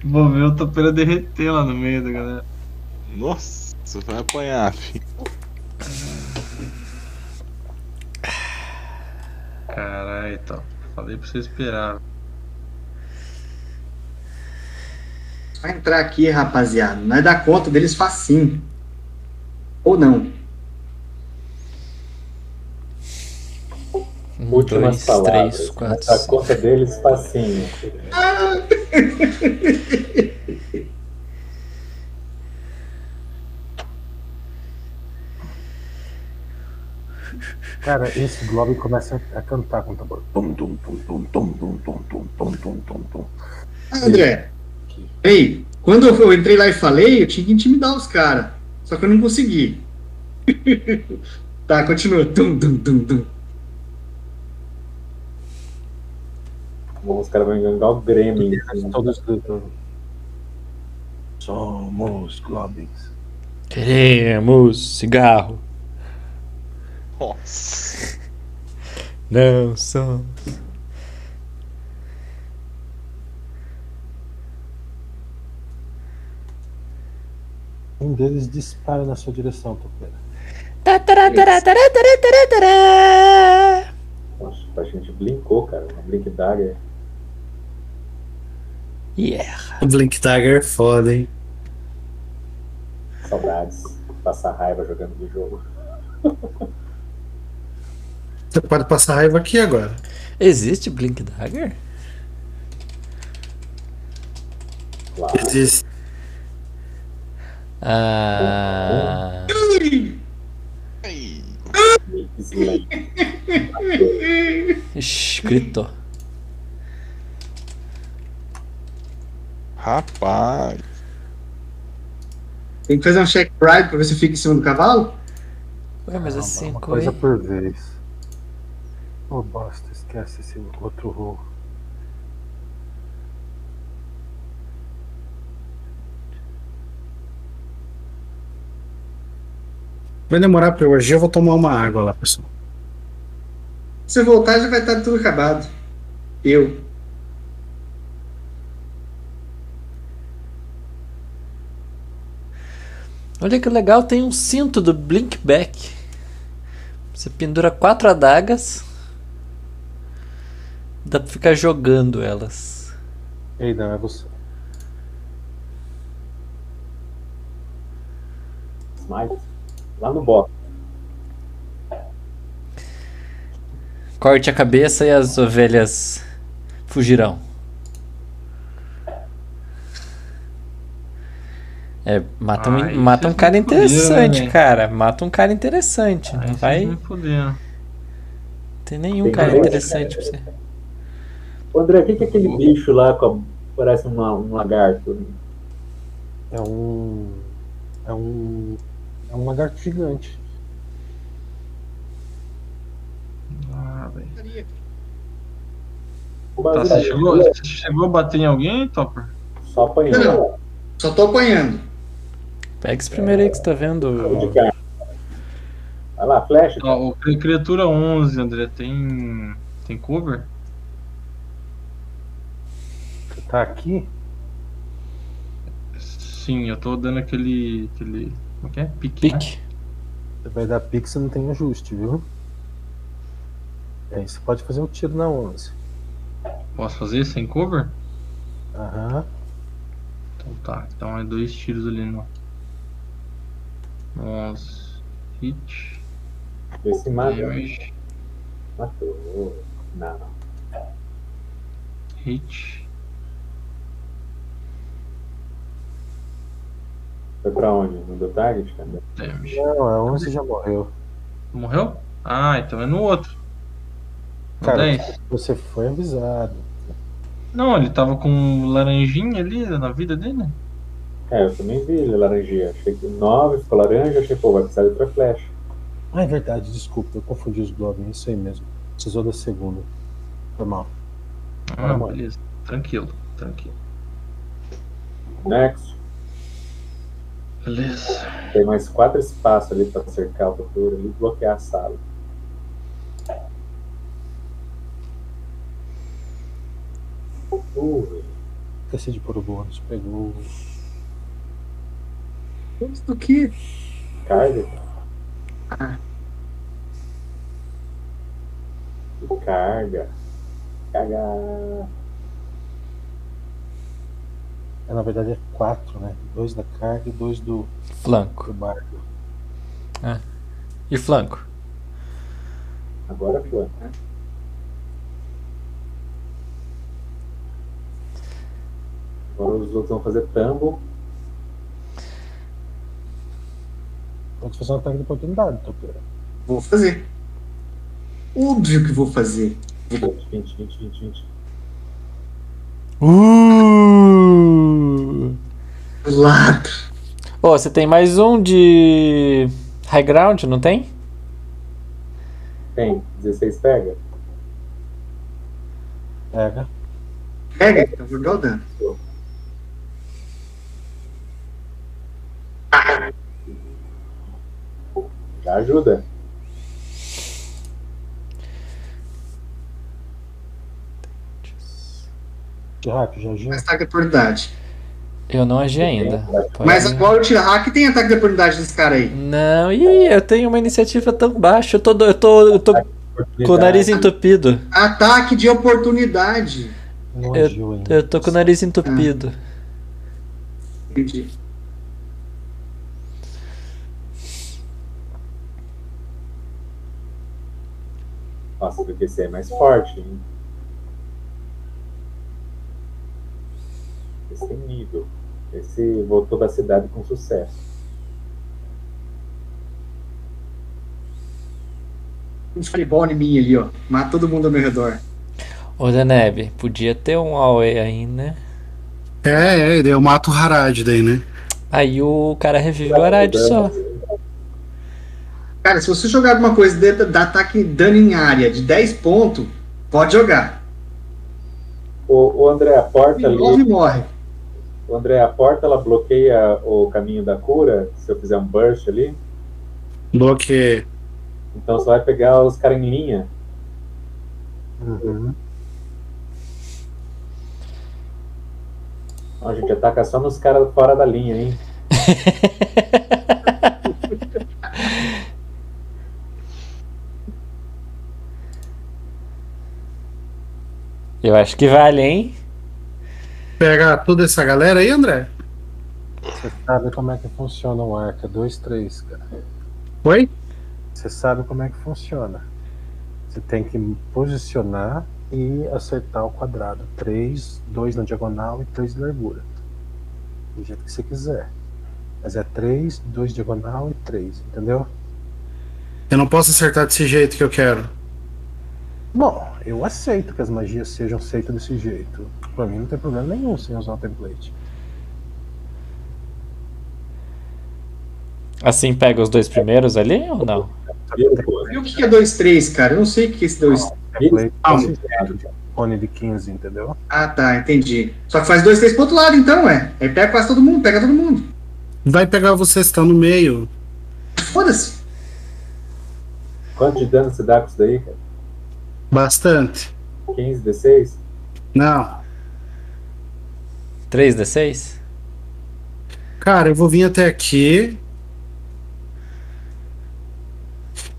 Vou ver o topeira derreter lá no meio da galera. Nossa, você vai apanhar, filho. Caralho, então. Falei pra você esperar. Vai entrar aqui, rapaziada. Nós dá conta deles facinho. Ou não. Um, Últimas dois, palavras. três, quatro, A cinco. conta deles facinho. Cara, esse Globo começa a cantar com o tambor. Tum, tum, tum, tum, tum, tum, tum, tum, tum, tum, tum, tum. Ah, André, ei, quando eu entrei lá e falei, eu tinha que intimidar os caras. Só que eu não consegui. tá, continua. Tum, tum, tum, tum. Os caras vão enganar o Grêmio. Todos. Somos Globins. Queremos cigarro. Nossa. Não somos. Um deles dispara na sua direção, Topeira. Nossa, a gente blinkou, cara. Uma Blink Dagger. Yeah. O Blink Dagger é foda, hein? Saudades. Passar raiva jogando no jogo. Você pode passar raiva aqui agora. Existe Blink Dagger? Claro. Existe. Ah. Gritou. Rapaz. Tem que fazer um check ride pra ver se fica em cima do cavalo? Ué, mas Uma assim, coisa coi- por vez. Ô bosta, esquece esse outro roll. Vai demorar pra eu agir, eu vou tomar uma água lá, pessoal. Se voltar, já vai estar tudo acabado. Eu. Olha que legal, tem um cinto do Blinkback. Você pendura quatro adagas. Dá pra ficar jogando elas. Ei, não, é você. Smite. Lá no box. Corte a cabeça e as ovelhas fugirão. É, mata um, Ai, mata um cara fuderam, interessante, cara. Mata um cara interessante. Não Aí vai fuderam. ter nenhum Tem cara interessante pra você. Ô, André, o que, que é aquele bicho lá com a- parece uma- um lagarto? É um. É um. É um lagarto gigante. Ah, velho. O Tá, bagulho você chegou, você chegou a bater em alguém, Topper? Só apanhou. Não. Só tô apanhando. Pega esse primeiro aí que você tá vendo. Vai lá, flecha. Ó, o cri- Criatura 11, André, tem. Tem cover? Tá aqui? Sim, eu tô dando aquele. aquele. Como é que é? Pique. né? Pique. Você vai dar pix e não tem ajuste, viu? Aí você pode fazer o tiro na 11. Posso fazer sem cover? Aham. Então tá. Então é dois tiros ali no. Nossa. Hit. Vê se mata. Damage. Matou. Não. Hit. Foi pra onde? No do target, cara? Damage. Não, a 11 já morreu. Morreu? Ah, então é no outro. No Cara, 10. você foi avisado. Não, ele tava com laranjinha ali na vida dele. É, eu também vi ele laranjinha. Achei que 9 ficou laranja, achei, pô, vai precisar de outra flecha. Ah, é verdade, desculpa, eu confundi os Globin, isso aí mesmo. Precisou da segunda. Foi mal. Ah, beleza. Tranquilo, tranquilo. Next. Beleza. Tem mais quatro espaços ali pra cercar o futuro ali e bloquear a sala. Uh, Esqueci de pôr o bônus, pegou. Isso do que? carga. Ah. Carga. Carga. É, na verdade é quatro, né? Dois da carga e dois do, Flanco. do barco. E flanco? Agora foi. Agora os outros vão fazer tumble. Pode fazer um ataque de oportunidade, Topeira. Vou fazer. Óbvio que vou fazer. 20, 20, 20, 20, 20. Uh! Lado. Ô, você tem mais um de high ground, não tem? Tem, 16 pega. Pega. Pega, então vou dar o dano. Já ajuda. Que rápido, já agiu? Mais ataque de oportunidade. Eu não agi ainda. Pode- Mas agora o Tira-Hack tem ataque de oportunidade desse cara aí. Não, ih, eu tenho uma iniciativa tão baixa. Eu tô, eu tô, eu tô com o nariz entupido. Ataque de oportunidade. Não Eu- agiu ainda. Eu tô com o nariz entupido. Entendi. Nossa, porque esse é mais forte, hein? Esse tem nível. Esse voltou da cidade com sucesso. Um fireball em mim ali, ó. Mata todo mundo ao meu redor. Ô, Deneb, podia ter um AOE aí, né? É, é, daí eu mato o Harad daí, né? Aí o cara revive o Arad só. Cara, se você jogar alguma coisa dentro da ataque dano em área de 10 pontos, pode jogar. O, o André, a porta ali. 9 morre. O André, a porta ela bloqueia o caminho da cura se eu fizer um burst ali. Bloqueio. Então você vai pegar os caras em linha. Uhum. A gente ataca só nos caras fora da linha, hein? Eu acho que vale, hein? Pega toda essa galera aí, André? Você sabe como é que funciona um arca 2, 3, cara. Oi? Você sabe como é que funciona. Você tem que posicionar e acertar o quadrado. 3, 2 na diagonal e 3 de largura. Do jeito que você quiser. Mas é 3, 2 diagonal e 3, entendeu? Eu não posso acertar desse jeito que eu quero. Bom, eu aceito que as magias sejam feitas desse jeito. Pra mim não tem problema nenhum sem usar o template. Assim pega os dois primeiros ali ou não? E o que é 2-3, cara? Eu não sei o que é esse 2. Template Ah, desse jeito, de cone de 15, entendeu? Ah, tá, entendi. Só que faz 2-3 pro outro lado, então, é. Aí pega quase todo mundo, pega todo mundo. Vai pegar vocês que estão no meio. Foda-se. Quanto de dano você dá com isso daí, cara? Bastante. 15, 16? Não. 3d6? Cara, eu vou vir até aqui.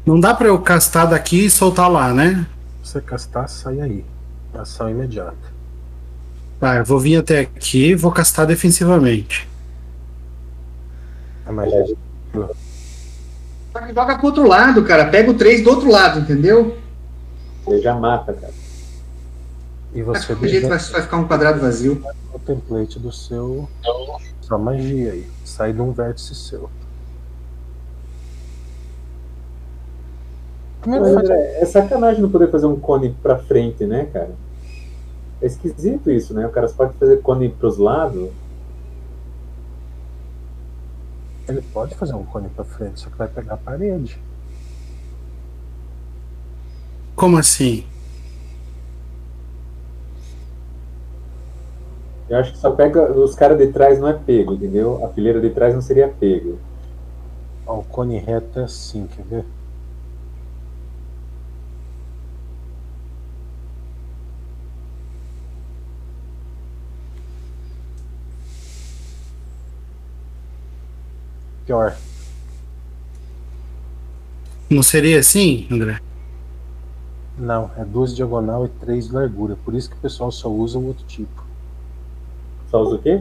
Não dá pra eu castar daqui e soltar lá, né? Você castar, sai aí. Ação imediata. Tá, eu vou vir até aqui e vou castar defensivamente. A magia de Só que joga pro outro lado, cara. Pega o 3 do outro lado, entendeu? Você já mata, cara. E você de qualquer jeito vai, vai ficar um quadrado vazio. o template do seu. Sua magia aí. Sai de um vértice seu. Como é faz? André, é sacanagem não poder fazer um cone pra frente, né, cara? É esquisito isso, né? O cara só pode fazer cone pros lados. Ele pode fazer um cone pra frente, só que vai pegar a parede. Como assim? Eu acho que só pega. Os caras de trás não é pego, entendeu? A fileira de trás não seria pego. Ó, o cone reto é assim, quer ver? Pior. Não seria assim, André? Não, é duas diagonal e três de largura. Por isso que o pessoal só usa o outro tipo. Só usa o quê?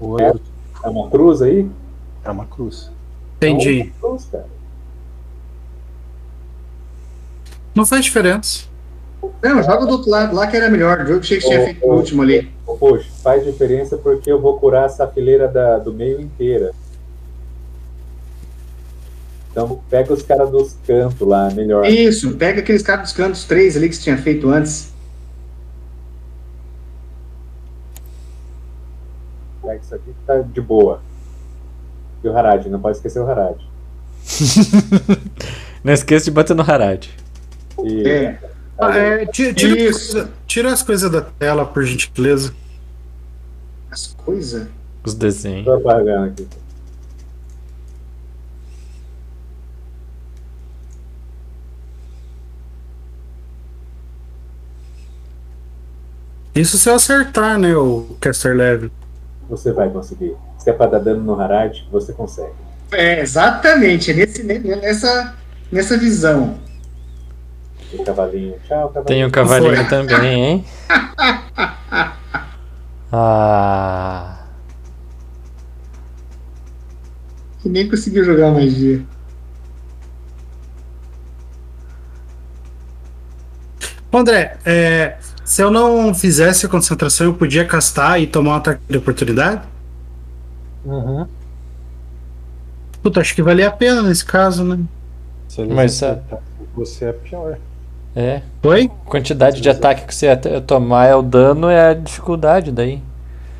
O outro tipo É uma cruz aí? é uma cruz. Entendi. É uma cruz, cara. Não faz diferença. Não, joga do outro lado lá que era melhor. O jogo que tinha feito o ô. último ali. Poxa, faz diferença porque eu vou curar essa fileira da, do meio inteira. Então pega os caras dos cantos lá, melhor. Isso, pega aqueles caras dos cantos três ali que você tinha feito antes. Pega isso aqui que tá de boa. E o Harad, não pode esquecer o Harad. Não esqueça de bater no Harad. E É. Ah, é, ti- tira, coisa- tira as coisas da tela, por gentileza. As coisas. Os desenhos. tô apagando aqui. Isso se eu acertar, né, o caster leve. Você vai conseguir. Se é pra dar dano no Harad, você consegue. É, exatamente. É nesse, nessa, nessa visão. O cavalinho. Tchau, cavalinho. Tem um cavalinho Foi. também, hein? Ah. Que nem conseguiu jogar magia. André, é, se eu não fizesse a concentração, eu podia castar e tomar um ataque de oportunidade? Uhum. Puta, acho que valia a pena nesse caso, né? Se eles Mas, acertarem, você é pior. É. Oi? Quantidade de ataque que você ia tomar é o dano, é a dificuldade daí.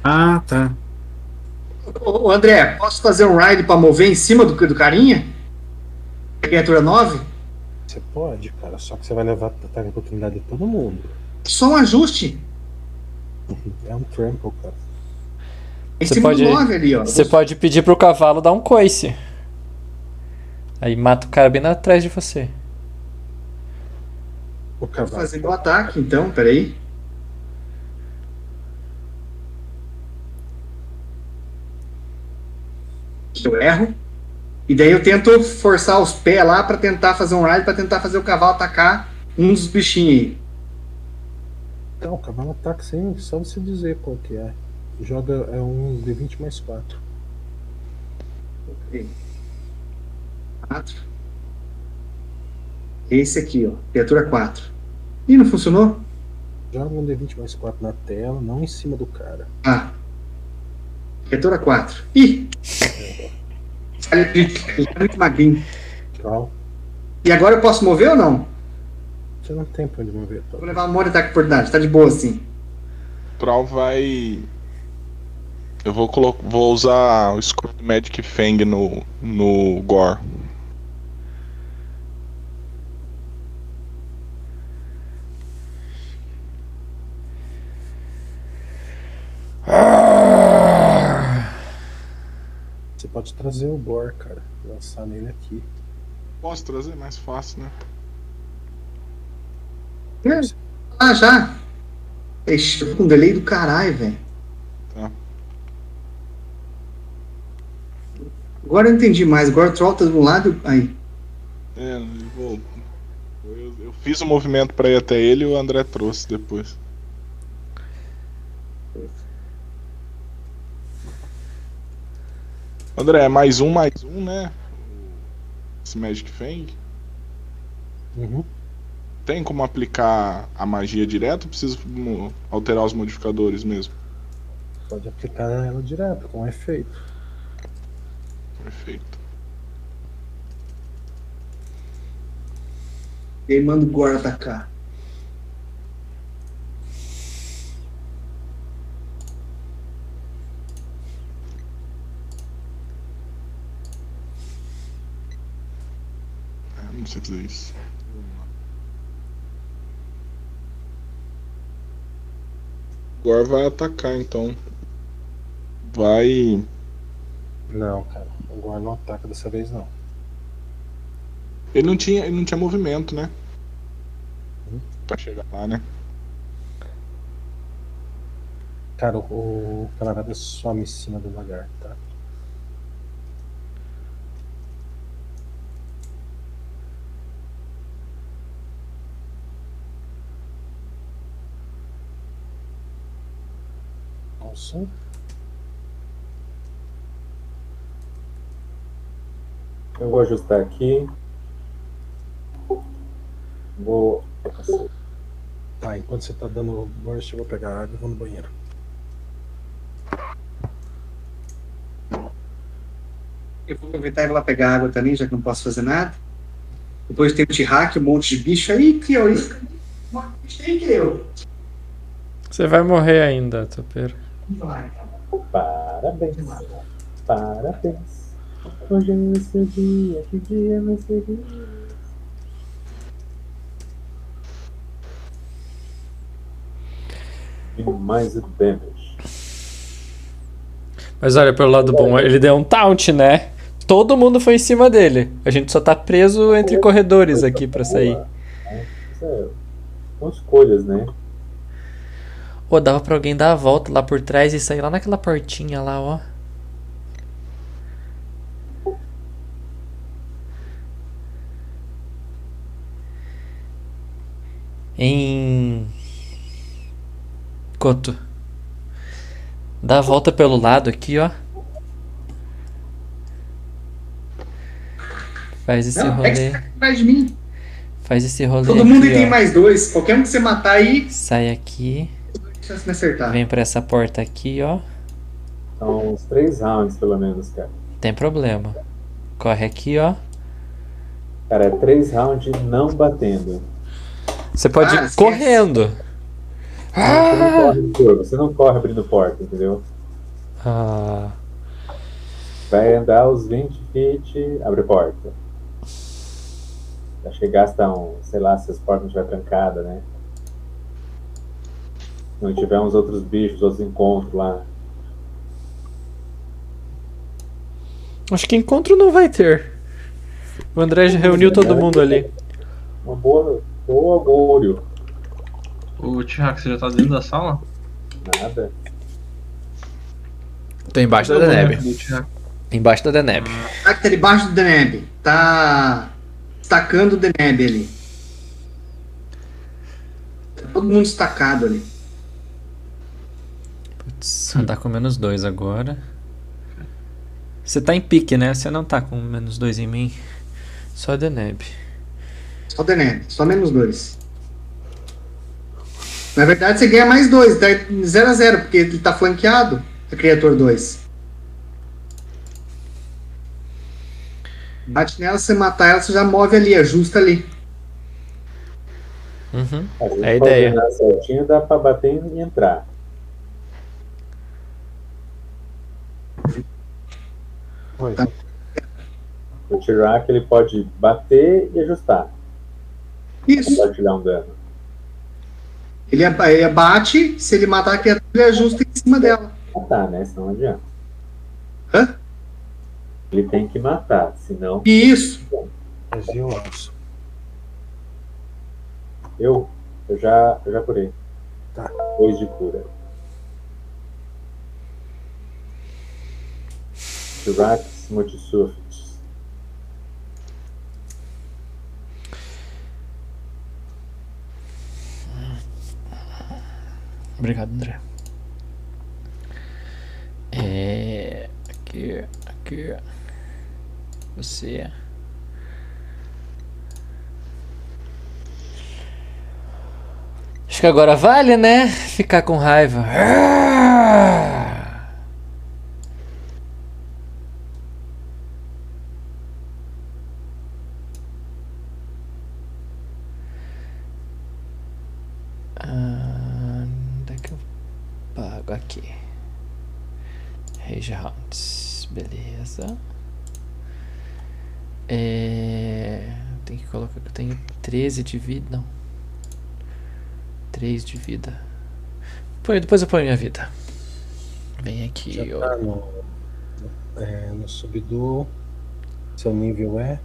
Ah, tá. Ô, ô, André, posso fazer um ride pra mover em cima do, do carinha? Criatura 9? Você pode, cara, só que você vai levar ataque de oportunidade de todo mundo. Só um ajuste. É um trample, cara. Em Você cima pode- do 9 ali, ó. Você pode pedir pro cavalo dar um coice. Aí mata o cara bem atrás de você. O Vou cavalo. fazer meu ataque, então, peraí. Eu erro. E daí eu tento forçar os pés lá pra tentar fazer um ride, pra tentar fazer o cavalo atacar um dos bichinhos aí. Então, o cavalo ataca sem só você dizer qual que é. Joga é um D20 mais 4. Quatro. Esse aqui, ó. Criatura 4. Ih, não funcionou? Joga um D20 mais 4 na tela, não em cima do cara. Ah. Criatura 4. Ih! Ele tá muito magrinho. Tchau. E agora eu posso mover ou não? Você não tem pra onde mover. Tá? Vou levar um monte de ataque de oportunidade. Tá de boa assim. Troll vai. Eu vou, colo... vou usar o Scroll Magic Fang no, no Gore. Você pode trazer o Bor, cara. Lançar nele aqui. Posso trazer mais fácil, né? É. Ah, já. Estou com um delay do caralho, velho. Tá. Agora eu entendi mais. Agora tu alta tá de um lado. Aí. É, eu, eu, eu fiz o um movimento pra ir até ele e o André trouxe depois. André, é mais um, mais um, né? Esse Magic Fang. Uhum. Tem como aplicar a magia direto ou preciso alterar os modificadores mesmo? Pode aplicar ela direto, com efeito. Perfeito. E aí manda o atacar. É, não sei fazer isso. Agora vai atacar então. Vai. Não, cara. O Gore não ataca dessa vez, não. Ele não tinha, ele não tinha movimento, né? Pra chegar lá, né? Cara, o, o camarada some em cima do lagarto, tá? Eu vou ajustar aqui. Vou. Tá, enquanto você tá dando burst, eu vou pegar água e vou no banheiro. Eu vou aproveitar e vou lá pegar água também, já que não posso fazer nada. Depois tem o Tihak, um monte de bicho aí, que eu. Bicho aí que eu. Você vai morrer ainda, topeiro. Parabéns. Parabéns. Hoje é o seu dia, que dia mais feliz. E mais damage. Mas olha, pelo lado bom, ele deu um taunt, né? Todo mundo foi em cima dele. A gente só tá preso entre corredores aqui pra sair. são escolhas, né? Pô, dava pra alguém dar a volta lá por trás e sair lá naquela portinha lá, ó. Em. Coto. Dá a volta pelo lado aqui, ó. Faz esse Não, é rolê. tá atrás de mim. Faz esse rolê Todo mundo aqui, tem ó. mais dois. Qualquer um que você matar aí, Sai aqui. Chance de me acertar. Vem pra essa porta aqui, ó. São uns três rounds, pelo menos, cara. Tem problema. Corre aqui, ó. Cara, é três rounds não batendo. Você pode Ah, ir correndo. Você não corre no jogo, você não corre abrindo porta, entendeu? Ah, Vai andar os 20 feet, abre porta. Acho que gasta um, sei lá, se as portas não estiver trancada, né? Se não tiver uns outros bichos, outros encontros lá. acho que encontro não vai ter. O André já reuniu todo mundo ali. Uma boa, boa augúrio. O Tihak, você já tá dentro da sala? Nada. Tô embaixo da Deneb. Embaixo da Deneb. Ah, que tá debaixo do Deneb. Tá estacando o Deneb ali. Tá todo mundo estacado ali. Putz, tá com menos dois agora. Você tá em pique, né? Você não tá com menos dois em mim. Só a Deneb. Só Deneb, só menos dois. Na verdade, você ganha mais dois, dá 0 a 0 porque ele tá flanqueado, a Criator 2. Bate nela, se você matar ela, você já move ali, ajusta ali. Uhum. A, gente É a ideia. certinho, dá pra bater e entrar. Oi. Tá. O Tirak ele pode bater e ajustar. Isso. Dar um dano. Ele, aba- ele abate, se ele matar a criatura, ele ajusta em cima dela. Matar, né? Senão não adianta. Hã? Ele tem que matar, senão. Isso. Eu, eu já, eu já curei. Tá. Dois de cura. De surfs. Obrigado, André. É. Aqui, aqui. Você. Acho que agora vale, né? Ficar com raiva. Ah! Ah, Onde é que eu pago aqui? Rage Rounds. Beleza. É... Tem que colocar que eu tenho 13 de vida. Não. 3 de vida. Põe, depois eu ponho minha vida. Vem aqui. Já tá no, no, é, no subduo. Seu nível é?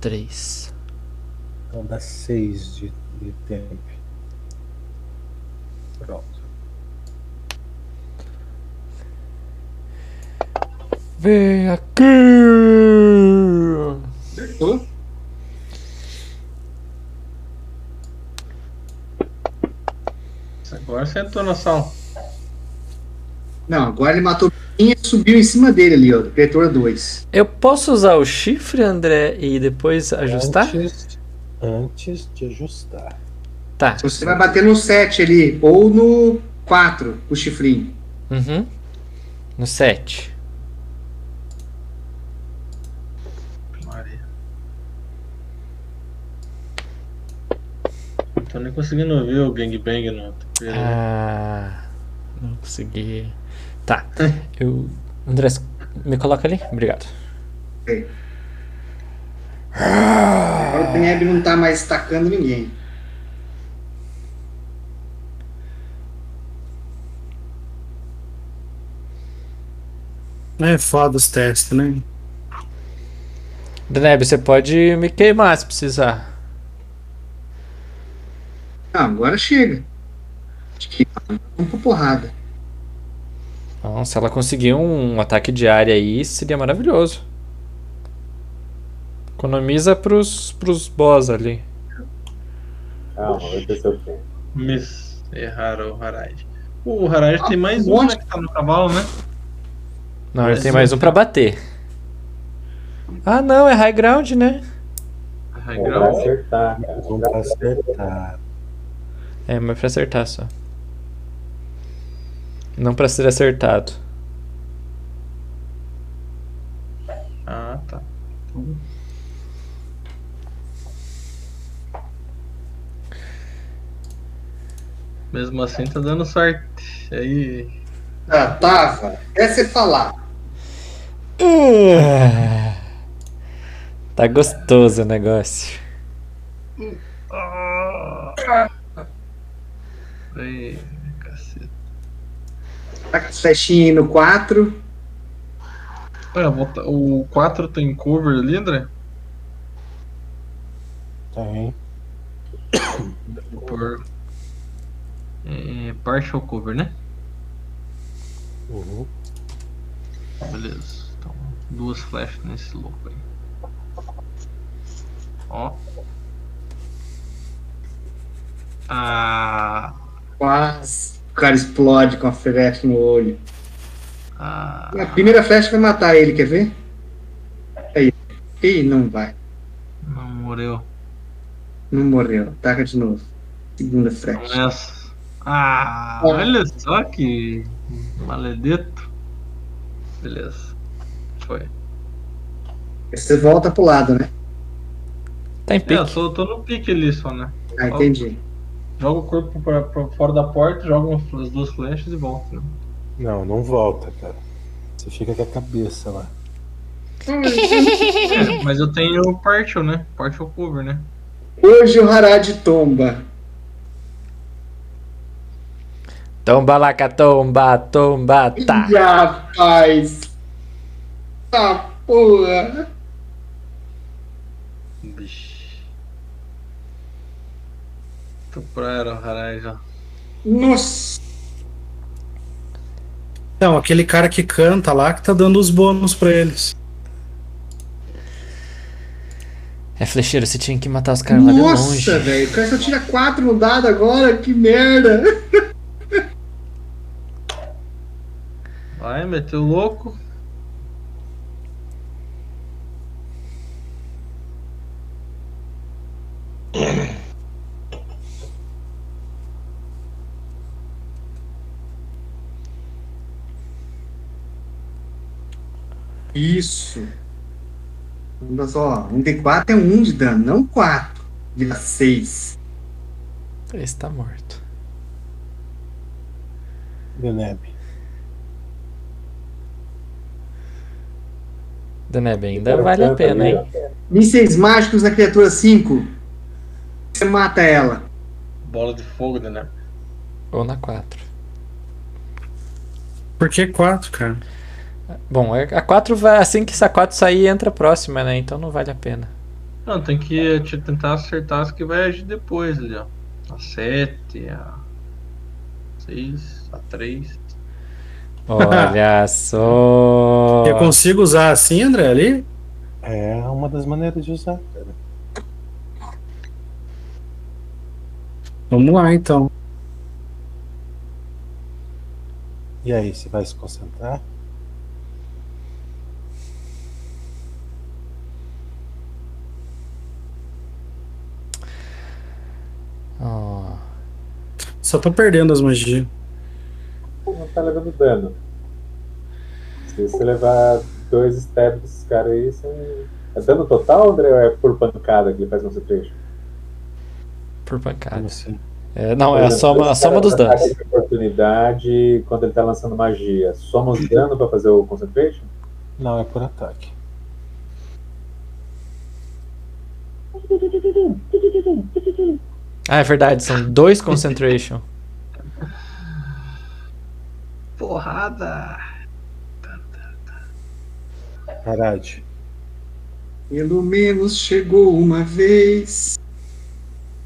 3. Então dá 6 de, de tempo. Pronto. Vem aqui! Acertou? Agora você entrou na sala. Não, agora ele matou bichinho e subiu em cima dele ali, ó. Criatura 2. Eu posso usar o chifre, André, e depois ajustar? Antes, antes de ajustar. Tá. Você vai bater no 7 ali, ou no 4, o chifrinho. Uhum. No 7. Maria. Não tô nem conseguindo ouvir o gangbang no trailer. Ah, não consegui. Tá. Eu. André, me coloca ali? Obrigado. Ok. Agora o Beneb não tá mais tacando ninguém. É foda os testes, né? Deneb, você pode me queimar se precisar. Ah, agora chega. Acho que vamos pra porrada. Então, se ela conseguir um ataque de área aí, seria maravilhoso. Economiza pros, pros boss ali. Calma, vai ter seu tempo. Miss erraram o Harad. O Harad tem mais um, né, que tá no cavalo, né? Não, ele tem mais um pra bater. Ah, não, é high ground, né? High É pra ground. acertar, cara. Vamos pra acertar. É, mas pra acertar só. Não pra ser acertado. Ah, tá. Mesmo assim tá dando sorte. Aí. Ah, tava. É você falar. Ah, Tá gostoso o negócio. Aí, caceta. Tá flechinhas aí no 4. Ué, volta- o 4 tem cover ali, André? Tem. Por. É, partial cover, né? Uhum. Beleza. Então, duas flechas nesse louco aí. Ó. Ah. Quase. O cara explode com a flecha no olho. Ah. A primeira flecha vai matar ele, quer ver? Aí. Ih, não vai. Não morreu. Não morreu. Taca de novo. Segunda flecha. Começa. Ah, olha só que maledeto. Beleza. Foi. Você volta pro lado, né? Tá em É, pique. eu só tô no pique ali só, né? Ah, entendi. Joga o corpo pra, pra fora da porta, joga as duas flechas e volta. Né? Não, não volta, cara. Você fica com a cabeça lá. É, mas eu tenho partial, né? Partial cover, né? Hoje o Harad tomba. Tomba laca, tomba, tomba, tá. Ih, rapaz. Ah, porra. Bicho. Tô pra era, Harai já. Nossa. Não, aquele cara que canta lá que tá dando os bônus pra eles. É, flecheiro, você tinha que matar os caras lá de longe. Nossa, velho. O cara só tira 4 no dado agora. Que merda. Vai, meteu o louco. Isso. Olha só. Um D4 é 1 de dano, não 4. Vira 6. Esse tá morto. Deneb. Deneb, ainda vale a pena, hein? Mísseis mágicos na criatura 5. Você mata ela. Bola de fogo, né? Ou na 4. Por que 4, cara? Bom, a 4 vai. Assim que essa 4 sair, entra a próxima, né? Então não vale a pena. Não, tem que te- tentar acertar as que vai agir depois ali, ó. A 7, a 6, a 3. Olha só. Eu consigo usar assim, André, ali? É uma das maneiras de usar, cara. Vamos lá, então. E aí, você vai se concentrar? Ó. Só tô perdendo as magias. Não tá levando dano. Se você levar dois stabs desses caras aí, você... É dano total, André, ou é por pancada que ele faz concentration? Por pancada. Assim? É, não, é a soma, a soma dos danos. oportunidade quando ele tá lançando magia. Soma os danos pra fazer o concentration? Não, é por ataque. Ah, é verdade, são dois concentration. Porrada! Parade. Pelo menos chegou uma vez.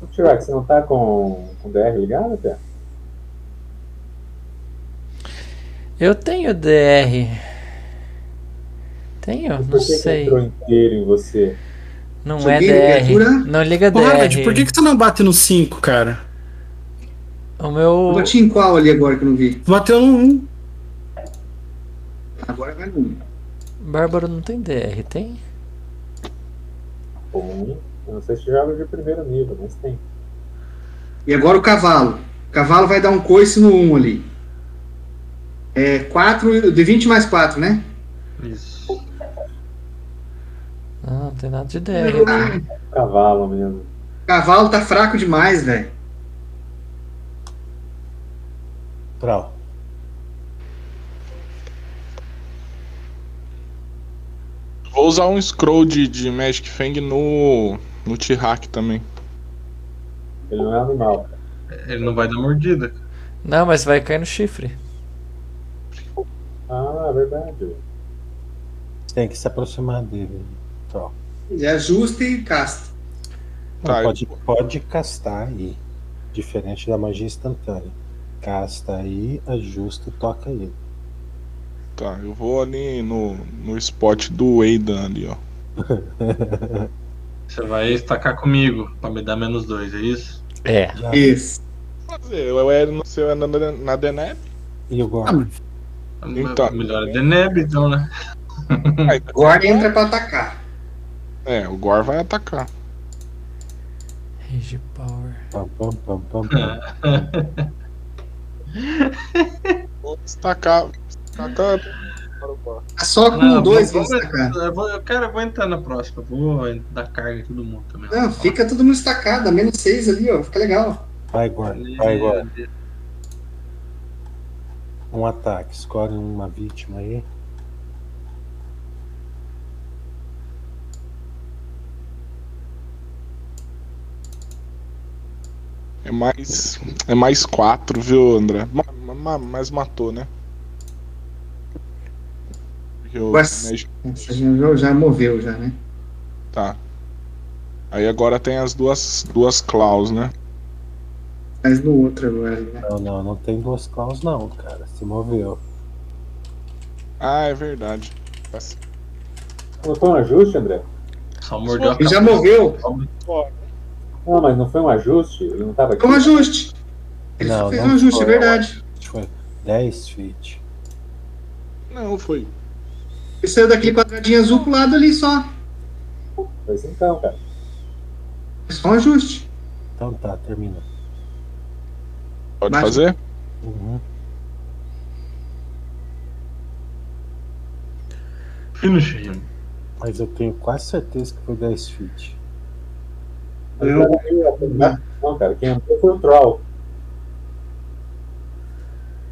Ô, Tirak, você não tá com com o DR ligado até? Eu tenho DR. Tenho? Não que que sei. entrou inteiro em você? Não Joguei é DR. criatura? Não liga DR. por que, que você não bate no 5, cara? O Eu meu. bati em qual ali agora que eu não vi? Bateu no 1. Agora vai no 1. Bárbaro não tem DR, tem? Bom, eu não sei se joga de primeiro nível, mas tem. E agora o cavalo. O cavalo vai dar um coice no 1 ali. É 4, de 20 mais 4, né? Isso. Tem nada de DR. Ah, Cavalo mesmo. cavalo tá fraco demais, velho. Trau. Vou usar um scroll de, de Magic Fang no, no T-Hack também. Ele não é animal. Ele não vai dar mordida. cara. Não, mas vai cair no chifre. Ah, é verdade. Você tem que se aproximar dele. Trau. Ele ajusta e casta. Tá, pode, pode castar aí. Diferente da magia instantânea. Casta aí, ajusta e toca ele. Tá, eu vou ali no, no spot do Aidan ali, ó. Você vai estacar comigo pra me dar menos dois, é isso? É. Já. Isso. Fazer, eu era no seu na, na, na Deneb. E o Ah, Gorn? mas Então. Melhor é Deneb, então, né? Aí, Agora entra pra atacar. É, o Gor vai atacar. Rage Power. Pam, pam, pam, pam, pam. Vou destacar. Destacar. Tá Só com Não, dois vou- vão destacar. eu, vou, eu quero, eu vou entrar na próxima. Vou dar carga em todo mundo também. Não, fica todo mundo destacado. Menos 6 ali, ó. Fica legal. Vai, Gorn. Vai, Gorn. Um ataque. Escolhe uma vítima aí. É mais. É mais quatro, viu, André? Ma- ma- Mas matou, né? Mas- Essa já, já moveu, já, né? Tá. Aí agora tem as duas, duas claws, né? Mas no outro agora, né? Não, não, não tem duas claus não, cara. Se moveu. Ah, é verdade. Foi um ajuste, André? Só mordeu a Ele já moveu. Não, mas não foi um ajuste? Ele não tava aqui? Foi um ajuste. Ele Não, fez não um ajuste, é foi. verdade. Foi 10 feet. Não, foi. Ele saiu daquele quadradinho azul pro lado ali só. Foi isso então, cara. É só um ajuste. Então tá, termina. Pode Mas- fazer? Uhum. Finish him. Mas eu tenho quase certeza que foi 10 feet. Eu- Não, cara, quem entrou foi o Troll.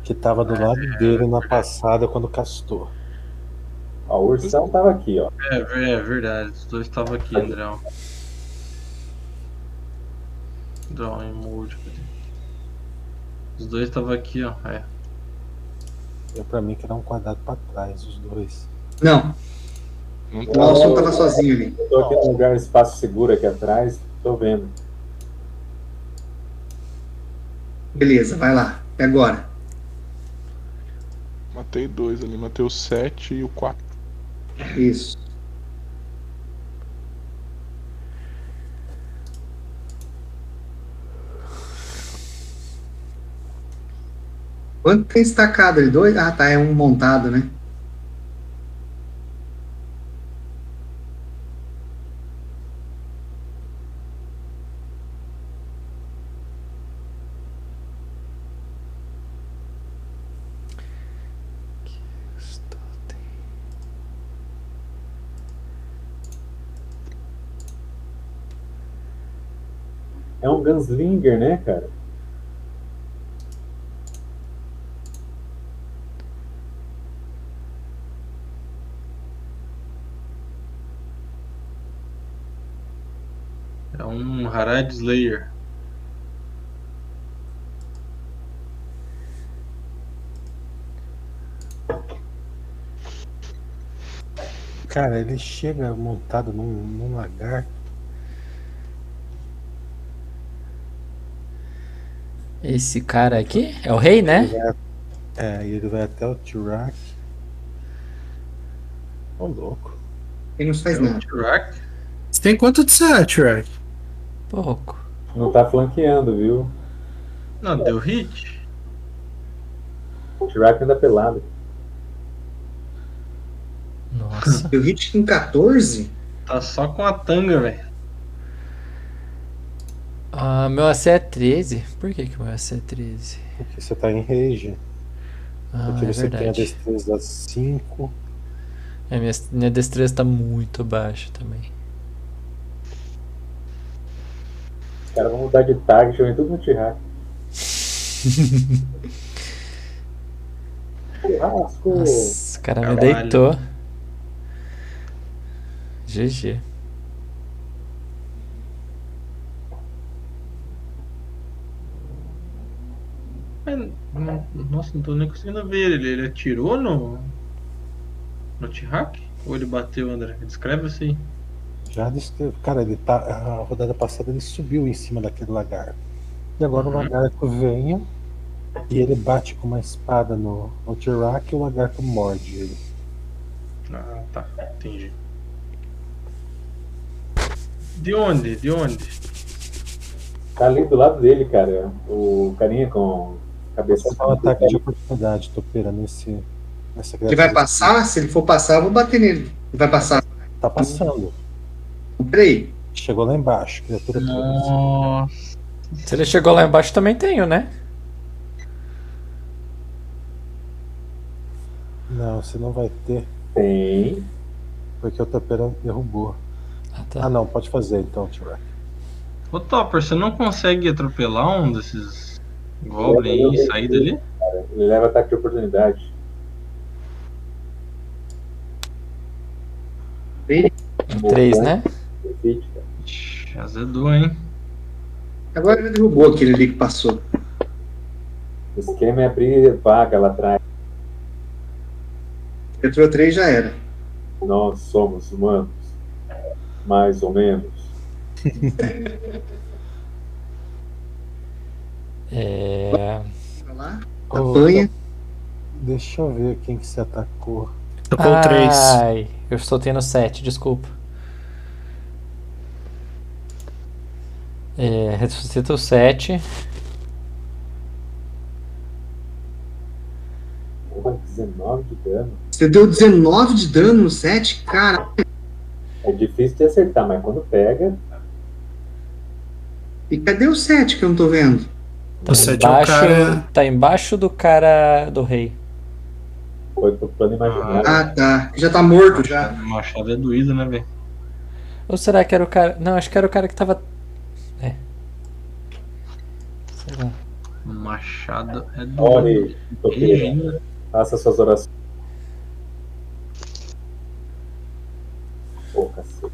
Que tava do lado dele na passada quando castou. Ó, o Ursão tava aqui, ó. É, é verdade. Os dois estavam aqui, André. Drawing mode. cadê? Os dois estavam aqui, ó. É. Deu pra mim que era um quadrado pra trás, os dois. Não, Não o. Alson tava sozinho ali. Eu tô aqui num lugar, um espaço seguro aqui atrás, tô vendo. Beleza, vai lá. É agora. Matei dois ali, matei o 7 e o 4. Isso. Quanto tem estacado ali? Dois? Ah, tá. É um montado, né? É um Gunslinger, né, cara? É um Harad Slayer. Cara, ele chega montado num, num lagarto. Esse cara aqui é o rei, né? É, ele vai até o Tirak. Ô louco. Ele não faz É nada. Tirak. Você tem quanto de set, Rack? Pouco. Não tá flanqueando, viu? Não, deu hit. O Tirak anda pelado. Nossa. Eu hit com 14? Tá só com a tanga, velho. Ah, meu AC é 13. Por que, que meu AC é 13? Porque você tá em rage. Ah, Porque é você tem a verdade. destreza 5. É, minha, minha destreza tá muito baixa também. Os caras vão mudar de target, vem tudo no. Churrasco! Nossa, o cara me Caralho. deitou. GG. Mas, não- nossa, não tô nem conseguindo ver ele. Ele atirou no. No Tirak? Ou ele bateu, André? Descreve assim. Já descreve. Cara, ele tá. A rodada passada ele subiu em cima daquele lagarto. E agora o lagarto vem e ele bate com uma espada no, no Tirak e o lagarto morde ele. Ah, tá. Entendi. De onde? De onde? Tá ali do lado dele, cara. O carinha com cabeça. Esse é um ataque de oportunidade, Topeira, nesse. Nessa Ele vai passar? Se ele for passar, eu vou bater nele. Ele vai passar. Tá passando. Peraí. Chegou lá embaixo, criatura. Nossa. Se ele chegou lá embaixo, também tenho, né? Não, você não vai ter, Tem. porque o Topeira derrubou. Ah, Ah tá. não, pode fazer então, Tirak. Ô Topper, você não consegue atropelar um desses Goblin e sair dali? Ele leva ataque de oportunidade. Três, né? Azedou, hein? Agora ele derrubou aquele ali que passou. O esquema é abrir vaga lá atrás. Entrou 3 já era. Nós somos humanos. Mais ou menos. É. Vai lá, o- apanha. Deixa eu ver quem que se atacou. Tocou três. Ai, eu estou tendo 7, desculpa. É, ressuscita o 7. Porra, 19 de dano. Você deu 19 de dano no 7? Cara, É difícil de acertar, mas quando pega. e cadê o 7 que eu não tô vendo? Tá O sete é o embaixo, cara- tá embaixo do cara do rei. Foi pro plano imaginário. Ah, tá. Já tá morto já. Machado é doído, né, velho? Ou será que era o cara. Não, acho que era o cara que tava. É. Sei lá. Machado é doído. Olhe, topeira. Faça suas orações. Pô, cacete.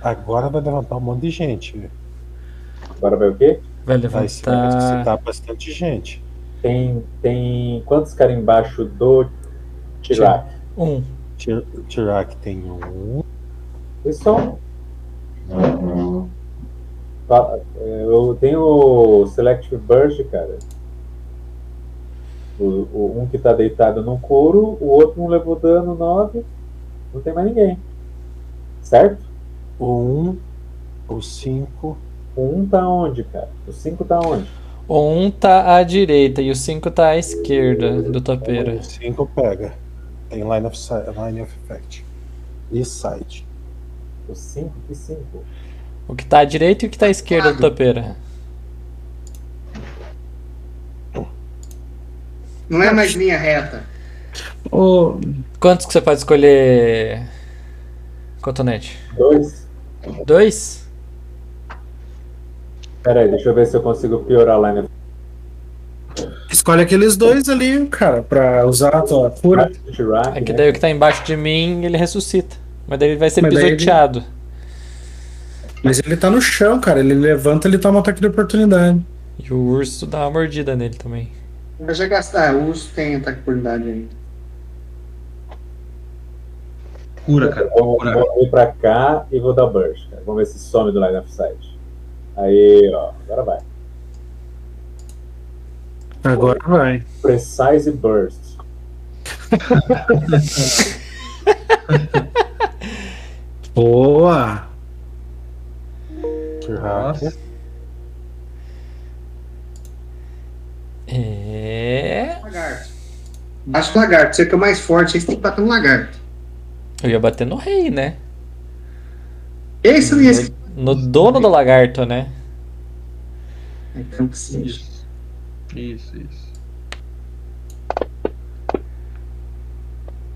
Agora vai levantar um monte de gente. Agora vai o quê? Vai Vai se vai levantar. ressuscitar bastante gente. Tem, tem quantos caras embaixo do Tirak? Um. Tir- Tirak tem um. E só. Fa- é, Eu tenho o Selective Burst, cara. O, o- um que tá deitado no couro, o outro não levou dano 9. Não tem mais ninguém. Certo? O um, o cinco. O 1 tá onde, cara? O 5 tá onde? O 1 tá à direita e o 5 tá à esquerda do topeira. O cinco pega. Tem line of, line of effect. E side. O 5? Que 5? O que tá à direita e o que tá à esquerda do topeira. Não é mais linha reta. Ô, Quantos que você pode escolher, Cotonete? Dois? Dois? Pera aí, deixa eu ver se eu consigo piorar a line of escolhe aqueles dois ali, cara, pra usar a tua cura. É que né? daí o que tá embaixo de mim, ele ressuscita. Mas daí ele vai ser Mas daí ele- pisoteado. Mas ele tá no chão, cara. Ele levanta, ele toma ataque de oportunidade. E o urso dá uma mordida nele também. Vai já gastar. O urso tem ataque de oportunidade ainda. Cura, cara. Vou, Cura. vou vir pra cá e vou dar burst, cara. Vamos ver se some do line of sight. Aí, ó, agora vai. Agora vai. Precise burst. Boa! Nossa. É. Lagarto. Baixa o lagarto. Você que é o mais forte, aí você tem que bater no lagarto. Eu ia bater no rei, né? Esse não ia ser. No dono do lagarto, né? Então, que seja. Isso. Isso.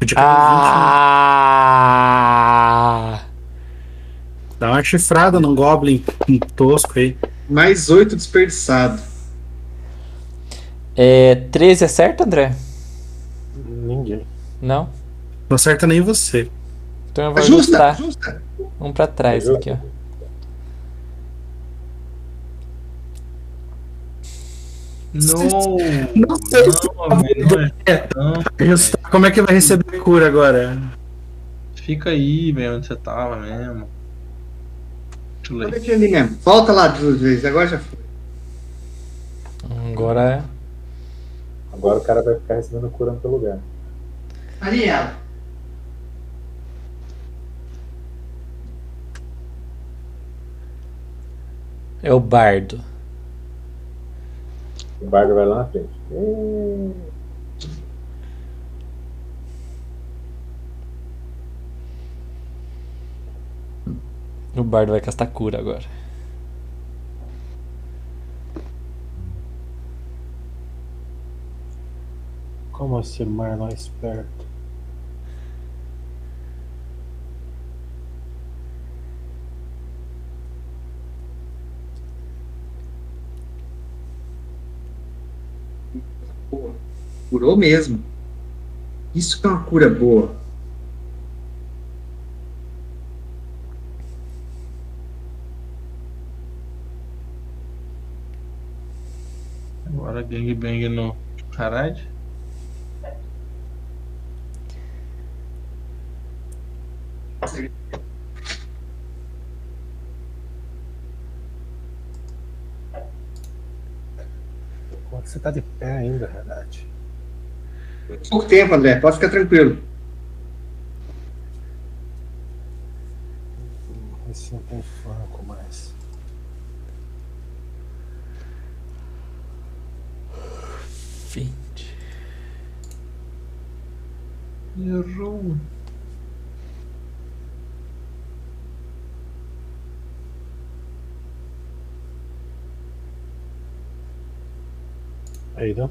Podia Ah! 20, Dá uma chifrada num Goblin tosco aí. Mais oito desperdiçado. É, 13 é certo, André? Ninguém. Não? Não acerta nem você. Então eu vou Ajusta, ajustar ajusta. um pra trás aqui, ó. Não! Não sei se Não, velho. É. Não, Justa- Como é que vai receber cura agora? Fica aí, velho, onde você tava mesmo. Olha aqui ali mesmo. Volta lá duas vezes. Agora já foi. Agora é. Agora o cara vai ficar recebendo cura no teu lugar. Ali ela. é o bardo. O bardo vai lá na frente. O bardo vai castar cura agora. Como assim, Marlon é esperto? Boa. Curou mesmo. Isso que é uma cura boa. Agora gangbang no Harad. Que você tá de pé ainda, Renate? Pouco tempo, André. Pode ficar tranquilo. Esse não tem flanco mais. Vinte. Errou. Aidan.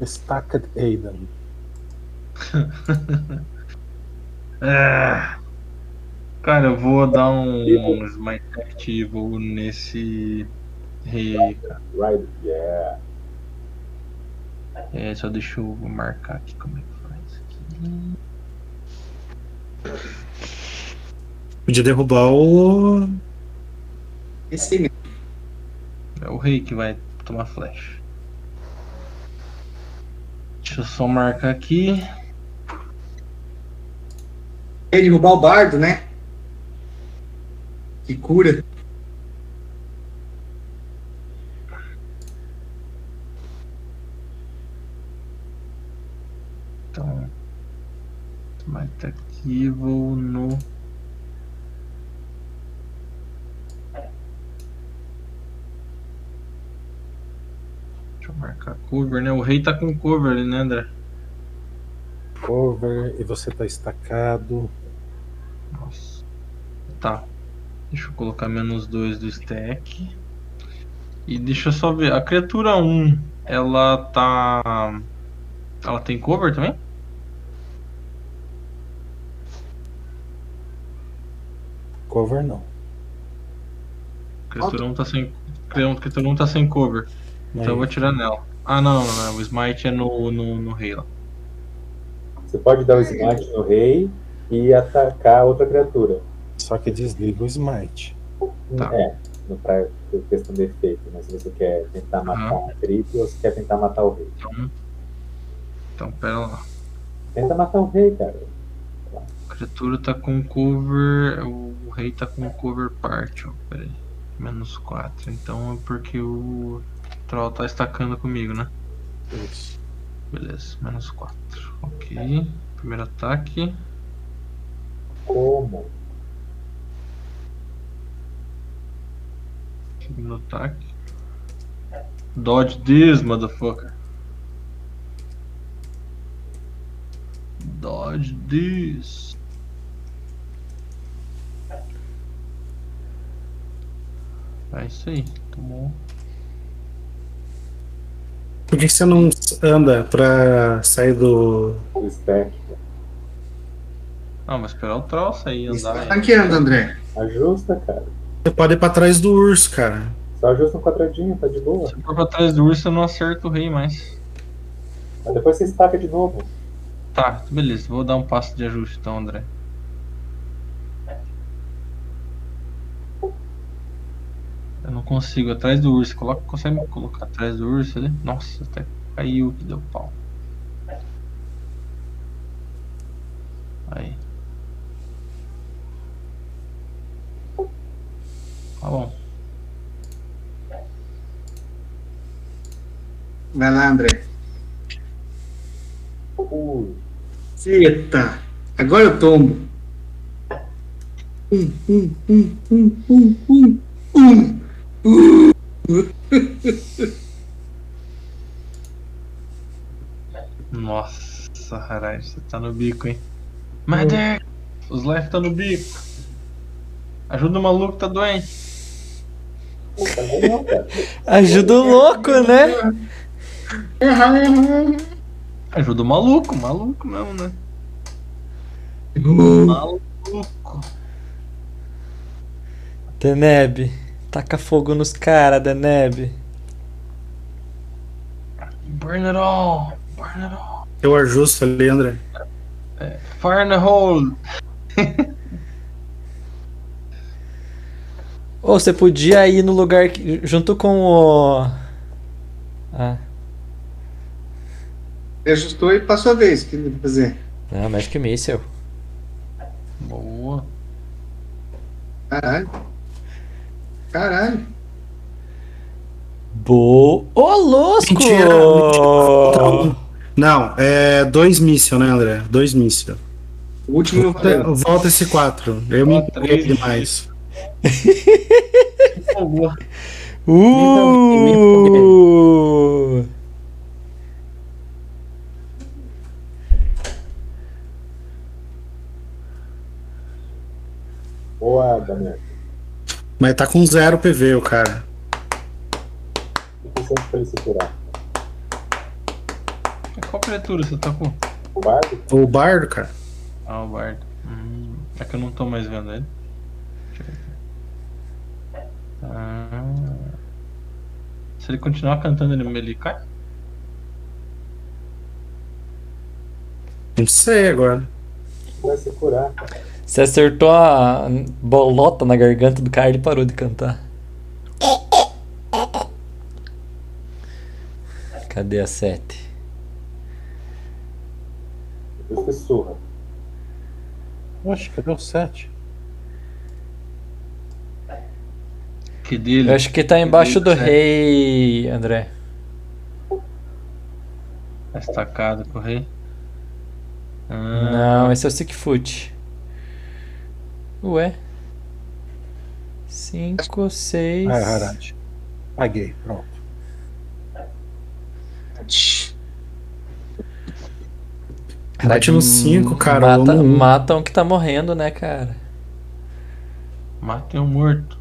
Stacked Aidan. É. Cara, eu vou dar um, um smite ativo nesse rei. Right, yeah. É, só deixa eu marcar aqui como é que faz aqui. Podia derrubar o. Esse mesmo. É o rei que vai tomar flash. Deixa eu só marcar aqui. Quer derrubar o bardo, né? Que cura. Então. Smite ativo no. Deixa eu marcar cover, né? O rei tá com cover ali, né, André? Cover e você tá estacado. Nossa. Tá. Deixa eu colocar menos 2 do stack. E deixa eu só ver. A criatura 1, ela tá. Ela tem cover também? Cover não. Criatura 1 tá sem. Criatura 1 tá sem cover. Então eu vou tirar nela. Ah, não, não, não. O smite é no, no, no rei lá. Você pode dar o smite no rei e atacar outra criatura. Só que desliga o smite. Tá. É, no- pra questão de efeito, mas se você quer tentar matar a creep ou se quer tentar matar o rei. Então, então pera lá. Tenta matar o rei, cara. A criatura tá com cover. O rei tá com cover part, ó. Pera aí. Menos 4. Então é porque o Troll tá estacando comigo, né? Isso. Beleza, menos 4. Ok. Primeiro ataque. Como? Segundo ataque. Dodge this, motherfucker. Dodge this. É isso aí. Tomou. Por que você não anda pra sair do. O stack. Ah, mas esperar o troll sair e andar. aí. Tanqueando, André. Ajusta, cara. Você pode ir pra trás do urso, cara. Só ajusta um quadradinho, tá de boa. Se for pra trás do urso, eu não acerto o rei mais. Mas depois você estaca de novo. Tá, beleza. Vou dar um passo de ajuste então, André. Eu não consigo, atrás do urso. Coloca, consegue me colocar atrás do urso ali? Nossa, até caiu que deu pau. Aí. Tá bom. Vai lá, André. Eita. Agora eu tombo. Um, um, um, um, um, um, um. Uh. Nossa, Haraj, você tá no bico, hein? Mother! Os life tá no bico. Ajuda o maluco, tá doente. Ajuda o louco, né? Ajuda o maluco, maluco mesmo, né? Uh. Maluco. Deneb. Taca fogo nos caras, Deneb. Burn it all. Burn it all. Eu ajusto ali, André. Fire in the hole. Ou você podia ir no lugar que, junto com o. Ah, ajustou e passou a vez. O que ele vai fazer? não, Magic Missile. Boa. Caralho. Caralho. Boa. Ô, louco! Mentira, mentira. Não, é dois míssil, né, André? Dois míssil. O último valeu. Volta esse quatro. Eu me Volta empolguei demais. Empolgou. Uh! Boa, Daniel. Mas tá com zero PV, o cara. Pra ele se curar. Qual criatura você tá com? O bardo? O bardo, cara. Ah, o Bard. Hum, é que eu não tô mais vendo ele. Ah. Se ele continuar cantando, ele, ele cai? Não sei agora. Vai se curar, cara. Você acertou a bolota na garganta do cara e ele parou de cantar. Cadê a sete? Depois que surra. Oxe, cadê o 7? Que dele? Eu acho que tá embaixo do Sete. rei, André. A estacada com o rei. Ah, Não, esse é o Sickfoot. Ué. Cinco, seis. Ah, é Harad. Paguei, pronto. Bate no cinco, cara, Mata, um. Matam o que tá morrendo, né, cara? Matem o morto.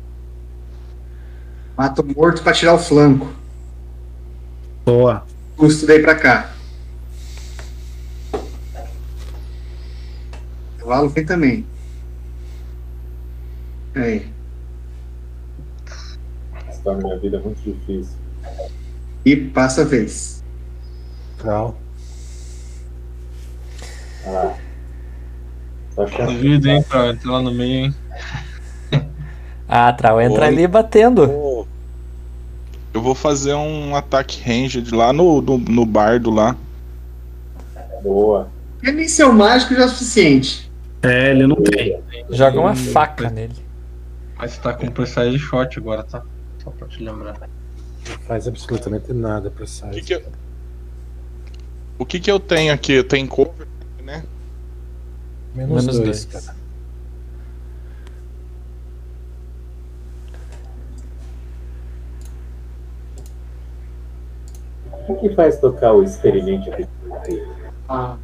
Mata o morto pra tirar o flanco. Boa. Custo daí pra cá. Cavalo vem também. Aí. Isso torna minha vida muito difícil. E passa a vez. Cal. Lá. Só chance. Duvido, hein, pra entrar lá no meio, hein? Ah, Trau, entra Oi. ali batendo. Eu vou fazer um ataque ranged lá no, no, no bardo lá. Boa. É nem seu mágico já é o suficiente. É, ele não tem. Joga uma faca nele. Mas você tá com Precise Shot agora, tá? Só pra te lembrar. Não faz absolutamente nada pra O que, sair. que eu... o que que eu tenho aqui? Eu tenho cover, né? Menos, Menos dois, dois. cara. O que faz tocar o experimente aqui? Ah.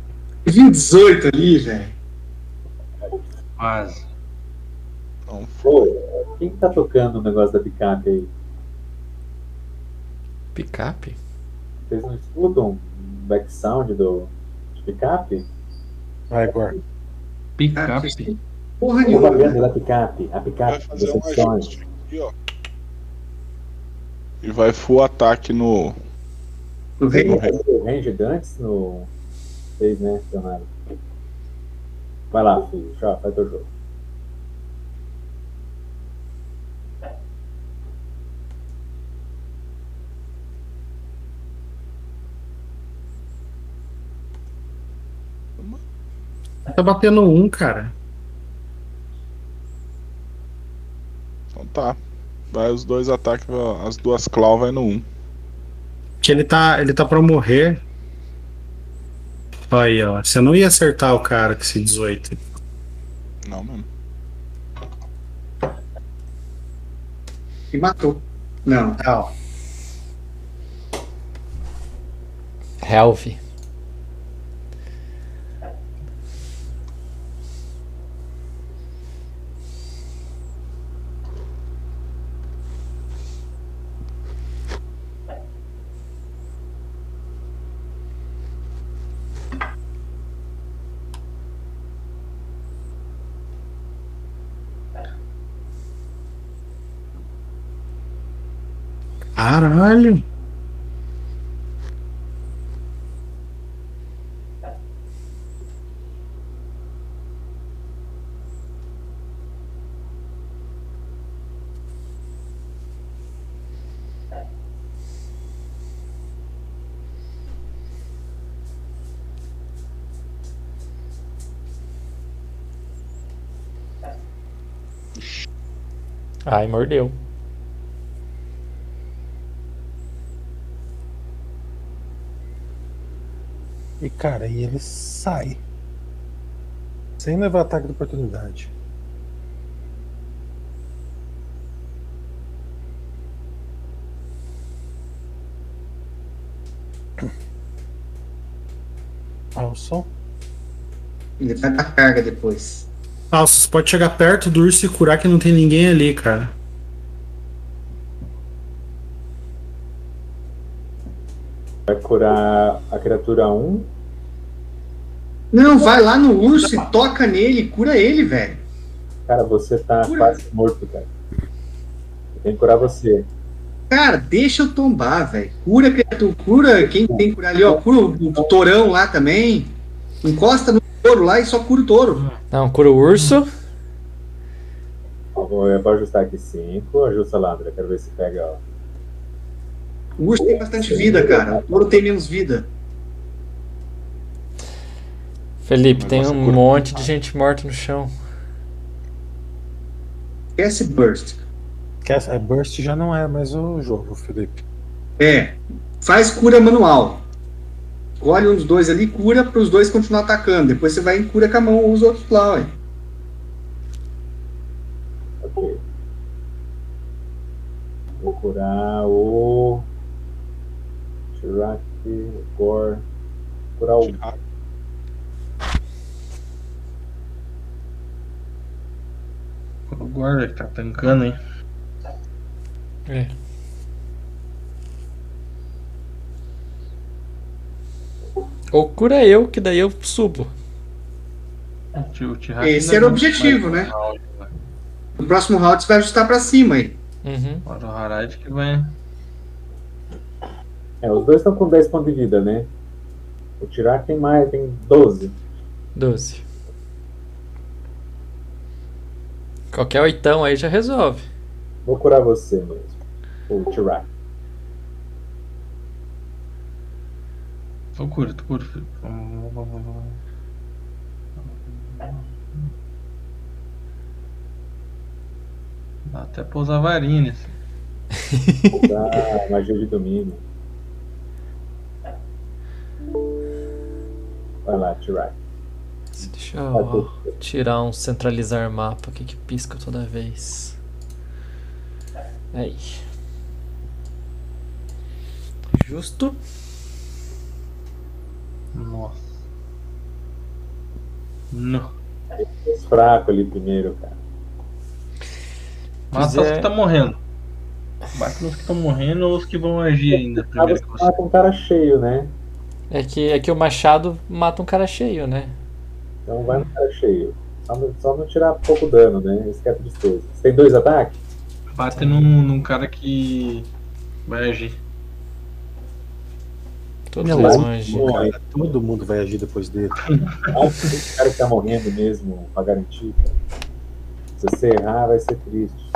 18 ali, velho. Quase. Então, Pô, quem que tá tocando o negócio da picape aí? Picape? Vocês não escutam um background do de picape? Vai, Gor. Picape. Porra A nenhuma. propaganda da picape. A picape aqui, ó. E vai full ataque no. No rei. Não fez o Ranger antes no. Fez, né, Leonardo? Vai lá, filho. Tchau, faz teu jogo. Tá batendo um, cara. Então tá. Vai os dois ataques, as duas claws vai no 1. Que ele tá, ele tá pra morrer. Aí, ó. Você não ia acertar o cara com esse 18. Não, mano. E matou. Não. Não. Helve. Caralho. Ai, mordeu. E cara, aí ele sai. Sem levar ataque de oportunidade. Alson. Ele vai dar carga depois. Ah, você pode chegar perto do urso e curar que não tem ninguém ali, cara. Vai curar a criatura 1. Não, vai lá no urso e toca nele, cura ele, velho. Cara, você tá Cura. quase morto, cara. Eu tenho que curar você. Cara, deixa eu tombar, velho. Cura a criatura, cura quem tem que curar ali, ó. Cura o, o torão lá também. Encosta no touro lá e só cura o touro. Não, cura o urso. Vou, eu vou ajustar aqui 5. Ajusta lá, André. Quero ver se pega, ó. O urso tem bastante vida, cara. O touro tem menos vida. Felipe, tem um monte de gente morta no chão. Esquece burst. Que essa- a Burst já não é mais o jogo, Felipe. É. Faz cura manual. Escolhe um dos dois ali, cura para os dois continuar atacando. Depois você vai e cura com a mão os outros lá, ué. Ok. Vou curar o. Shirak, o Gore. Curar o. O guarda que tá tancando, hein? É. Ou cura eu, que daí eu subo. Tihak Esse era o objetivo, né? né? No próximo round você vai ajustar para cima aí. Uhum. Agora o Harad que vai. É, os dois estão com 10 pontos de vida, né? O Tirak tem mais, tem 12. 12. Qualquer oitão aí já resolve. Vou curar você mesmo. O Tirak. Tô cura, tô cura, Felipe. Vamos, vamos, vamos, vamos. Dá até pra usar varinha nesse. Vou dar magia de domínio. Vai lá, Tirak. Deixa eu ó, tirar um centralizar mapa aqui que pisca toda vez. Aí. Justo. Nossa. Não. Os fracos ali primeiro, cara. Mata os que tá morrendo. Bate nos que estão morrendo ou os que vão agir ainda Ah, primeiro que você. mata um cara cheio, né? É que, é que o machado mata um cara cheio, né? Então vai no cara cheio. Só não, só não tirar pouco dano, né? Isso que é tristeza. Você tem dois ataques? Bate num, num cara que vai agir. Todos eles vão agir. Cara, todo mundo vai agir depois dele. Esse cara que tá morrendo mesmo pra garantir, cara. Se você errar, vai ser triste.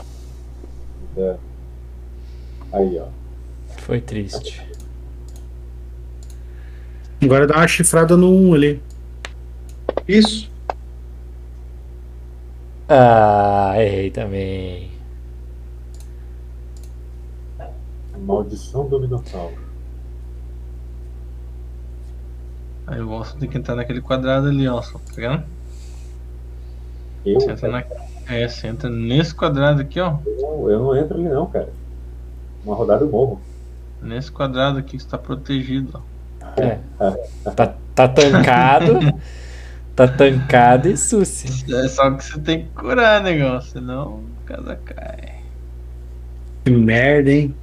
Dano. Aí, ó. Foi triste. Agora dá uma chifrada no 1 ali. Isso. Ah, errei também. Maldição do Minotauro. Aí eu gosto de quem tá naquele quadrado ali, ó. Só, tá vendo? Eu, Você entra, na... é, você entra nesse quadrado aqui, ó. não, eu não entro ali não, cara. Uma rodada eu morro. Nesse quadrado aqui que está protegido, ó. É. Tá, tá tancado. tá tancado e suci. É só que você tem que curar, negócio, senão a casa cai. Que merda, hein?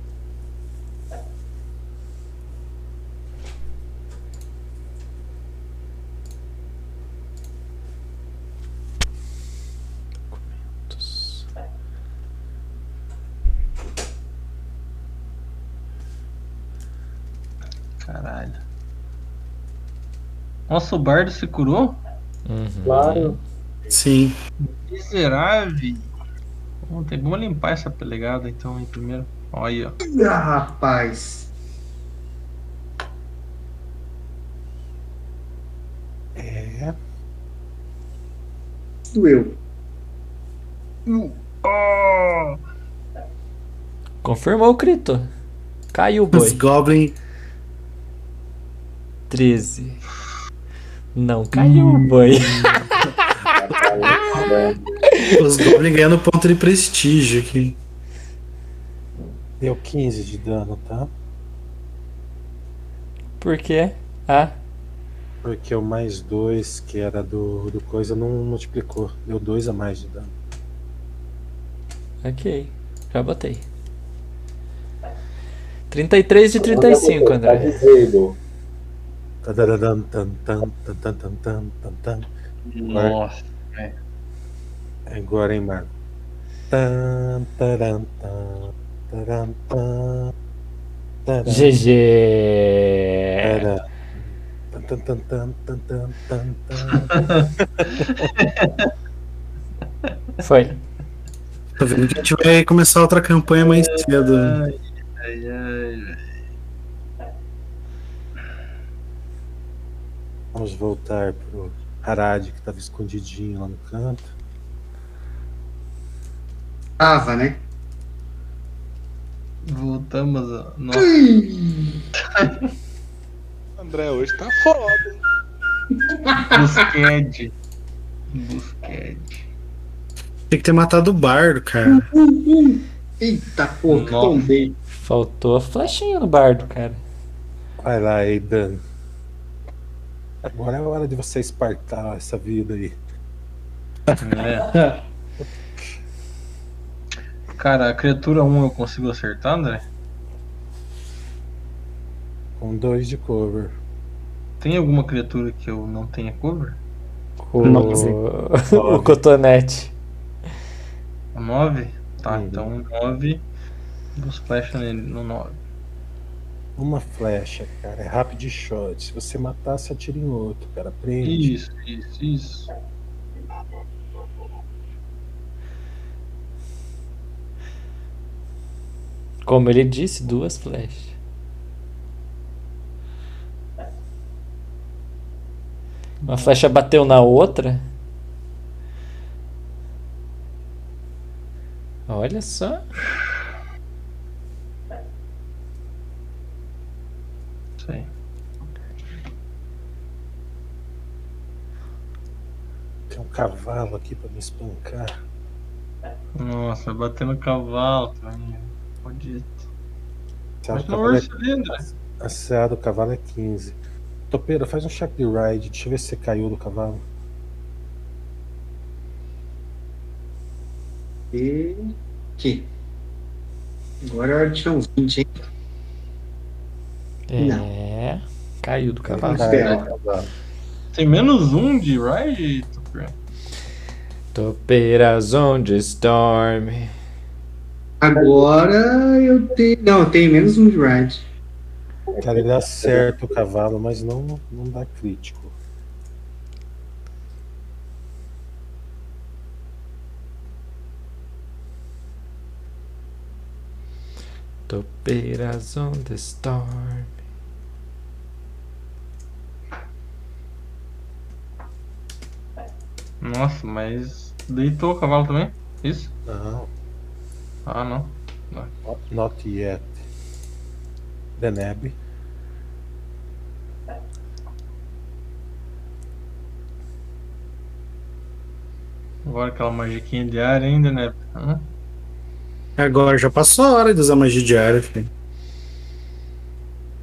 Caralho. Nossa, o bardo se curou? Uhum. Claro. Sim. Miserável. Vamos, ter- vamos limpar essa pelegada então aí primeiro. Olha, ó. Ah, rapaz. É. Doeu. Confirmou o crito. Caiu o Os boi. Goblin. 13. Não caiu, boi. Os Goblins ganhando ponto de prestígio aqui. Deu 15 de dano, tá? Por quê? Ah, Porque o mais 2, que era do, do coisa, não multiplicou. Deu 2 a mais de dano. ok. Já botei. 33 de 35, Tá André. Nossa, é. Agora, em mano. GG! Foi. A gente vai começar outra campanha mais cedo. Ai, ai, ai. Vamos voltar pro Harad, que tava escondidinho lá no canto. Tava, né? Voltamos a. Nossa. André hoje tá foda. hein? Busqued. Busqued. Tem que ter matado o bardo, cara. Eita porra, tombei. Faltou a flechinha no bardo, cara. Vai lá, Aidan. Agora é a hora de você espartar essa vida aí. É. Cara, a criatura 1 eu consigo acertar, André? Com dois de cover. Tem alguma criatura que eu não tenha cover? O, Nove. o cotonete. 9? Tá, Uhum. então 9. Dos flecha nele no 9. Uma flecha, cara. É rapid shot. Se você matar, você atira em outro, cara. Prende. Isso, isso, isso. Como ele disse, duas flechas. Uma flecha bateu na outra. Olha só. Sei. Tem um cavalo aqui pra me espancar. Nossa, batendo cavalo. Fodido. Asseado Mas cavalo urso ali, é... Asseado do cavalo é 15. Topeira, faz um check de ride. Deixa eu ver se você caiu do cavalo. E. Aqui. Agora é hora de tirar uns 20, hein? É. Caiu do cavalo. Tem menos um de ride, Tucker? Topeiras on the storm. Agora eu tenho. Não, eu tenho menos um de ride. Cara, ele acerta o cavalo, mas não, não dá crítico. Topeiras on the storm. Nossa, mas deitou o cavalo também? Isso? Não, Ah, não. not yet. Deneb. Agora aquela magiquinha de ar ainda, né? Hã? Agora já passou a hora de usar magia diária, filho.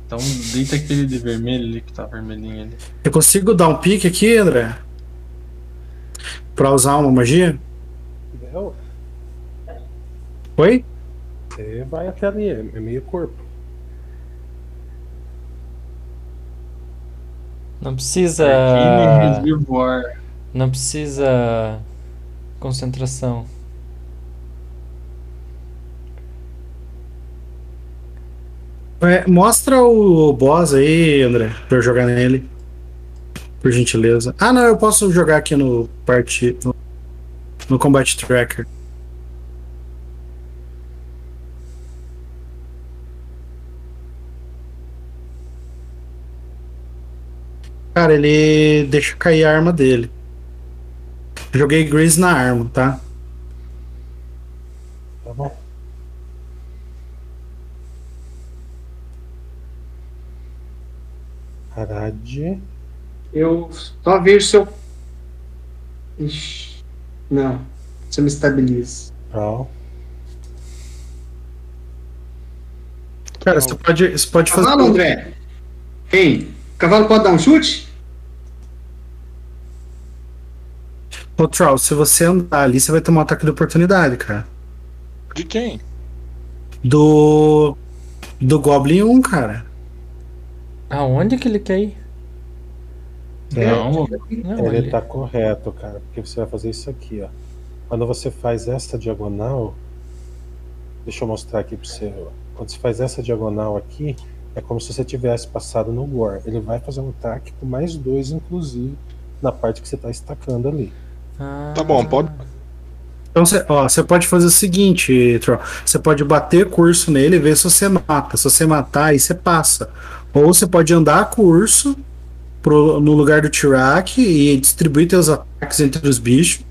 Então deita aquele de vermelho ali que tá vermelhinho ali. Eu consigo dar um pique aqui, André? Pra usar uma magia? Não, Oi? Você vai até ali, é é meio corpo. Não precisa. Reservoir. Não precisa. Concentração. É, mostra o boss aí, André, pra eu jogar nele. Por gentileza. Ah, não, eu posso jogar aqui no parte. no, no Combat Tracker. Cara, ele deixa cair a arma dele. Joguei Grease na arma, tá? Tá bom? Harad. Eu só vejo se eu. Ixi, não. Se eu me estabilizo. Troll. Cara, você pode, você pode fazer. Cavalo, André? Ei, o cavalo pode dar um chute? Ô, Troll, se você andar ali, você vai ter um ataque de oportunidade, cara. De quem? Do. Do Goblin 1, cara. Aonde que ele quer ir? Não, Não, Ele ele... tá correto, cara, porque você vai fazer isso aqui, ó. Quando você faz essa diagonal, deixa eu mostrar aqui pra você. ó. Quando você faz essa diagonal aqui, é como se você tivesse passado no War. Ele vai fazer um ataque com mais dois, inclusive, na parte que você tá estacando ali. Ah, Tá bom, pode. Então, você pode fazer o seguinte, Troll. Você pode bater curso nele e ver se você mata. Se você matar, aí você passa. Ou você pode andar curso pro, no lugar do Tirak e distribuir seus ataques entre os bichos.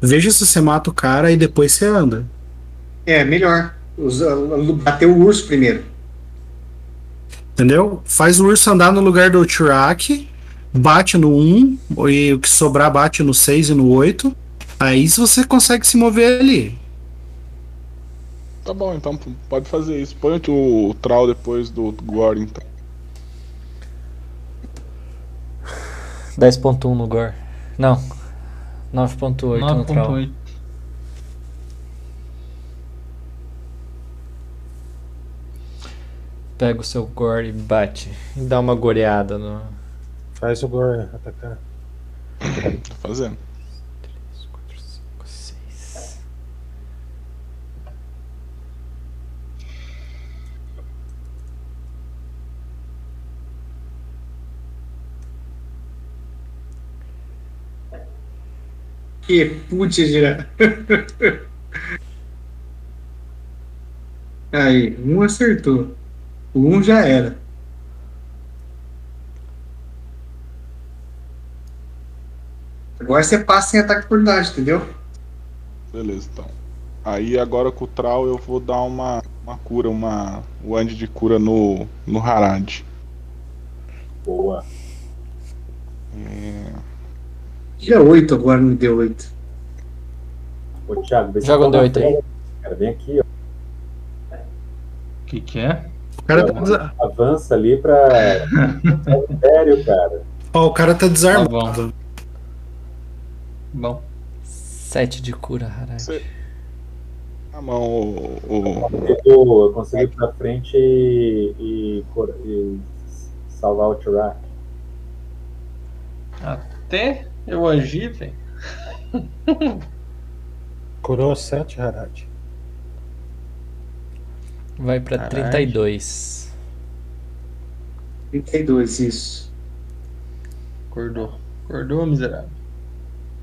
Veja se você mata o cara e depois você anda. É, melhor. Bater o urso primeiro. Entendeu? Faz o urso andar no lugar do Tirak, bate no 1, e o que sobrar bate no 6 e no 8. Aí se você consegue se mover ali. Tá bom, então pode fazer isso. Põe o, o Troll depois do Gore, então. 10.1 no Gore. Não. 9.8 no Troll. 9.8. Pega o seu Gore e bate. E dá uma goreada no. Faz o Gore atacar. Tá fazendo. 4, 5, 6. Que putz, gira. Aí, um acertou. O um já era. Agora você passa em ataque de oportunidade, entendeu? Beleza, então. Aí agora com o Troll eu vou dar uma, uma cura, uma wand de cura no, no Harad. Boa. É, Dia 8 agora, não deu 8. Ô, Thiago, vê Joga um tá na D8 aí. Cara, vem aqui, ó. O que, que é? O cara tá, desa- Avança ali pra. É sério, cara. ó, o cara tá Tá desarmado. Bom. 7 de cura, Harad. Você- a mão, o, o- Eu, consigo ir pra frente e, e, cor- e salvar o Tirak. Até eu agir, velho. Curou 7, Harad. Vai pra Harad. 32. 32, isso. Acordou. Acordou, miserável.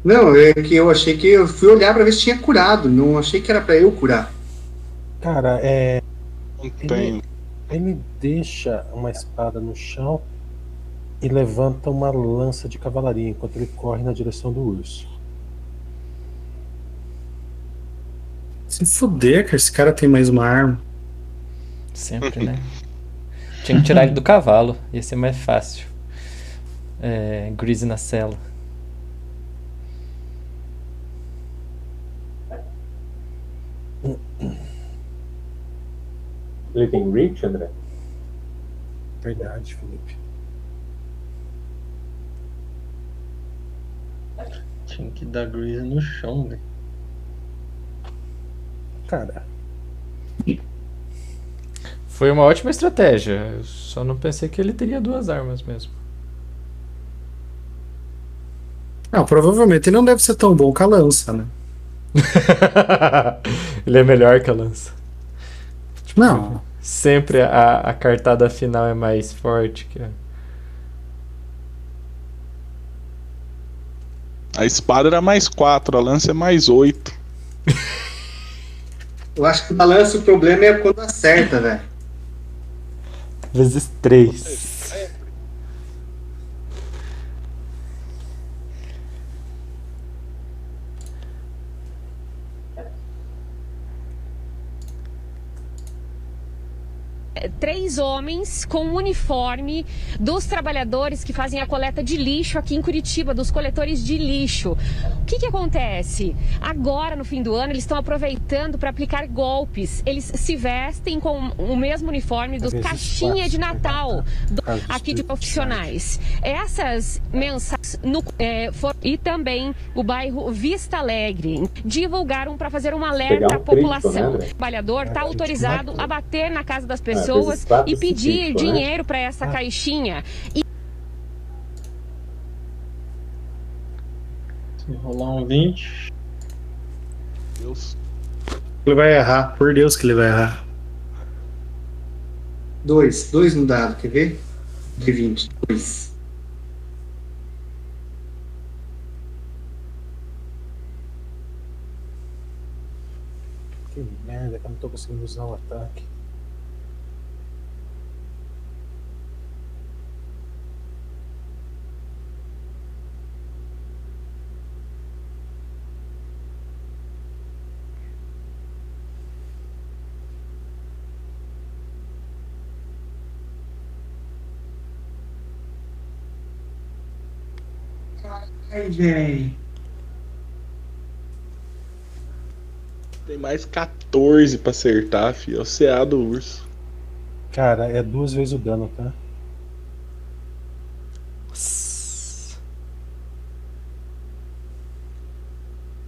Não, é que eu achei que eu fui olhar pra ver se tinha curado. Não achei que era pra eu curar. Cara, é. não tem. Ele deixa uma espada no chão e levanta uma lança de cavalaria enquanto ele corre na direção do urso. Se fuder, cara, esse cara tem mais uma arma. Sempre, né? Tinha que tirar ele do cavalo. Ia ser mais fácil. É, Greasy na cela. Ele tem reach, André? Verdade, Felipe. Tinha que dar grease no chão, velho. Cara, Foi uma ótima estratégia. Eu só não pensei que ele teria duas armas mesmo. Não, provavelmente ele não deve ser tão bom com a lança, né? ele é melhor que a lança. Não. Sempre a, a cartada final é mais forte que a... A espada era mais 4, a lança é mais 8. Eu acho que na lança o problema é quando acerta, velho. Vezes 3. Três homens com o uniforme dos trabalhadores que fazem a coleta de lixo aqui em Curitiba, dos coletores de lixo. O que, que acontece? Agora, no fim do ano, eles estão aproveitando para aplicar golpes. Eles se vestem com o mesmo uniforme dos caixinha de espaço, Natal do- aqui de profissionais. Essas mensagens no, eh, for- e também o bairro Vista Alegre divulgaram para fazer um alerta à um população. né, André? O trabalhador está É, autorizado a bater na casa das Ah, pessoas e pedir né? dinheiro para essa caixinha. E rolar um 20. Deus. Ele vai errar, por Deus que ele vai errar. Dois. Dois no dado, quer ver? De 20. Dois. Que merda, que eu não tô conseguindo usar o ataque. Ai, véi. Tem mais 14 pra acertar, fi. É o CA do urso. Cara, é duas vezes o dano, tá? Nossa.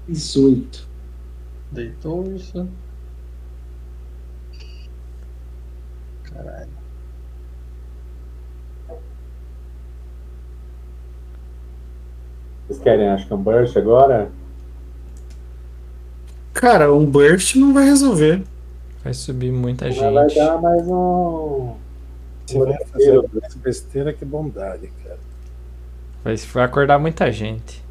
18. Deitou isso. Caralho. Vocês querem, acho que um burst agora? Cara, um burst não vai resolver. Vai subir muita Mas vai gente. dar mais um. Vai fazer besteira que bondade, cara. Vai, vai acordar muita gente.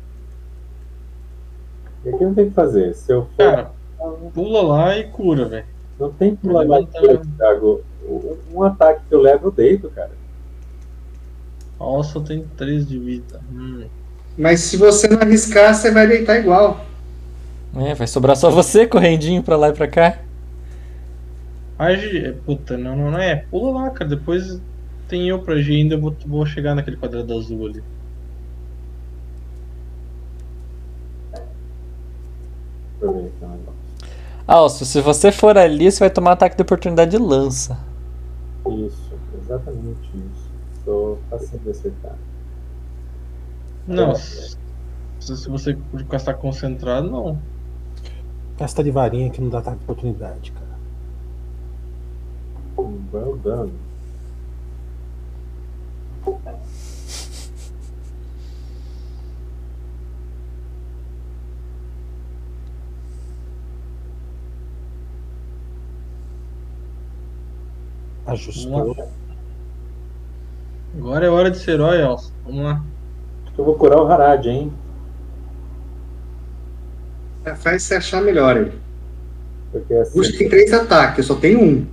E aqui não tem o que fazer. Se eu for. Cara, pula lá e cura, velho. Não tem que pular mais Levanta- Thiago. Um, um ataque que eu levo, eu deito, cara. Nossa, tem 3 de vida. Hum. Mas se você não arriscar, você vai deitar igual. É, vai sobrar só você correndinho pra lá e pra cá. Age. Puta, não, não, não é. Pula lá, cara. Depois tem eu pra agir ainda. Eu vou, vou chegar naquele quadrado azul ali. Alcio, se você for ali, você vai tomar ataque de oportunidade de lança. Isso, exatamente isso. Estou facinho de acertar. Não, É. se, se você estar concentrado, não. Gasta de varinha que não dá ataque de oportunidade, cara. Belo dano. Ajustou. Agora é hora de ser herói, Elson. Vamos lá. Acho que eu vou curar o Harad, hein? É, Faz você achar melhor aí. Porque assim. Puxa, tem três ataques, eu só tenho um.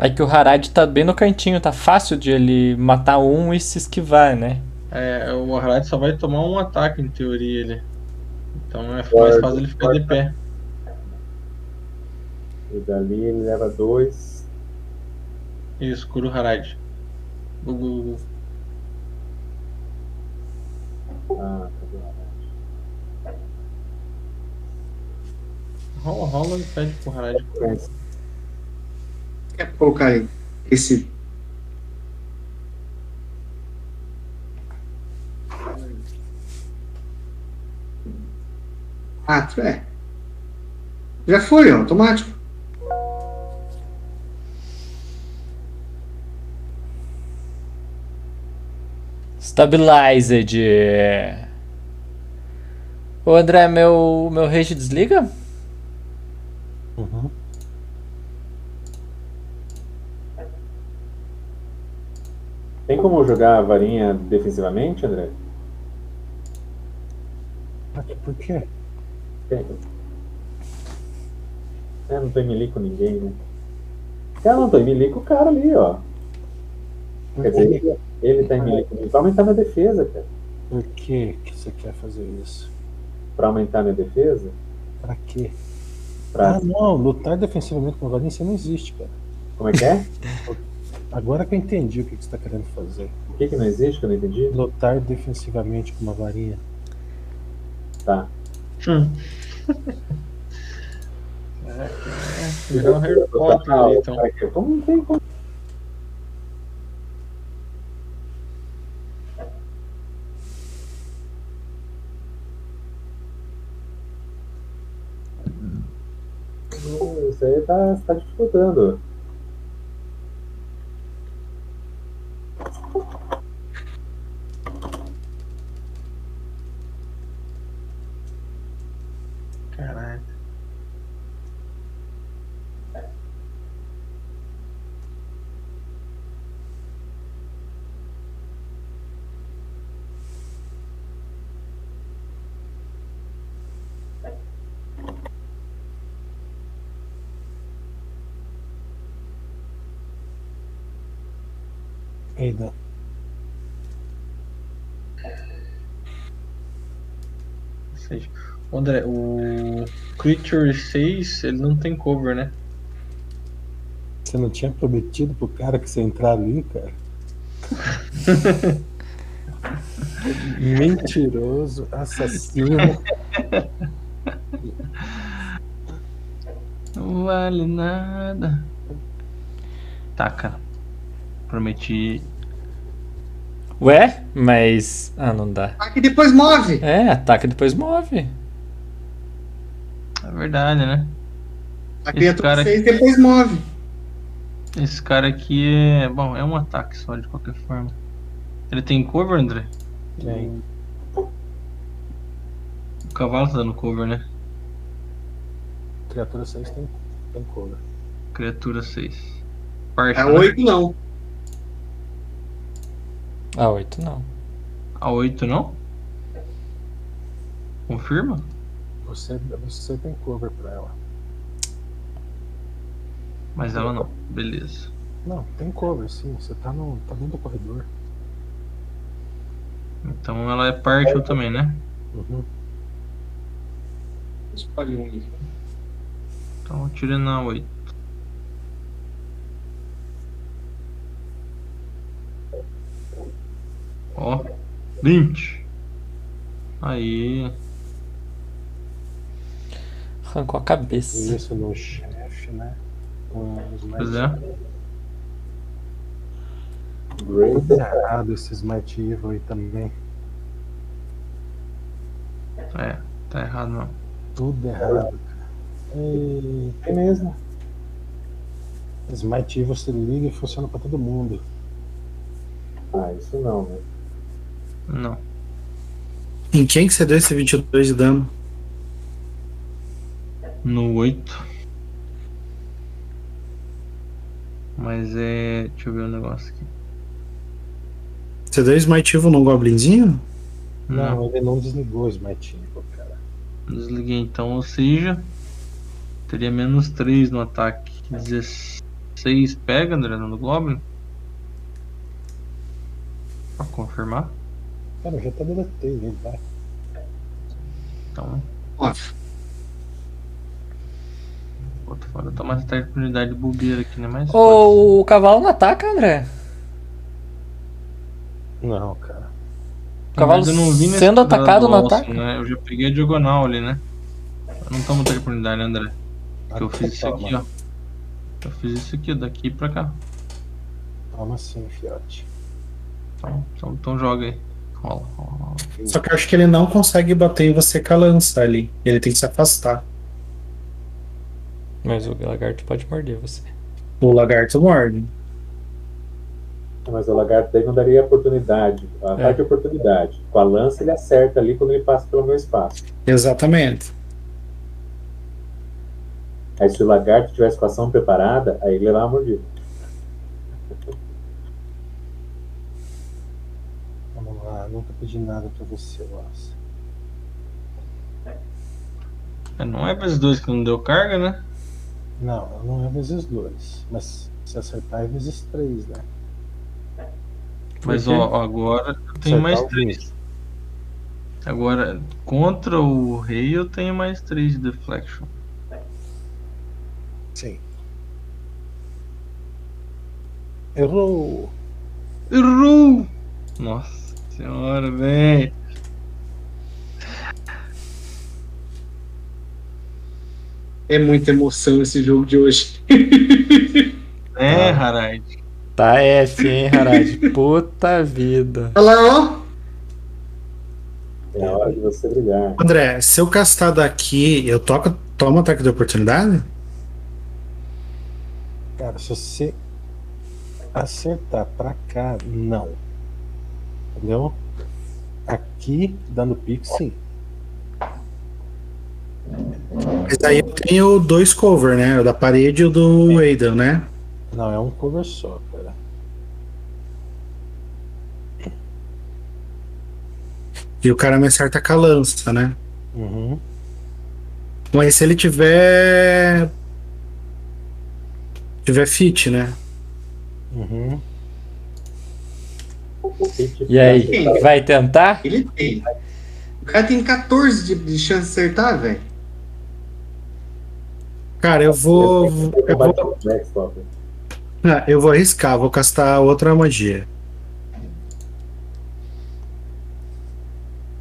É que o Harad tá bem no cantinho, tá fácil de ele matar um e se esquivar, né? É, o Harad só vai tomar um ataque, em teoria, ele. Então é mais fácil ele ficar de pé. E dali ele leva dois. Isso, cura o Harad. Gu, Ah, Harad? Rola, rola e pede pro Harad. Quer colocar esse. Quatro, é. Já foi, ó, automático. Stabilized. Ô André, meu, meu rage desliga? Uhum. Tem como jogar a varinha defensivamente, André? Por quê? É, não tô em melee com ninguém, né? Cara, não tô em melee com o cara ali, ó. Quer dizer, ele, tá em melee comigo. Pra aumentar minha defesa, cara. Por que que você quer fazer isso? Pra aumentar minha defesa? Pra quê? Pra... Ah, não, lutar defensivamente com varinha isso não existe, cara. Como é que é? Agora que eu entendi o que, que você está querendo fazer. O que, que não existe que eu não entendi? Lutar defensivamente com uma varinha. Tá. Virou um Harry Potter ali, então. Como não tem como. Hum, Isso aí tá, tá dificultando. Caralho. Eida. Ou seja, o André, o Creature 6, ele não tem cover, né? Você não tinha prometido pro cara que você ia entrar ali, cara? Mentiroso, assassino. Não vale nada. Tá, cara. Prometi. Ué? Mas. Ah, não dá. Ataque e depois move. É, ataca e depois move. É verdade, né? A Esse criatura cara- 6 depois move. Esse cara aqui é. Bom, é um ataque só de qualquer forma. Ele tem cover, André? Tem. O cavalo tá dando cover, né? Criatura 6 tem, tem cover. Criatura 6. Parte, A né? 8 não. A 8 não. A 8 não? Confirma? Você, você tem cover pra ela. Mas ela não. Beleza. Não, tem cover sim. Você tá, no, tá dentro do corredor. Então ela é partial também, né? Uhum. Escolhe um. aí. Então tira na 8. Ó. 20. Aí. Arrancou a cabeça. Isso no chefe, né? Com os Pois é. Tudo errado esse Smite Evil aí também. É, tá errado não. Tudo errado, cara. E... É mesmo. Smite Evil você liga e funciona pra todo mundo. Ah, isso não, né? Não. Em quem que você deu esse 22 de dano? No 8. Mas é. Deixa eu ver o negócio aqui. Você deu Smite Evil no Goblinzinho? Não, ele não desligou o Smite Evil, cara. Desliguei então, ou seja. Teria menos 3 no ataque. 16 pega, André, no Goblin? Pra confirmar. Cara, eu já tá deletei ele, vai. Então. Óbvio. Pô, tô fora, tomar essa oportunidade de bobeira aqui, né? Mas. Ô, o cavalo não ataca, André? Não, cara. O cavalo sendo atacado não ataca? Né? Eu já peguei a diagonal ali, né? Eu não tomo muita oportunidade, né, André? Porque eu fiz isso aqui, ó. Eu fiz isso aqui, daqui pra cá. Toma sim, fiote. Então, então, então joga aí. Rola, rola, rola. Só que eu acho que ele não consegue bater em você com a lança ali. Ele tem que se afastar. Mas o lagarto pode morder você. O lagarto morde. Mas o lagarto daí não daria oportunidade. A É. parte de oportunidade. Com a lança ele acerta ali quando ele passa pelo meu espaço. Exatamente. Aí se o lagarto tivesse com a ação preparada, aí ele leva uma mordida. Vamos lá, nunca pedi nada pra você, Wallace. É, não é vezes dois que não deu carga, né? Não, não é vezes dois. Mas se acertar é vezes três, né? Mas ó, agora eu tenho mais três. Agora, contra o rei eu tenho mais três de deflection. Sim. Errou! Errou! Nossa senhora, velho. É muita emoção esse jogo de hoje. É, Harald. Tá F, hein, Harald? Puta vida. Olha lá, ó. É hora de você brilhar. André, se eu castar daqui, eu toco, tomo ataque de oportunidade? Cara, se você acertar pra cá, não. Entendeu? Aqui, dando pique, sim. Mas aí eu tenho dois cover, né? O da parede e o do Aidan, né? Não, é um cover só, cara. E o cara me acerta com a lança, né? Uhum. Mas se ele tiver. Tiver fit, né? Uhum. E aí, vai tentar? Ele tem. O cara tem 14 de, de chance de acertar, velho. Cara, eu vou. Eu vou, Ah, eu vou arriscar, vou castar outra magia.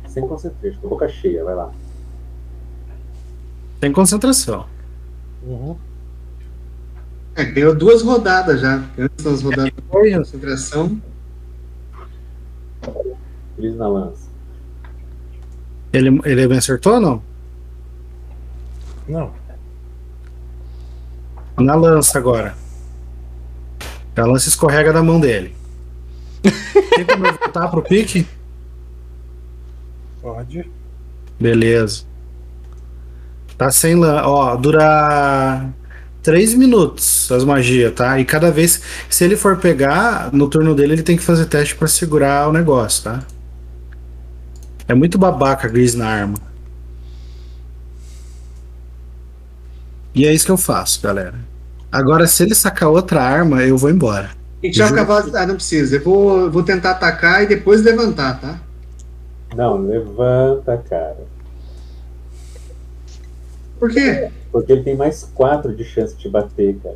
Sem a boca cheia, vai lá. Tem concentração. Uhum. É, ganhou duas rodadas já. Antes das rodadas de concentração. Crise na lança. Ele, ele me acertou ou não? Não. Na lança agora. A lança escorrega da mão dele. Tem como eu voltar pro pique? Pode. Beleza. Tá sem lã. Ó, dura 3 minutos as magias, tá? E cada vez, se ele for pegar, no turno dele, ele tem que fazer teste pra segurar o negócio, tá? É muito babaca Gris na arma. E é isso que eu faço, galera. Agora, se ele sacar outra arma, eu vou embora. E já o cavalo. Ah, não precisa. Eu vou, eu vou tentar atacar e depois levantar, tá? Não, levanta, cara. Por quê? Porque ele tem mais 4 de chance de te bater, cara.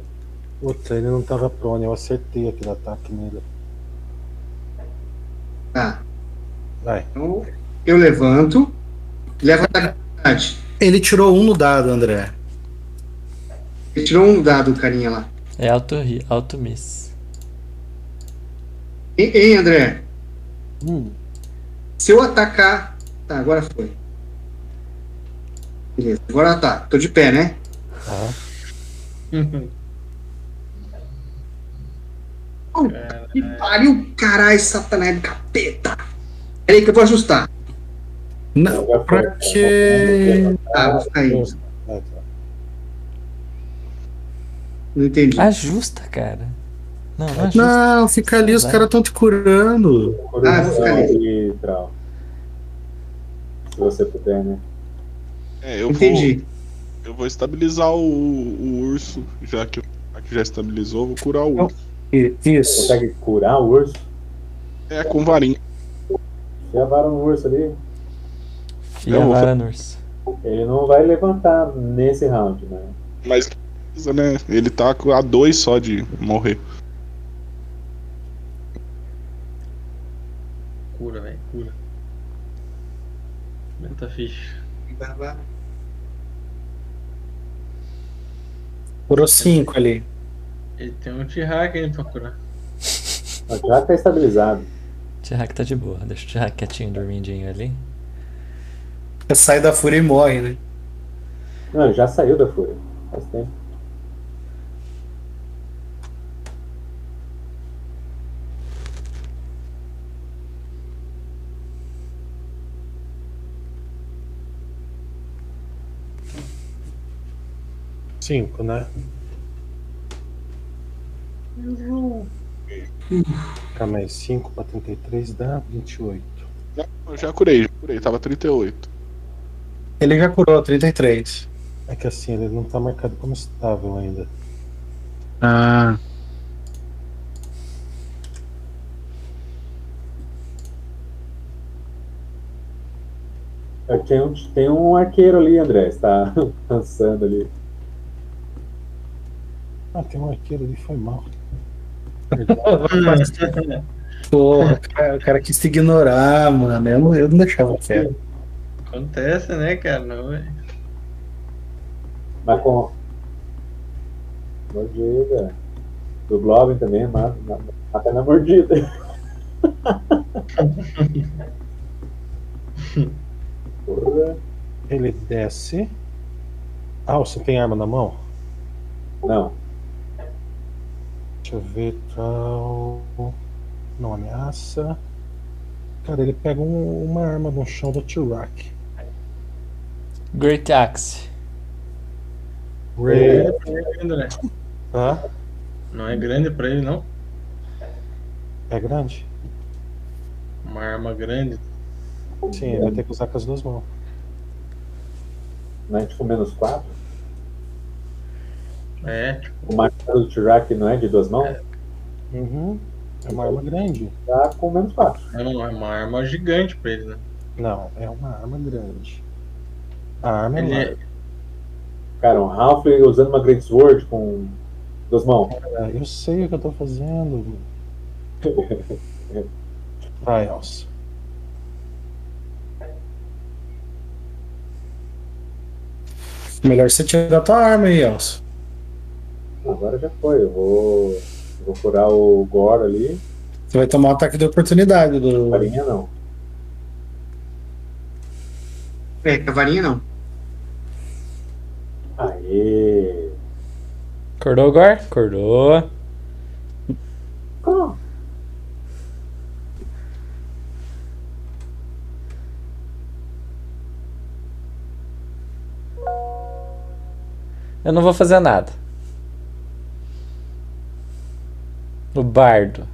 Puta, ele não tava prone, eu acertei aquele ataque nele. Tá. Vai. Então, eu levanto. Levo a. Ele tirou um no dado, André. Ele tirou um dado, carinha lá. É auto, ri- auto miss. Hein, hein, André? Hum. Se eu atacar. Tá, agora foi. Beleza, agora tá. Tô de pé, né? Oh, que pariu, caralho, satanás do capeta. Peraí que eu vou ajustar. Não, pra que. Ah, vou ficar aí. Ah, tá. Não entendi. Ajusta, cara. Não, não ajusta. Não, fica ali, os caras estão te curando. Ah, vou ficar ali. Se você puder, né? É, eu Entendi. vou. Eu vou estabilizar o, o urso, já que, já que já estabilizou, vou curar o urso. Isso. Consegue curar o urso? É, com varinha. Já vara no urso ali. Fia vara no urso. Ele não vai levantar nesse round, né? Mas, né? Ele tá com a dois só de morrer. Cura, velho, cura. Meta ficha. Curou 5 ali. Ele tem um T-Hack aí pra curar. Já tá estabilizado. T-Hack tá de boa. Deixa o T-Hack quietinho, dormindinho ali. Sai da fúria e morre, né? Não, ele já saiu da fúria. Faz tempo. Cinco, né? Calma aí, 5 para 33 dá 28. Não, eu já curei, já curei, tava 38. Ele já curou 33. É que assim, ele não tá marcado como estável ainda. Ah. Tinha um- tem um arqueiro ali, André. Você tá dançando ali. Ah, tem um arqueiro ali, foi mal. Porra, o cara, o cara quis te ignorar, mano. Eu não, eu não deixava fé. Acontece, né, cara? Não, é. Mas com. Mordida. Do Globin também, mata, mata na mordida. Porra. Ele desce. Ah, você tem arma na mão? Não. Deixa eu ver. Tal. Não ameaça. Cara, ele pega um- uma arma no chão do T-Rock. Great Axe. André. Hã? Não é grande pra ele, não? É grande? Uma arma grande. Sim, ele vai ter que usar com as duas mãos. Não é tipo menos 4? É, tipo, O martelo do Tirak não é de duas mãos? Uhum. É uma arma grande. Tá com menos 4. é uma, é uma arma gigante pra ele, né? Não, é uma arma grande. A arma é Ele larga. é, Cara, um Halfling usando uma Great Sword com duas mãos. Cara, Eu sei o que eu tô fazendo. Vai, Elsa. Melhor você tirar tua arma aí, Elcio. Agora já foi. Eu vou, vou curar o Gore ali. Você vai tomar um ataque de oportunidade do. Farinha não. É, cavarinha não. Aê! Acordou agora? Acordou. Como? Eu não vou fazer nada. O bardo.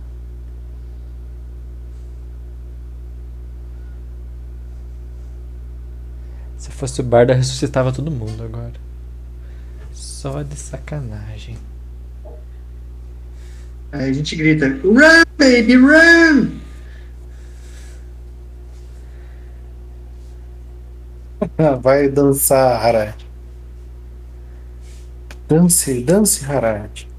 Se fosse o bardo, eu ressuscitava todo mundo agora. Só de sacanagem. Aí a gente grita: Run, baby, run! Vai dançar, Harad. Dance, dance, Harad.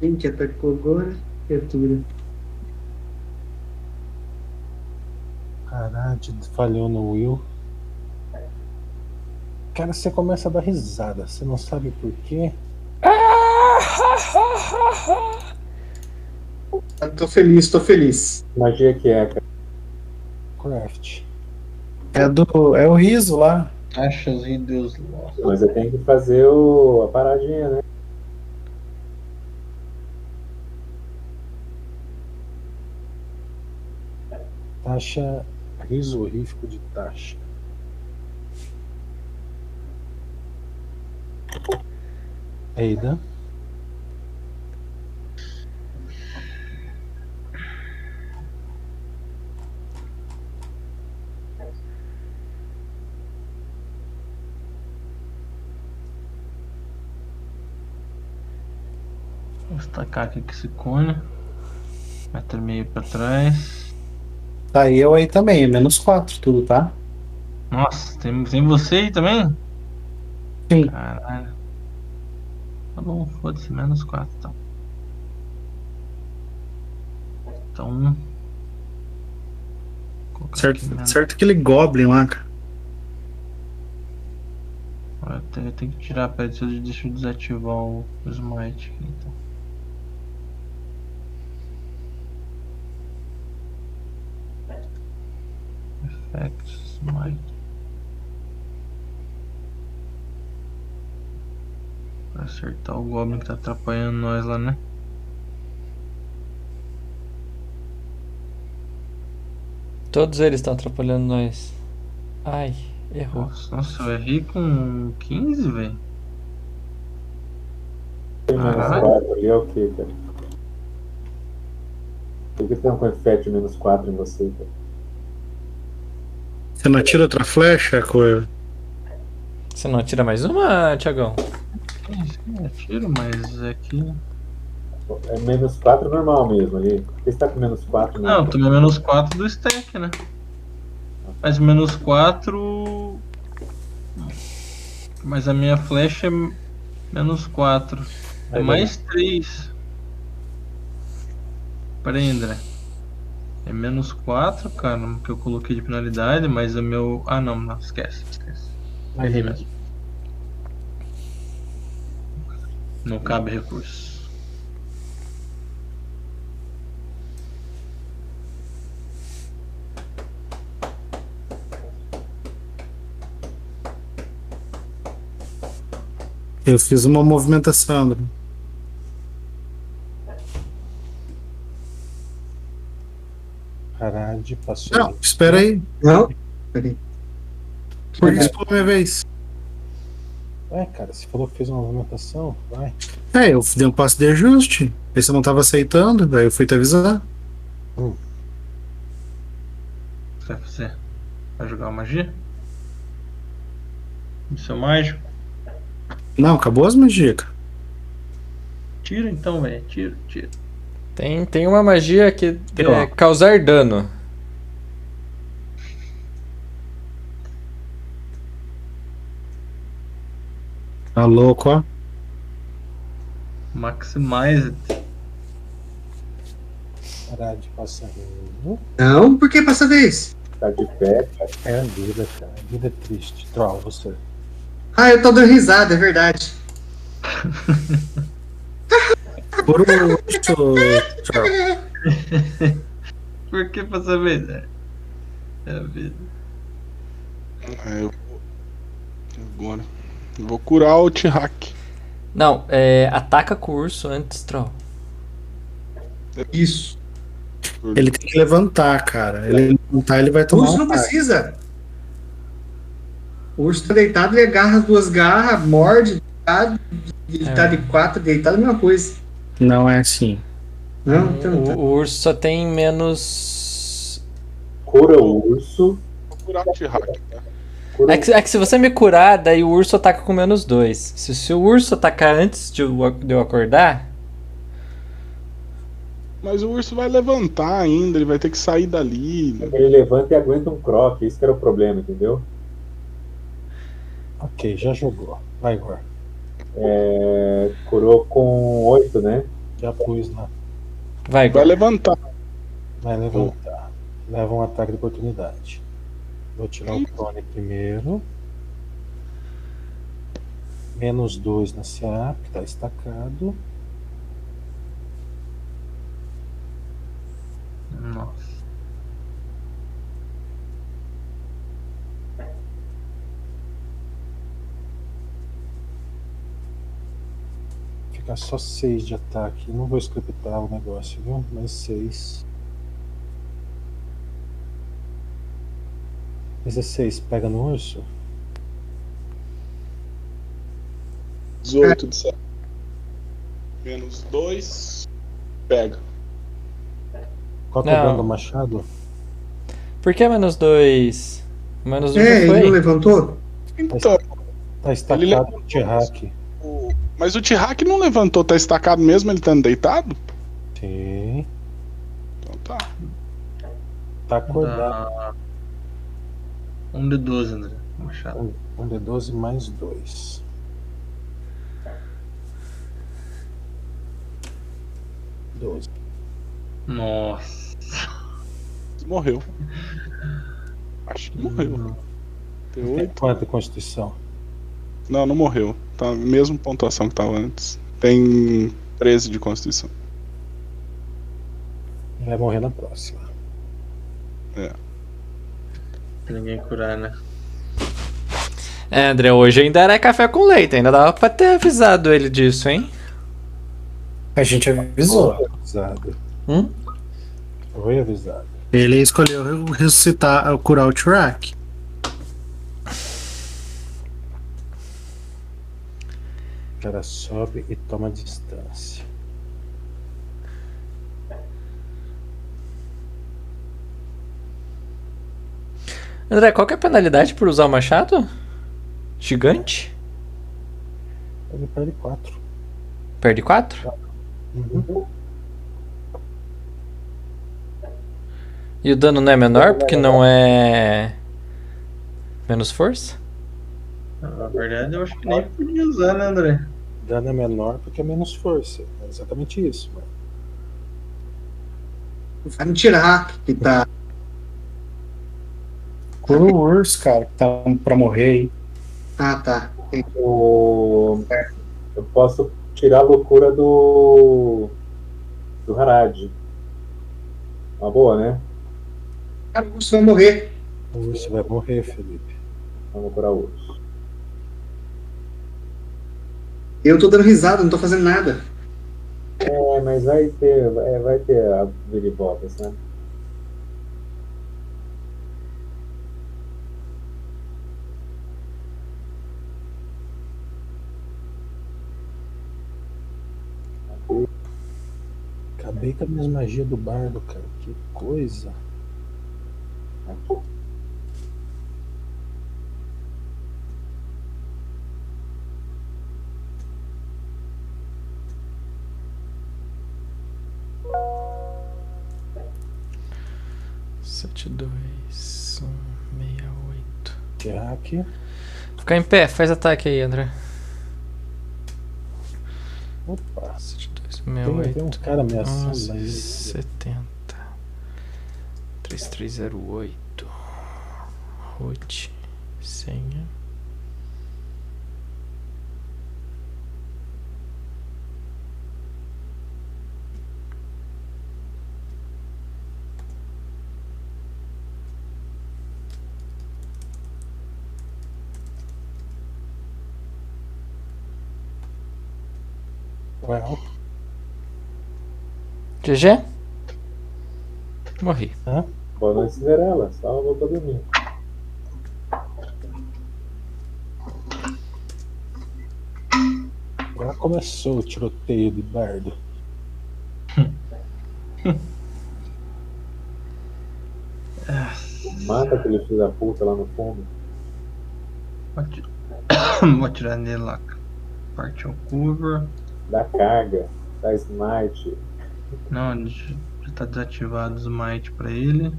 Quem que atacou agora? Criatura. Caralho, falhou no Will. Cara, você começa a dar risada. Você não sabe por quê? Eu tô feliz, tô feliz. Magia que é, cara. Craft. É, do, é o riso lá. Achas e Deus Mas eu tenho que fazer o, a paradinha, né? Taxa. Riso de taxa. Eida. Vou destacar aqui com esse cone. Metro meio pra trás. Tá eu aí também, menos 4 tudo, tá? Nossa, tem, tem você aí também? Sim. Caralho. Tá bom, foda-se, menos 4 então. Então. colocar Certo, menos- certo aquele Goblin lá, cara. Eu tenho, eu tenho que tirar, peraí, deixa eu- deixa eu desativar o, o smite aqui então. Effects, smite. Pra acertar o Goblin que tá atrapalhando nós lá, né? Todos eles estão atrapalhando nós. Ai, errou. Nossa, nossa, eu errei com 15, velho. Tem menos Caralho. 4 ali é o que, cara? Por que tem um confete menos 4 em você, cara? Você não atira outra flecha, cor? Você não atira mais uma, Tiagão? É tiro, mas é que. É menos 4 normal mesmo ali. Por que você tá com menos 4 Não, eu tomei menos 4 do stack, né? Mas menos 4. Mas a minha flecha é menos 4. É mais 3. Peraí, André. É menos 4, cara, que eu coloquei de penalidade, mas o meu. Ah, não, não, esquece, esquece. Errei mesmo. Não cabe recurso. Eu fiz uma movimentação, André. Harad passou. Não, espera aí. Não? Peraí. Por pulou minha vez. Ué, cara, você falou que fez uma movimentação? Vai. É, eu dei um passo de ajuste. Aí você não tava aceitando, daí eu fui te avisar. O que você vai fazer? Vai jogar uma magia? Isso é mágico? Não, acabou as magias, cara. Tira então, velho. Tira, tira. Tem, tem uma magia que é causar dano. Tá louco, ó. Maximize. Harad passa rindo. Não, por que passa vez? Tá de pé, cara. É a vida, cara. A vida é triste. Troll, você. Ah, eu tô dando risada, é verdade. Por um urso. Tchau. Por que passa vez? É É a vida. É, eu vou. Agora. Eu vou curar o T-Hack. Não, é, ataca com o urso antes, Troll. Isso. Ele tem que levantar, cara. Ele levantar, ele vai O tomar urso um não ataque. precisa. O urso tá deitado, ele agarra as duas garras, morde, deitado, ele É. tá de quatro, deitado, a mesma coisa. Não é assim. Não, então não O, tá. o urso só tem menos. Cura o urso. Vou curar o T-Hack, tá? Cura É que, é que se você me curar, daí o urso ataca com menos dois. Se, se o urso atacar antes de eu, de eu acordar, Mas o urso vai levantar ainda, ele vai ter que sair dali. Ele levanta e aguenta um croque. Isso que era o problema, entendeu? Ok, já jogou. Vai, Igor. É, curou com 8, né? Já pus lá. vai, Vai Igor. levantar. Vai levantar. Leva um ataque de oportunidade. Vou tirar o clone primeiro. Menos dois na CA, que está estacado. Nossa. Fica só seis de ataque. Não vou scriptar o negócio, viu? Mais seis. 16 pega no urso? 18 de certo. Menos 2. Pega. Qual que é o dano do machado? Por que menos dois? Menos um É, já ele não levantou? Então, Tá estacado Ele o T-Hack. o- mas o T-Hack não levantou, tá estacado mesmo ele estando deitado? Sim. Então tá. Tá acordado. Dá... Um de 12, André. Machado. Um, um D12 mais dois. Doze. Nossa. Morreu. Acho que morreu. Tem Tem oito. quanto de constituição? Não, não morreu. Tá mesma pontuação que tava antes. Tem 13 de constituição. Vai morrer na próxima. É. Se ninguém curar, né? É, André, hoje ainda era café com leite. Ainda dava pra ter avisado ele disso, hein? A gente avisou. Foi avisado. Hum? Foi avisado. Ele escolheu ressuscitar, curar o Tirak. Cara sobe e toma distância. André, qual que é a penalidade por usar o machado? Gigante? Ele perde quatro. Perde 4? Uhum. E o dano não é menor porque não é. Menos força? Na verdade, eu acho que nem podia usar, né, André? Dano é menor porque é menos força. É exatamente isso. Mano. Vai me tirar que tá. Cura o urso, cara, que tá pra morrer aí. Ah, tá. O... Eu posso tirar a loucura do. do Harad. Uma boa, né? Cara, o urso vai morrer. O urso vai morrer, Felipe. Vamos curar o urso. Eu tô dando risada, não tô fazendo nada. É, mas vai ter. é, vai ter a viribotas, né? Acabei com as minhas magias do bardo, cara. Que coisa. Sete, dois, um, meia, oito. Aqui. Ficar em pé, faz ataque aí, André. Opa. Sete, dois, Tem, meia, tem oito. uns caras ameaçando onze, aí. Setenta. Três, três, zero, oito. Rote. Senha. Well, GG? Morri. Hã? Boa noite, Cinderela. Vou pra dormir. agora começou o tiroteio de bardo. Mata aquele filho da puta lá no fundo. Vou ati- Vou atirar nele lá. Partiu cover. Dá carga. Dá smite. Não, já tá desativado o smite pra ele.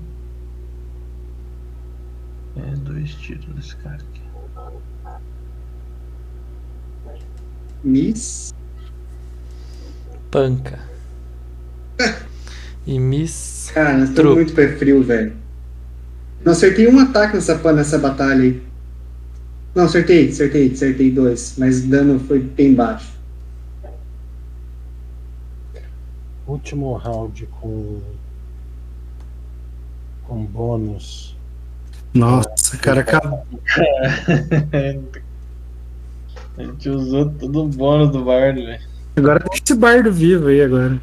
É, dois tiros nesse cara aqui. Miss. Panca. E Miss. Cara, nós estamos muito pé frio, velho. Não acertei um ataque nessa, nessa batalha aí. Não, acertei, acertei, acertei dois. Mas dano foi bem baixo. Último round com. Com bônus. Nossa, cara, acabou. A gente usou todo o bônus do bardo, velho. Agora tem esse bardo vivo aí agora.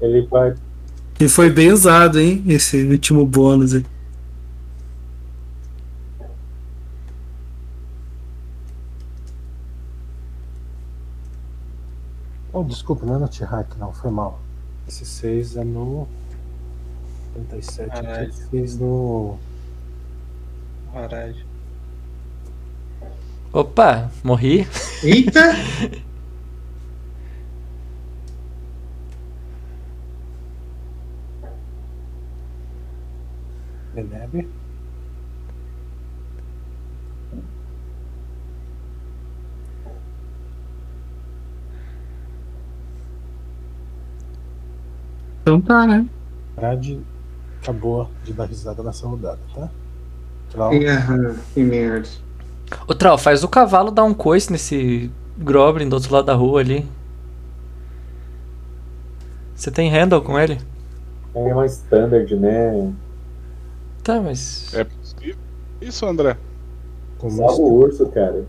Ele vai. E foi bem usado, hein? Esse último bônus aí. Oh, desculpa, não é no T-Hack, não, foi mal. Esse 6 é no. 37, Caralho. esse 6 no. Harad. Opa, morri. Eita! Deneb. Então tá, né? Brad acabou de dar risada nessa rodada, tá? Aham, que merda. Ô, Trau, faz o cavalo dar um coice nesse Goblin do outro lado da rua ali. Você tem handle com ele? É uma standard, né? Tá, mas. É possível? Isso, André. Salva o urso, cara.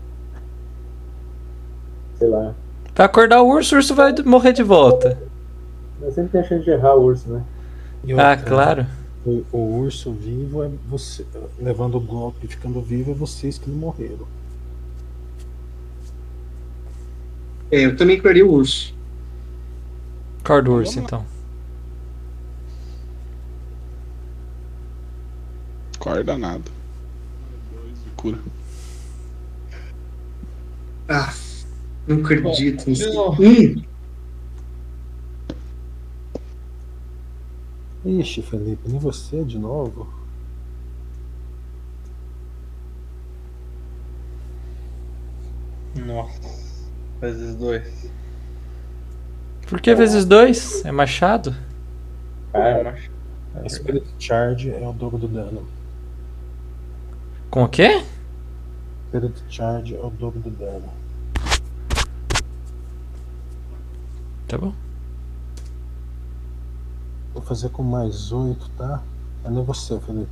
Sei lá. Pra acordar o urso, o urso vai morrer de volta. Mas sempre tem a chance de errar o urso, né? E Ah, outra, claro. O, o urso vivo é você. Levando o golpe e ficando vivo é vocês que não morreram. É, eu também curaria o urso. Acorda o urso, então. Acorda nada. Dois de cura. Ah, não acredito. Hum, Ixi, Felipe, nem você de novo. Nossa, vezes dois. Por que vezes dois? É machado? Ah, é machado. Spirit Charge é o dobro do dano. Com o quê? Spirit Charge é o dobro do dano. Tá bom. Fazer com mais 8, tá? É nem você, Felipe.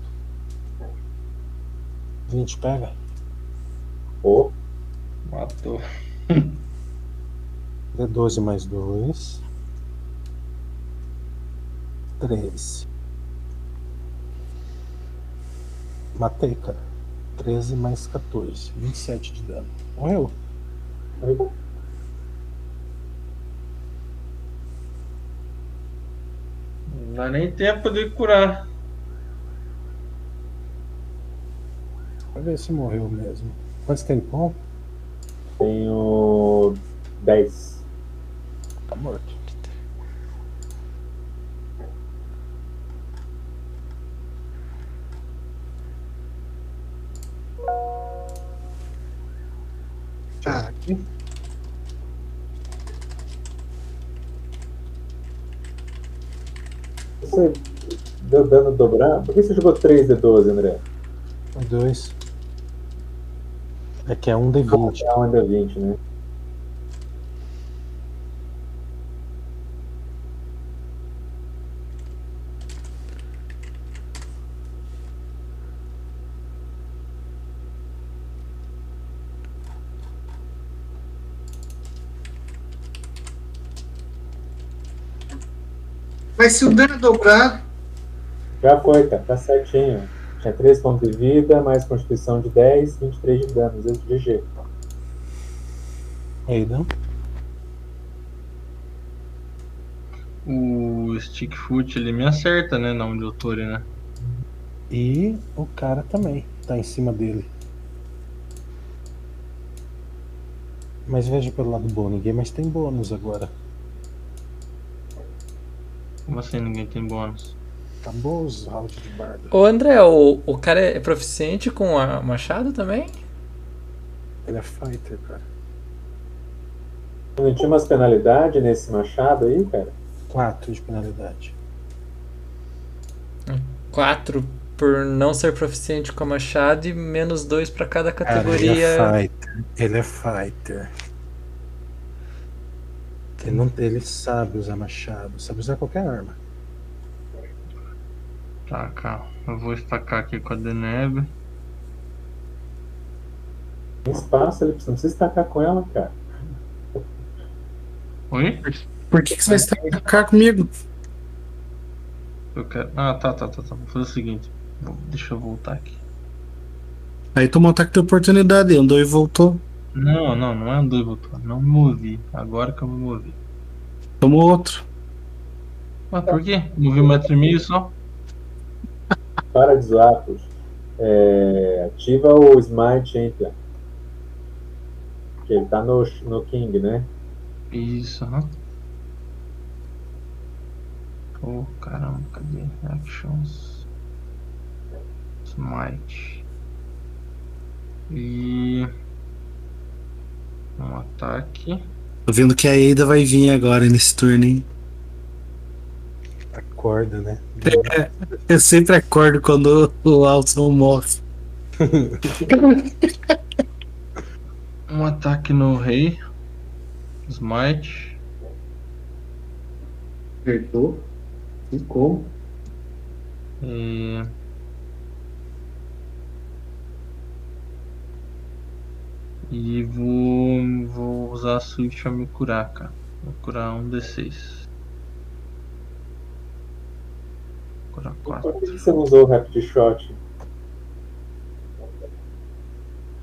20 pega? Pô, Matou. D12 mais 2. 13. Matei, cara. 13 mais 14. 27 de dano. Morreu. Não dá nem tempo de curar. Pra ver se morreu mesmo. Quantos tem pão? tenho 10. Tá morto. Tá. Aqui. Você deu dano dobrar? Por que você jogou 3 de 12, André? 2. É que é um D20. É um D20, né? Mas se o dano é dobrado, Já foi, cara, tá certinho. Tinha 3 pontos de vida, mais constituição de 10, 23 de dano, GG. Aidan. O Stickfoot ele me acerta, né? Na onde eu tô, né? E o cara também tá em cima dele. Mas veja pelo lado bom, ninguém mais tem bônus agora. Como assim ninguém tem bônus? Acabou os rounds de bardo. Ô André, o, o cara é proficiente com a machado também? Ele é fighter, cara. Não tinha umas penalidades nesse machado aí, cara? 4 de penalidade. Quatro por não ser proficiente com a machado e menos dois pra cada Cara, ele categoria. é fighter. Ele é fighter. Ele, não, ele sabe usar machado, sabe usar qualquer arma. Tá, calma. Eu vou estacar aqui com a Deneb. Tem espaço, ele precisa, não precisa estacar com ela, cara. Oi? Por que, que você vai estacar comigo? Eu quero. Ah, tá, tá, tá, tá. Vou fazer o seguinte. Vou- Deixa eu voltar aqui. Aí tomou um ataque de oportunidade, andou e voltou. Não, não, não é andou e voltou. Não me movi. Agora que eu me movi. Tomou outro. Mas por quê? Movi um metro e meio só? Para de zoar, poxa. É, ativa o Smite Champion. Que ele tá no, no King, né? Isso, aham. Oh, caramba, cadê? Actions. Smite. E. Um ataque. Tô vendo que a Eida vai vir agora nesse turno, hein? Acorda, né? É, eu sempre acordo quando o Alson morre. Um ataque no rei. Smite. acertou. Ficou. E. E vou, vou usar a Swift pra me curar, cara. Vou curar um D6. Curar Por 4. que você não usou o Rapid Shot?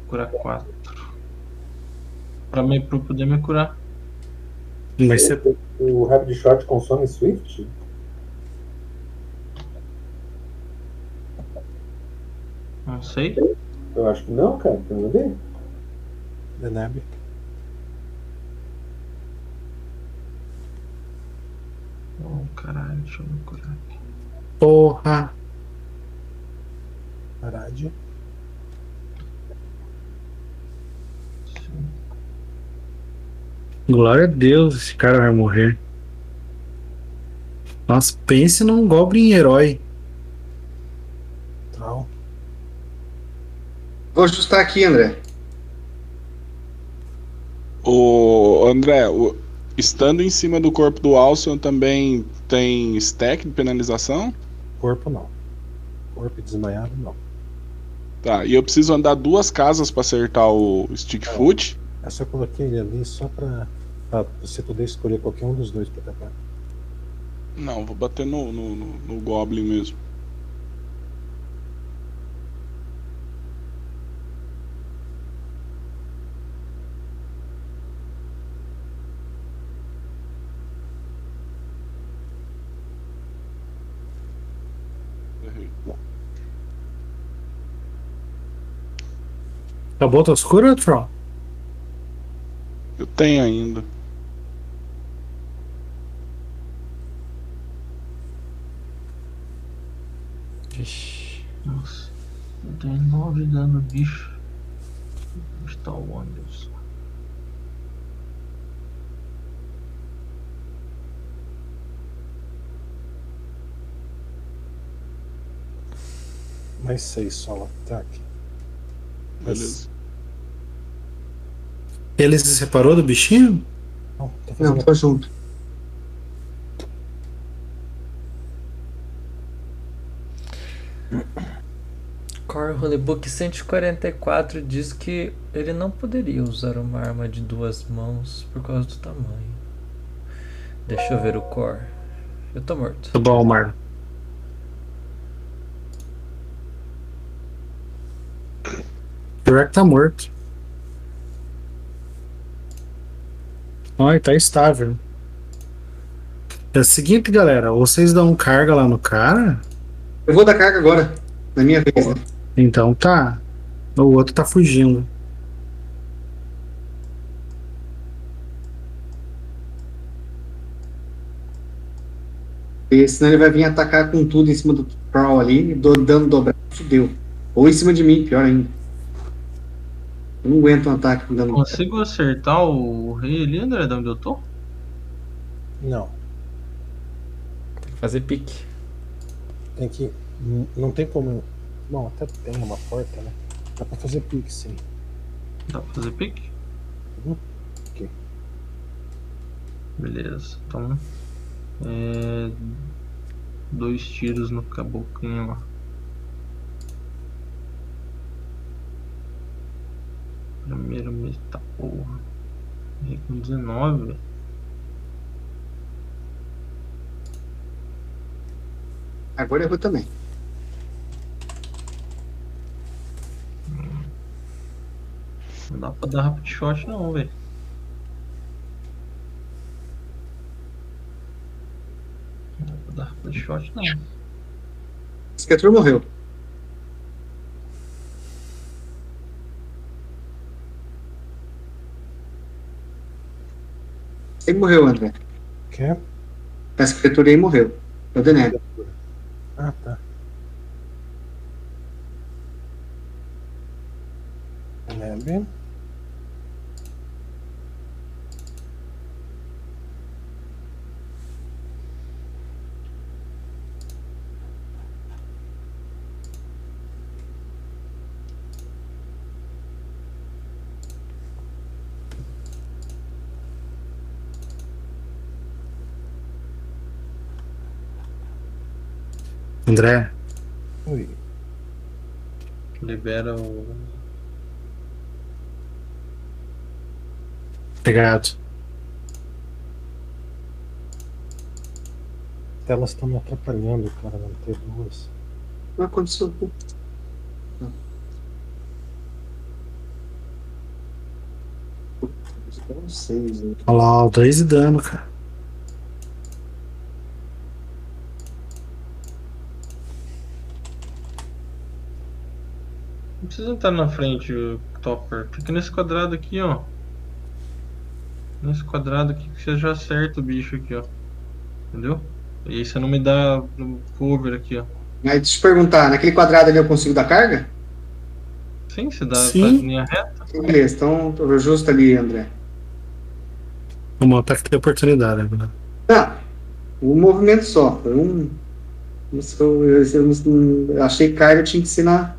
Curar 4. Pra, me, pra eu poder me curar. Mas você, O Rapid Shot consome Swift? Não sei. Eu acho que não, cara. Tem a ver. Deneb. Oh, caralho, deixa eu me curar aqui. porra. Arad. Glória a Deus, esse cara vai morrer. Nossa, pense num Goblin herói. Então, Vou ajustar aqui, André. O André, o- estando em cima do corpo do Alcion também tem stack de penalização? corpo não. Corpo desmaiado não. Tá, e eu preciso andar duas casas pra acertar o stick foot. Eu só coloquei ele ali só pra, pra você poder escolher qualquer um dos dois pra atacar. Não, vou bater no, no, no- no Goblin mesmo. Errei. Acabou a tua escura, Troll? Eu tenho ainda. Vixe. Nossa. Eu tenho 9 dano, bicho. Onde tá o Anderson? Mais seis só no ataque. Mas- Beleza. Ele se separou do bichinho? Não, tá Não, tô junto. Core Rulebook 144 diz que ele não poderia usar uma arma de duas mãos por causa do tamanho. Deixa eu ver o core. Eu tô morto. Tá bom, Marlon. Pior que tá morto. Olha, tá estável. É o seguinte, galera. Vocês dão carga lá no cara? Eu vou dar carga agora. Na minha vez, né? Então tá. O outro tá fugindo. Porque senão ele vai vir atacar com tudo em cima do Prowl ali, do, dando dobrado, fudeu. Ou em cima de mim, pior ainda. Eu não aguento um ataque com dano Consigo acertar o rei ali, André, de onde eu tô? Não, Tem que fazer pique. tem que. Não tem como. Bom, até tem uma porta, né? Dá pra fazer pique, sim. Dá pra fazer pique? Uhum. Ok. Beleza, então. É, dois tiros no caboclinho lá. Primeiro mês, tá porra. Errei com 19, velho. Agora eu vou também. Não dá pra dar rapid shot não, velho. Não dá pra dar rapid shot não. Esse morreu. Ele morreu, André. Quer? Essa criatura aí morreu. É o Deneb. Ah, tá. Neb. André, Ui. Libera o. pegado. Elas estão me atrapalhando, cara, não ter duas. Não aconteceu. Não sei, gente. Olha lá, dois de dano, cara. Precisa entrar na frente, o Topper. Fica nesse quadrado aqui, ó. Nesse quadrado aqui que você já acerta o bicho aqui, ó. Entendeu? E aí você não me dá cover aqui, ó. Aí deixa eu te perguntar, naquele quadrado ali eu consigo dar carga? Sim, você dá Sim. linha reta. Beleza, então eu justo ali, André. Tomou um ataque de oportunidade agora. Tá. Um movimento só. Foi um. Eu, eu, eu, não- eu achei que carga tinha que ser na.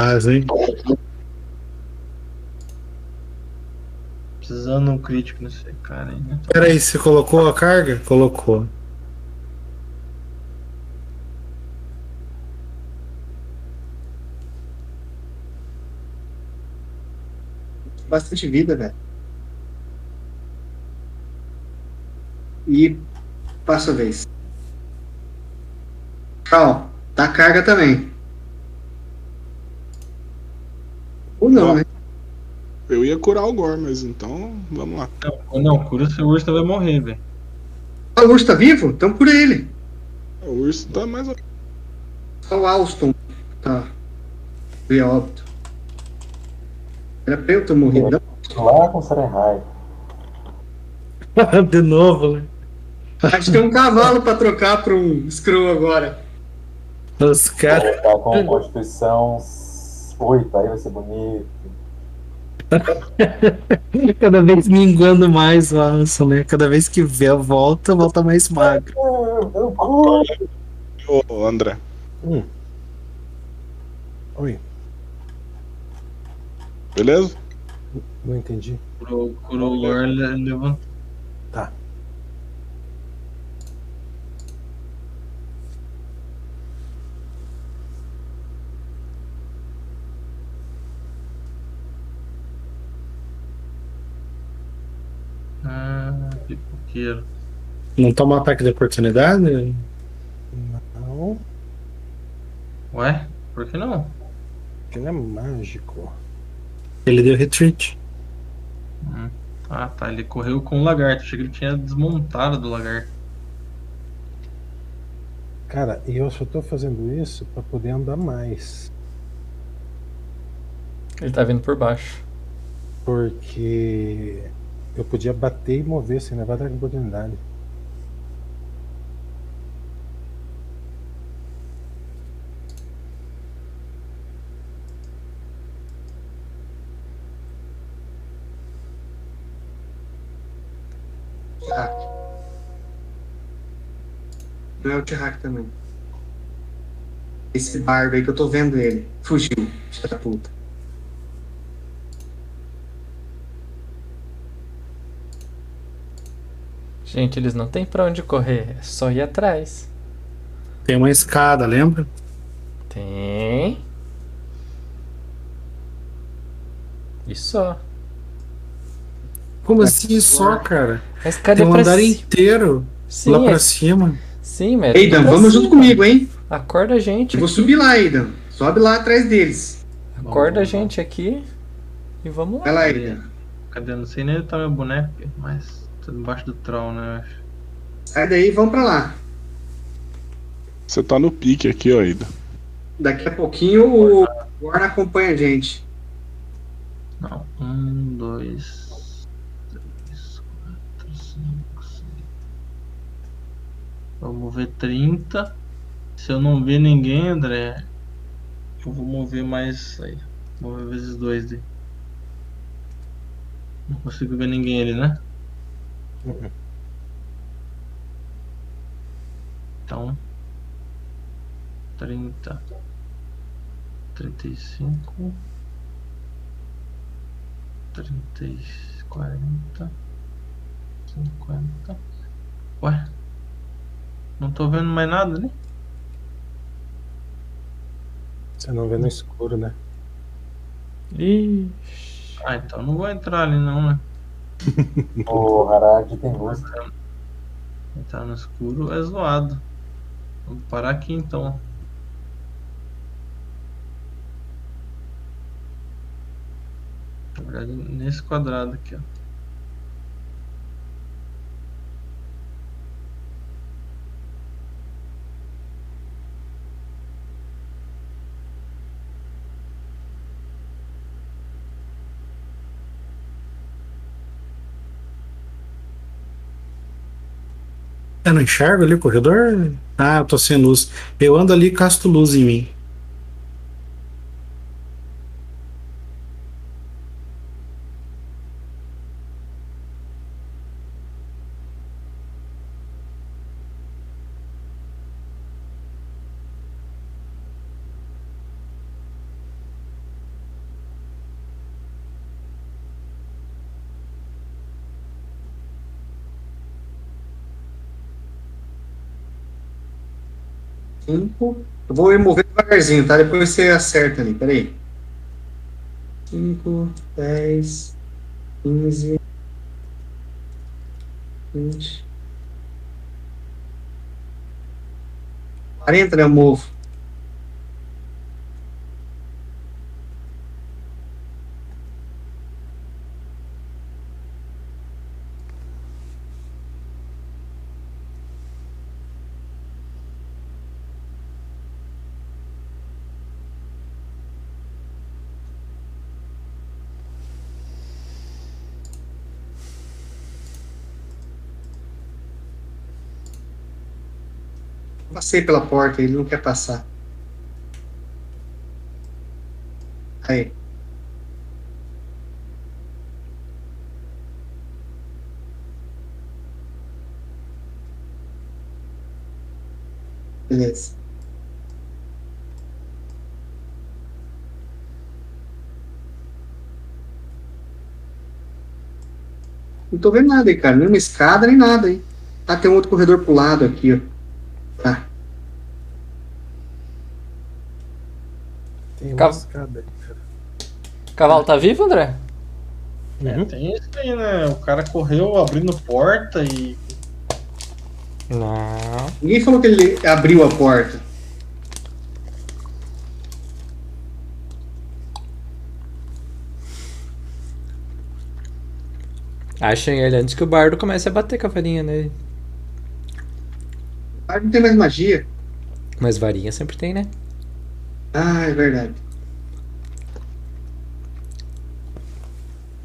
Quase, hein? Precisando um crítico nesse cara aí, né? Peraí, você colocou a carga? Colocou. Bastante vida, velho. E passa a vez. Ó, tá carga também. Ou não, né? Eu ia curar o Gore, mas então vamos lá. Não, não cura se o urso vai morrer, velho. Ah, o urso tá vivo? Então cura ele. O urso tá mais. Só o Alston tá. Veio óbito. Era pra eu ter morrido, não? Lá com o Serenhai. De novo, né? A gente tem um cavalo pra trocar pra um Screw agora. Os caras. Tá com Constituição 8, aí vai ser bonito. Cada vez minguando mais o Anson, né? Cada vez que vê a volta, volta mais magro. Eu curo. Ô, André. Hum. Oi, Beleza? não entendi. Curou, curou o ele levantou. Tá. Ah, pipoqueiro. Não toma ataque de oportunidade? Não, Ué? Por que não? que não é mágico. Ele deu retreat. Hum. Ah, tá. Ele correu com o lagarto. Achei que ele tinha desmontado do lagarto. Cara, e eu só tô fazendo isso pra poder andar mais. Ele tá vindo por baixo. Porque eu podia bater e mover sem levar de oportunidade. Não é o T-Hack também. Esse bardo aí que eu tô vendo ele. Fugiu, filha da puta. Gente, eles não tem pra onde correr, é só ir atrás. Tem uma escada, lembra? Tem. E só. Como assim só, cara? A escada Tem é um pra andar inteiro Sim, lá é- pra cima. Sim, mas. Eidan, é pra vamos cima. junto comigo, hein? Acorda a gente. Eu vou subir lá, Eidan. Sobe lá atrás deles. Acorda a gente aqui. E vamos lá. Vai lá, Eidan. Cadê? Não sei nem onde tá meu boneco, mas tá debaixo do troll, né? Sai daí e vamos pra lá. Você tá no pique aqui, ó, Ida. Daqui a pouquinho o Warren acompanha a gente. Não. Um, dois, três, quatro, cinco, seis. Vou mover 30. Se eu não ver ninguém, André, eu vou mover mais aí. Vou mover vezes dois. Não consigo ver ninguém ali, né? Uhum. Então. 30. 35. 30, e 40, 50. Ué? Não tô vendo mais nada, né? Você não vê no escuro, né? Ixi. Ah, então não vou entrar ali não, né? O Harad tem luz. Entrar no escuro é zoado. Vamos parar aqui então. Na verdade, nesse quadrado aqui, ó. Eu não enxergo ali o corredor? Ah, eu tô sem luz. Eu ando ali e casto luz em mim. Cinco. Eu vou mover devagarzinho, tá? Depois você acerta ali, peraí. 5, 10, 15, 20. 40, né? Eu movo. Passei pela porta, ele não quer passar. Aí. Beleza. Não tô vendo nada aí, cara. Nenhuma escada, nem nada aí. Ah, tem um outro corredor pro lado aqui, ó. Tá. Tem Cav-. O cavalo tá vivo, André? É, tem isso aí, né? O cara correu abrindo porta e. Não. Ninguém falou que ele abriu a porta. Achem ele antes que o bardo comece a bater com a varinha nele. Ah, não tem mais magia. Mas varinha sempre tem, né? Ah, é verdade.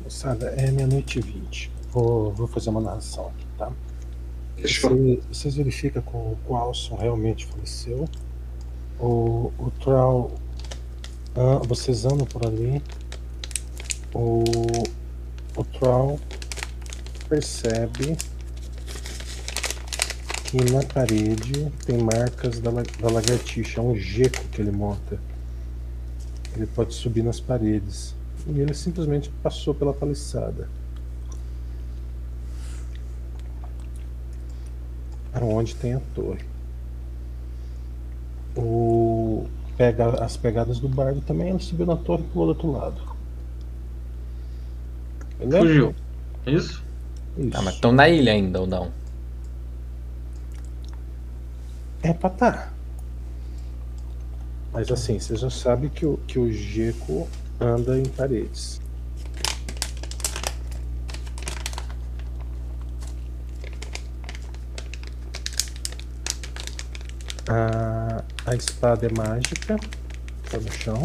Moçada, é meia-noite e vinte. Vou, vou fazer uma narração aqui, tá? Você- vocês verificam com o Qualson realmente faleceu. O, o Troll. ah, vocês andam por ali. O, o Troll percebe que na parede tem marcas da, da lagartixa, é um geco que ele monta. Ele pode subir nas paredes. E ele simplesmente passou pela paliçada. Onde tem a torre. O pega as pegadas do bardo também, ele subiu na torre e pulou do outro lado. Beleza? Fugiu. É isso? Isso. Tá, mas estão na ilha ainda ou não? É pra tá. Mas assim, você já sabe que o, que o Geco anda em paredes. A, a espada é mágica, tá no chão.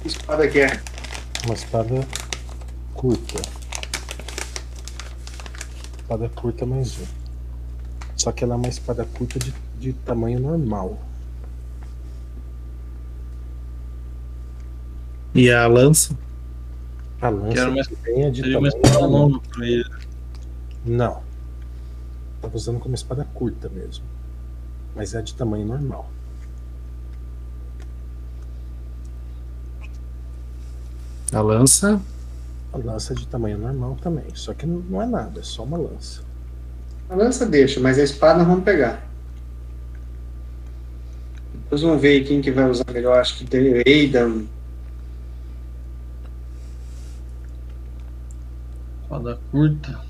Que espada que é? Uma espada curta. Espada curta mais um. Só que ela é uma espada curta de, de tamanho normal. E a lança? A lança Quero também é de Seria tamanho espada normal. longa pra ele. Não. Tava usando como espada curta mesmo. Mas é de tamanho normal. A lança? A lança é de tamanho normal também. Só que não é nada, é só uma lança. A lança deixa, mas a espada nós vamos pegar. Depois vamos ver quem que vai usar melhor. Acho que tem Aidan. Espada curta.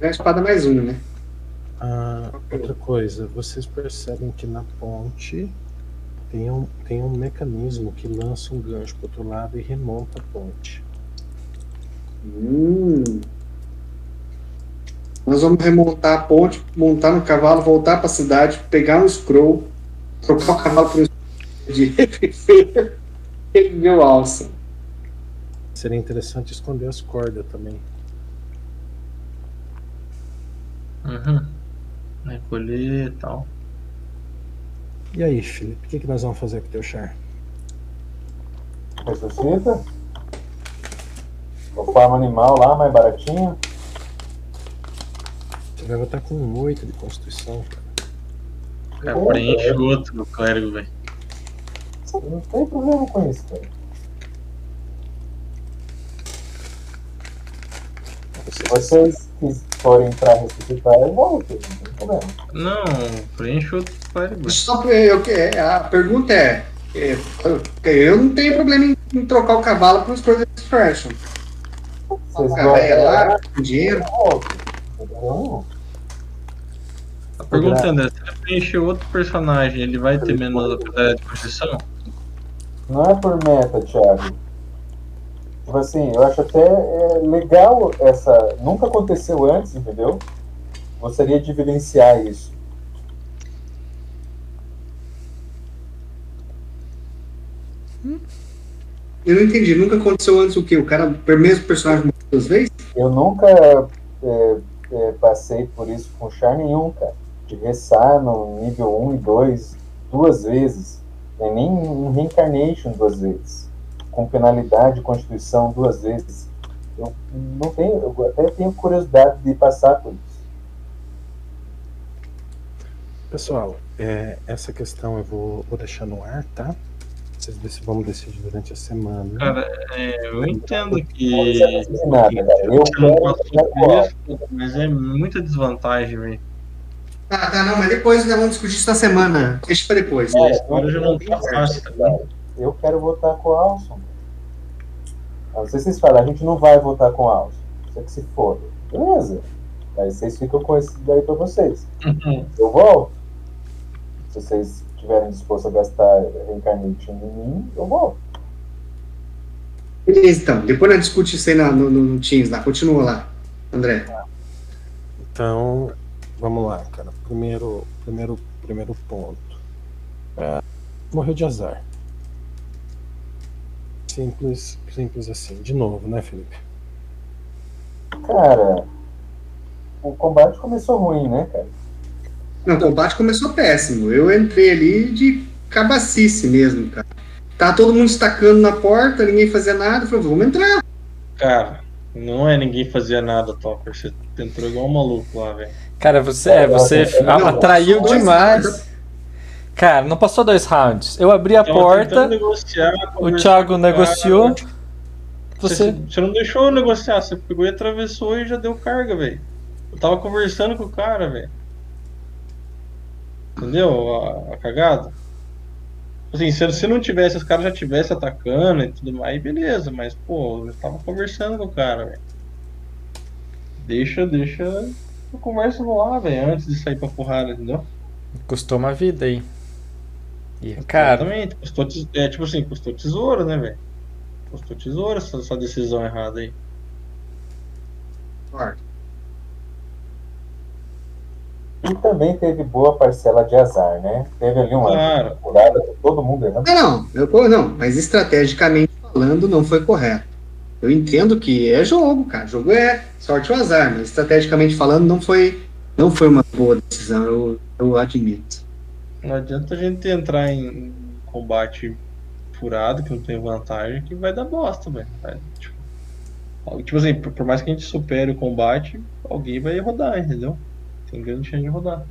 É a espada mais um, né? Ah, outra coisa, vocês percebem que na ponte tem um, tem um mecanismo que lança um gancho pro outro lado e remonta a ponte. Hum. Nós vamos remontar a ponte, montar no cavalo, voltar para a cidade, pegar um scroll, trocar o cavalo por um de reviver, reviver o alça. seria interessante esconder as cordas também. Uhum. Recolher e tal. E aí, Felipe, o que, que nós vamos fazer com o teu char? Ressuscita. O farm animal lá, mais baratinho. Você vai estar com um 8 de constituição, cara. Cara, preenche o outro no clérigo, velho. Não tem problema com isso, cara. Se vocês quis- forem pra ressuscitar, eu volto, não tem problema. Não, preenche outro velho. Só, eu, a pergunta é, é, eu não tenho problema em, em trocar o cavalo por coisas de Extraction. Vocês vão- lá, com dinheiro. A pergunta é, se ele preencher outro personagem, ele vai ter menos habilidade de construção? Não é por meta, Thiago. Tipo assim, eu acho até é, legal essa. Nunca aconteceu antes, entendeu? Gostaria de evidenciar isso. Eu não entendi, nunca aconteceu antes o quê? O cara, o mesmo personagem duas vezes? Eu nunca é, é, passei por isso com char nenhum, cara. De ressar no nível 1 e 2 duas vezes. Nem, nem um reincarnation duas vezes. Com penalidade de constituição duas vezes. Eu não tenho, eu até tenho curiosidade de passar por isso. Pessoal, é, essa questão eu vou, vou deixar no ar, tá? Vocês dec- vamos decidir durante a semana. Cara, é, eu entendo que. nada. Eu não alto. isso, mas é muita desvantagem, velho. Ah, tá, não, mas depois nós vamos discutir isso na semana. Deixa pra depois. E a história já não tá fácil, tá? Eu quero votar com o Alson. Não sei se vocês falam, a gente não vai votar com o Alson. Você que se foda. Beleza. Aí vocês ficam com esse daí pra vocês. Uhum. Eu volto. Se vocês estiverem dispostos a gastar reencarnate em mim, eu volto. Beleza, então. Depois nós discutimos isso aí na- no, no, no Teams lá. Continua lá, André. Então, vamos lá, cara. Primeiro, primeiro, primeiro ponto. É, morreu de azar. Simples, simples assim. De novo, né, Felipe? Cara, o combate começou ruim, né, cara? Não, o combate começou péssimo. Eu entrei ali de cabacice mesmo, cara. Tá todo mundo estacando na porta, ninguém fazia nada. Eu falei, vamos entrar. Cara, não é ninguém fazia nada, Topper. Você entrou igual um maluco lá, velho. Cara, você, é, você Não, atraiu demais. Cara, não passou dois rounds. Eu abri a Tava porta, negociar, o Thiago com o cara. negociou. Você, Você. não deixou eu negociar, você pegou e atravessou e já deu carga, velho. Eu tava conversando com o cara, velho. Entendeu? A, a cagada. Assim, se, se não tivesse, os caras já tivessem atacando e tudo mais, beleza, mas pô, eu tava conversando com o cara, velho. Deixa, deixa a conversa rolar, velho, antes de sair pra porrada, entendeu? Custou uma vida aí. E, cara, Exatamente, custou, tes- é tipo assim, custou tesouro, né, velho? Custou tesouro essa, essa decisão errada aí. E também teve boa parcela de azar, né? Teve ali uma Claro. temporada todo mundo errando. Não, não, eu, não, mas estrategicamente falando, não foi correto. Eu entendo que é jogo, cara. Jogo é sorte ou azar, mas estrategicamente falando, não foi, não foi uma boa decisão, eu, eu admito. Não adianta a gente entrar em combate furado, que não tem vantagem, que vai dar bosta, velho. Vai, Tipo, tipo assim, por mais que a gente supere o combate, alguém vai rodar, entendeu? Tem grande chance de rodar.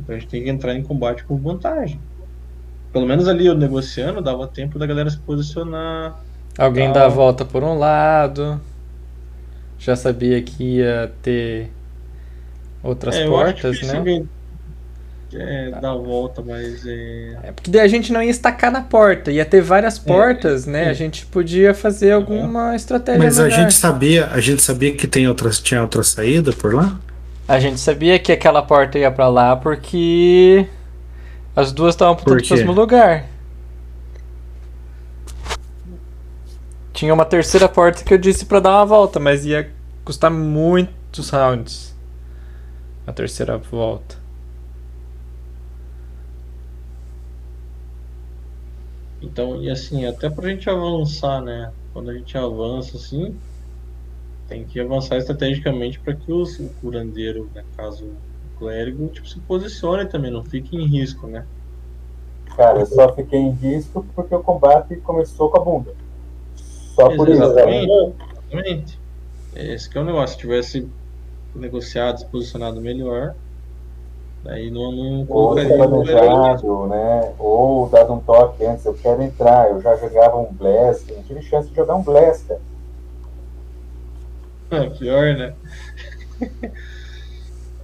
Então a gente tem que entrar em combate com vantagem. Pelo menos ali eu negociando, dava tempo da galera se posicionar. alguém dá a volta por um lado. Já sabia que ia ter outras É, portas, né? É, dar a volta, mas é. É porque daí a gente não ia estacar na porta, ia ter várias portas, né? sim. A gente podia fazer alguma estratégia Mas a melhor. gente sabia, a gente sabia que tem outras, tinha outra saída por lá? A gente sabia que aquela porta ia pra lá porque as duas estavam apontando pro mesmo lugar. Tinha uma terceira porta que eu disse pra dar uma volta, mas ia custar muitos rounds. A terceira volta. Então, e assim, até pra gente avançar, né? Quando a gente avança assim, tem que avançar estrategicamente para que os, o curandeiro, né, caso o clérigo, tipo, se posicione também, não fique em risco, né? Cara, eu só fiquei em risco porque o combate começou com a bunda. Só por isso. Exatamente. Exatamente. Esse que é o negócio. Se tivesse negociado, se posicionado melhor, daí não, não Ou colocaria risco. planejado, né? Ou dado um toque antes, eu quero entrar, eu já jogava um blast, não tive chance de jogar um blast, cara. Ah, Pior, né?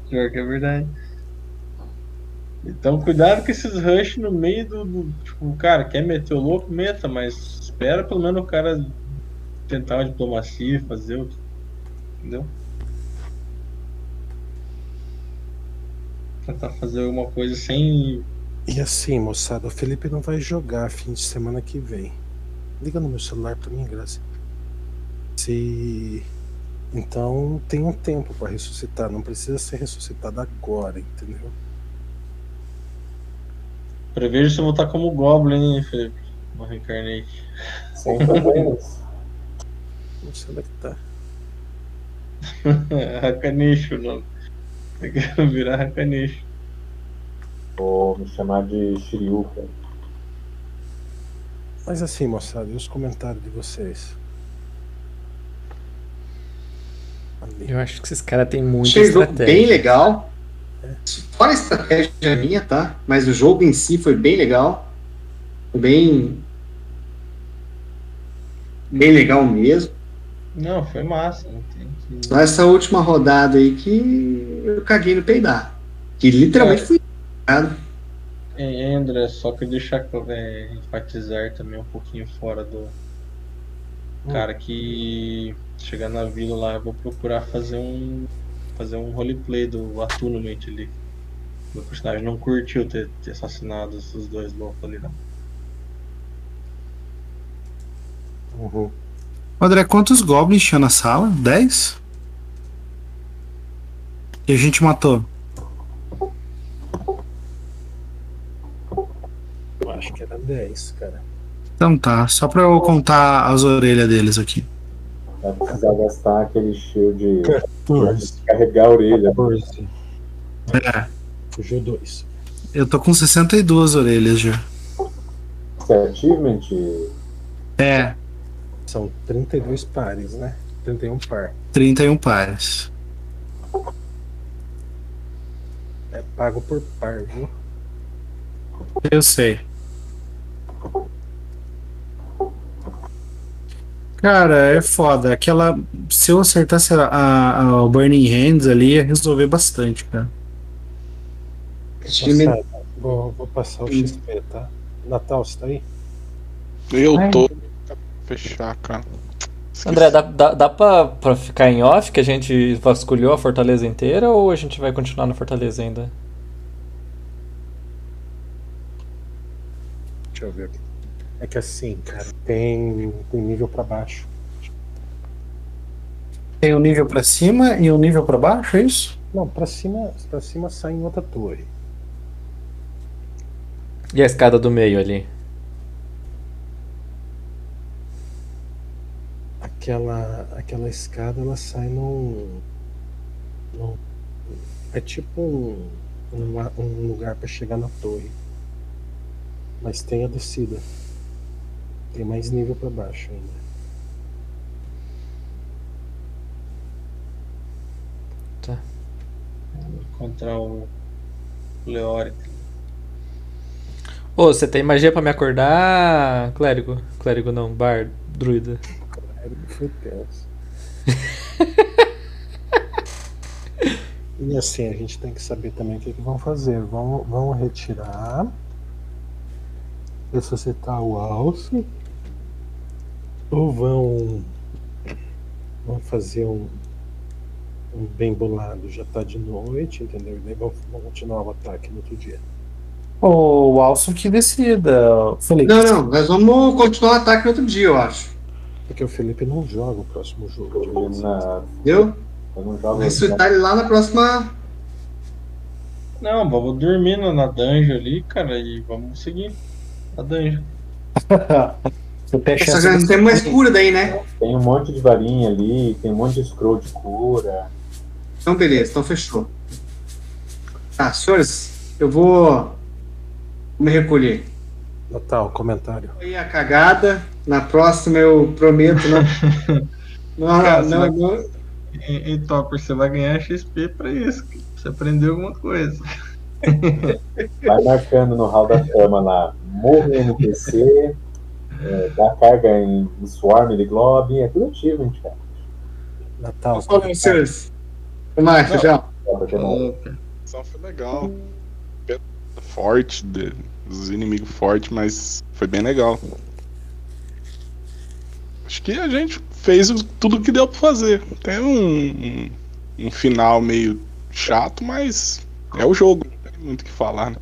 Pior que é verdade. Então, cuidado com esses rush no meio do, do- Tipo, o cara quer meter o louco, meta, mas espera pelo menos o cara tentar uma diplomacia, fazer o. Entendeu? Tentar fazer alguma coisa sem. E assim, moçada, o Felipe não vai jogar fim de semana que vem. Liga no meu celular pra mim, Graça. Se. Então tem um tempo pra ressuscitar, não precisa ser ressuscitado agora, entendeu? Prevejo se eu voltar como Goblin, hein, Felipe? No Reincarnate. Sem problemas. Não sei onde é que tá. Hakanishi o nome. Tem que virar Hakanishi. Vou me chamar de Shiryu, cara. Mas assim, moçada, e os comentários de vocês? Eu acho que esses caras têm muita Achei jogo bem legal. Fora a estratégia minha, tá? Mas o jogo em si foi bem legal. Bem. Bem legal mesmo. Não, foi massa. Não. Só essa última rodada aí que eu caguei no peidar. Que literalmente É. fui. É, André, só que deixar é, enfatizar também um pouquinho fora do. Cara, que chegar na vila lá, eu vou procurar fazer um. fazer um roleplay do Attunement ali. Meu personagem não curtiu ter, ter assassinado esses dois loucos ali, não. Uhum. André, quantos goblins tinha na sala? 10? E a gente matou. Eu acho que era 10, cara. Então tá, só pra eu contar as orelhas deles aqui. Vai precisar gastar aquele shield de 14. carregar a orelha. 14. É, Fugiu 2. eu tô com 62 orelhas já. Esse é achievement, É, São 32 pares, né? 31 par. 31 pares. É pago por par, viu? Eu sei. Cara, é foda. Aquela. Se eu acertasse a, a- a- o Burning Hands ali, ia resolver bastante, cara. Time- vou, vou passar o XP, tá? Natal, você tá aí? Eu Ai. Fechar, cara. Esqueci. André, dá, dá, dá pra, pra ficar em off que a gente vasculhou a fortaleza inteira ou a gente vai continuar na fortaleza ainda? Deixa eu ver aqui. É que assim, cara, tem, tem nível pra baixo. Tem um nível pra cima e um nível pra baixo, é isso? Não, pra cima, pra cima sai em outra torre. E a escada do meio ali? Aquela, aquela escada, ela sai num. num é tipo um, um, um lugar pra chegar na torre. Mas tem a descida. Tem mais nível pra baixo ainda. Encontrar o Leoric. Ô, você tem magia pra me acordar, clérigo? Clérigo não, bar, druida. Foi tenso. E assim, a gente tem que saber também o que, que vão fazer. Vão, vão retirar, ressuscitar o alce, ou vão, vão fazer um, um bem bolado. Já tá de noite, entendeu? E daí vão, vão continuar o ataque no outro dia. O Alson que decida, Felipe. Não, não, nós vamos continuar o ataque no outro dia, eu acho. Porque o Felipe não joga o próximo jogo. dia ele 26. na, Entendeu? eu não Vou jogo ressuscitar ele lá na próxima. Não, vamos dormir na, na dungeon ali, cara, e vamos seguir a dungeon. Já de- tem mais cura daí, né? Tem um monte de varinha ali, tem um monte de scroll de cura. Então, beleza, então fechou. Tá, senhores, eu vou me recolher. Natal, comentário. Aí a cagada. Na próxima eu prometo não. Não, não, você não, E, e Topper, você vai ganhar XP pra isso. Você aprendeu alguma coisa. Vai marcando no hall da fama lá, morre NPC, é, dá carga em, em Swarm de Glob, é tudo achievement, cara. Natal. Falou, senhores. Até mais, Não. tchau. Porque não- Só foi legal. Forte, de- os inimigos fortes, mas foi bem legal. Acho que a gente fez o- tudo que deu pra fazer. Tem um, um, um final meio chato, mas é o jogo. Não tem muito o que falar, né?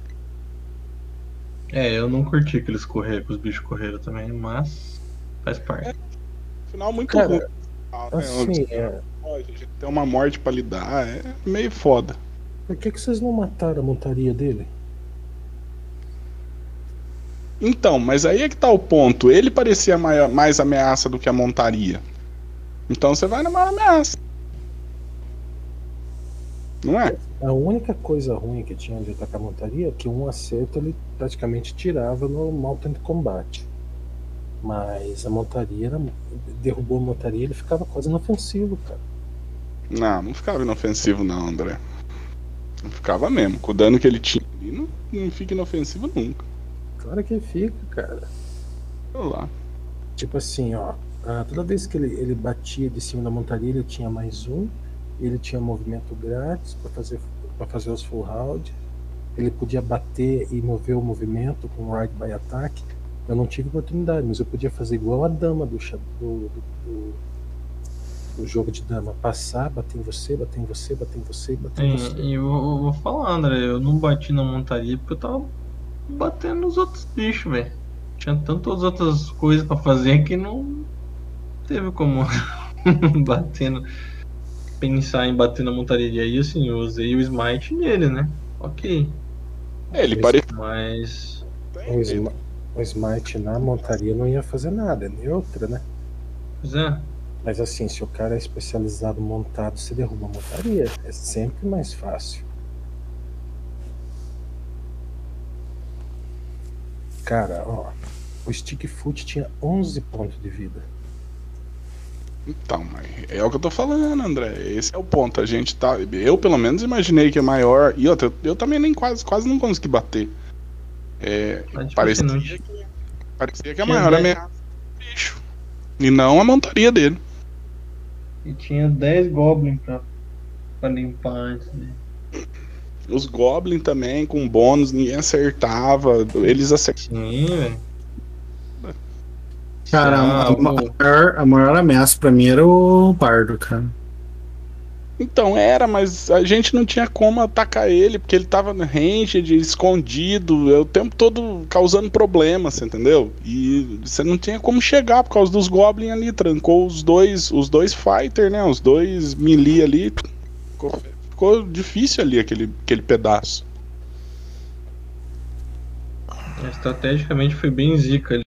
É, eu não curti que eles correram, que os bichos correram também, mas faz parte. Final muito Cara, ruim. Ah, né? Assim, é, gente tem uma morte pra lidar, é meio foda. por que, que vocês não mataram a montaria dele? Então, mas aí é que tá o ponto. Ele parecia maior- mais ameaça do que a montaria. Então você vai na maior ameaça. Não é? A única coisa ruim que tinha de atacar a montaria é que um acerto ele praticamente tirava no Mountain Combat. Mas a montaria era, derrubou a montaria ele ficava quase inofensivo, cara. Não, não ficava inofensivo não, André. Não ficava mesmo. Com o dano que ele tinha ali, não, não fica inofensivo nunca. Claro que fica, cara. Sei lá. Tipo assim, ó. ah, toda vez que ele, ele batia de cima da montaria, ele tinha mais um. Ele tinha movimento grátis para fazer, pra fazer os full round. Ele podia bater e mover o movimento com ride by attack. Eu não tive oportunidade, mas eu podia fazer igual a dama do, do, do, do- jogo de dama. Passar, bater em você, bater em você, bater em você, bater em você. E, e eu, eu vou falar, André, eu não bati na montaria porque eu tava batendo nos outros bichos, velho. Tinha tantas outras coisas pra fazer que não teve como bater no- pensar em bater na montaria. E aí, assim, eu usei o smite nele, né? Ok. É, ele parecia. Mas. O, sma- o smite na montaria não ia fazer nada, é neutra, né? Pois é. Mas assim, se o cara é especializado montado, você derruba a montaria. É sempre mais fácil. Cara, ó. O Stick Foot tinha 11 pontos de vida. Então, mas é o que eu tô falando, André. Esse é o ponto. A gente tá. Eu, pelo menos, imaginei que é maior. E outra, eu, eu também nem quase, quase não consegui bater. É, parecia, não que, parecia que a maior dez- ameaça era o bicho. E não a montaria dele. E tinha 10 Goblin pra, pra limpar antes né? Os Goblin também, com bônus, ninguém acertava. Eles acertavam. Sim, velho. Cara, a, Ah, a o- maior, a maior ameaça pra mim era o Bardo, cara. Então era, mas a gente não tinha como atacar ele, porque ele tava no range, escondido, é o tempo todo causando problemas, entendeu? E você não tinha como chegar por causa dos Goblin ali, trancou os dois, os dois fighter, né? Os dois melee ali. Ficou, ficou difícil ali aquele, aquele pedaço. Estrategicamente foi bem zica ali.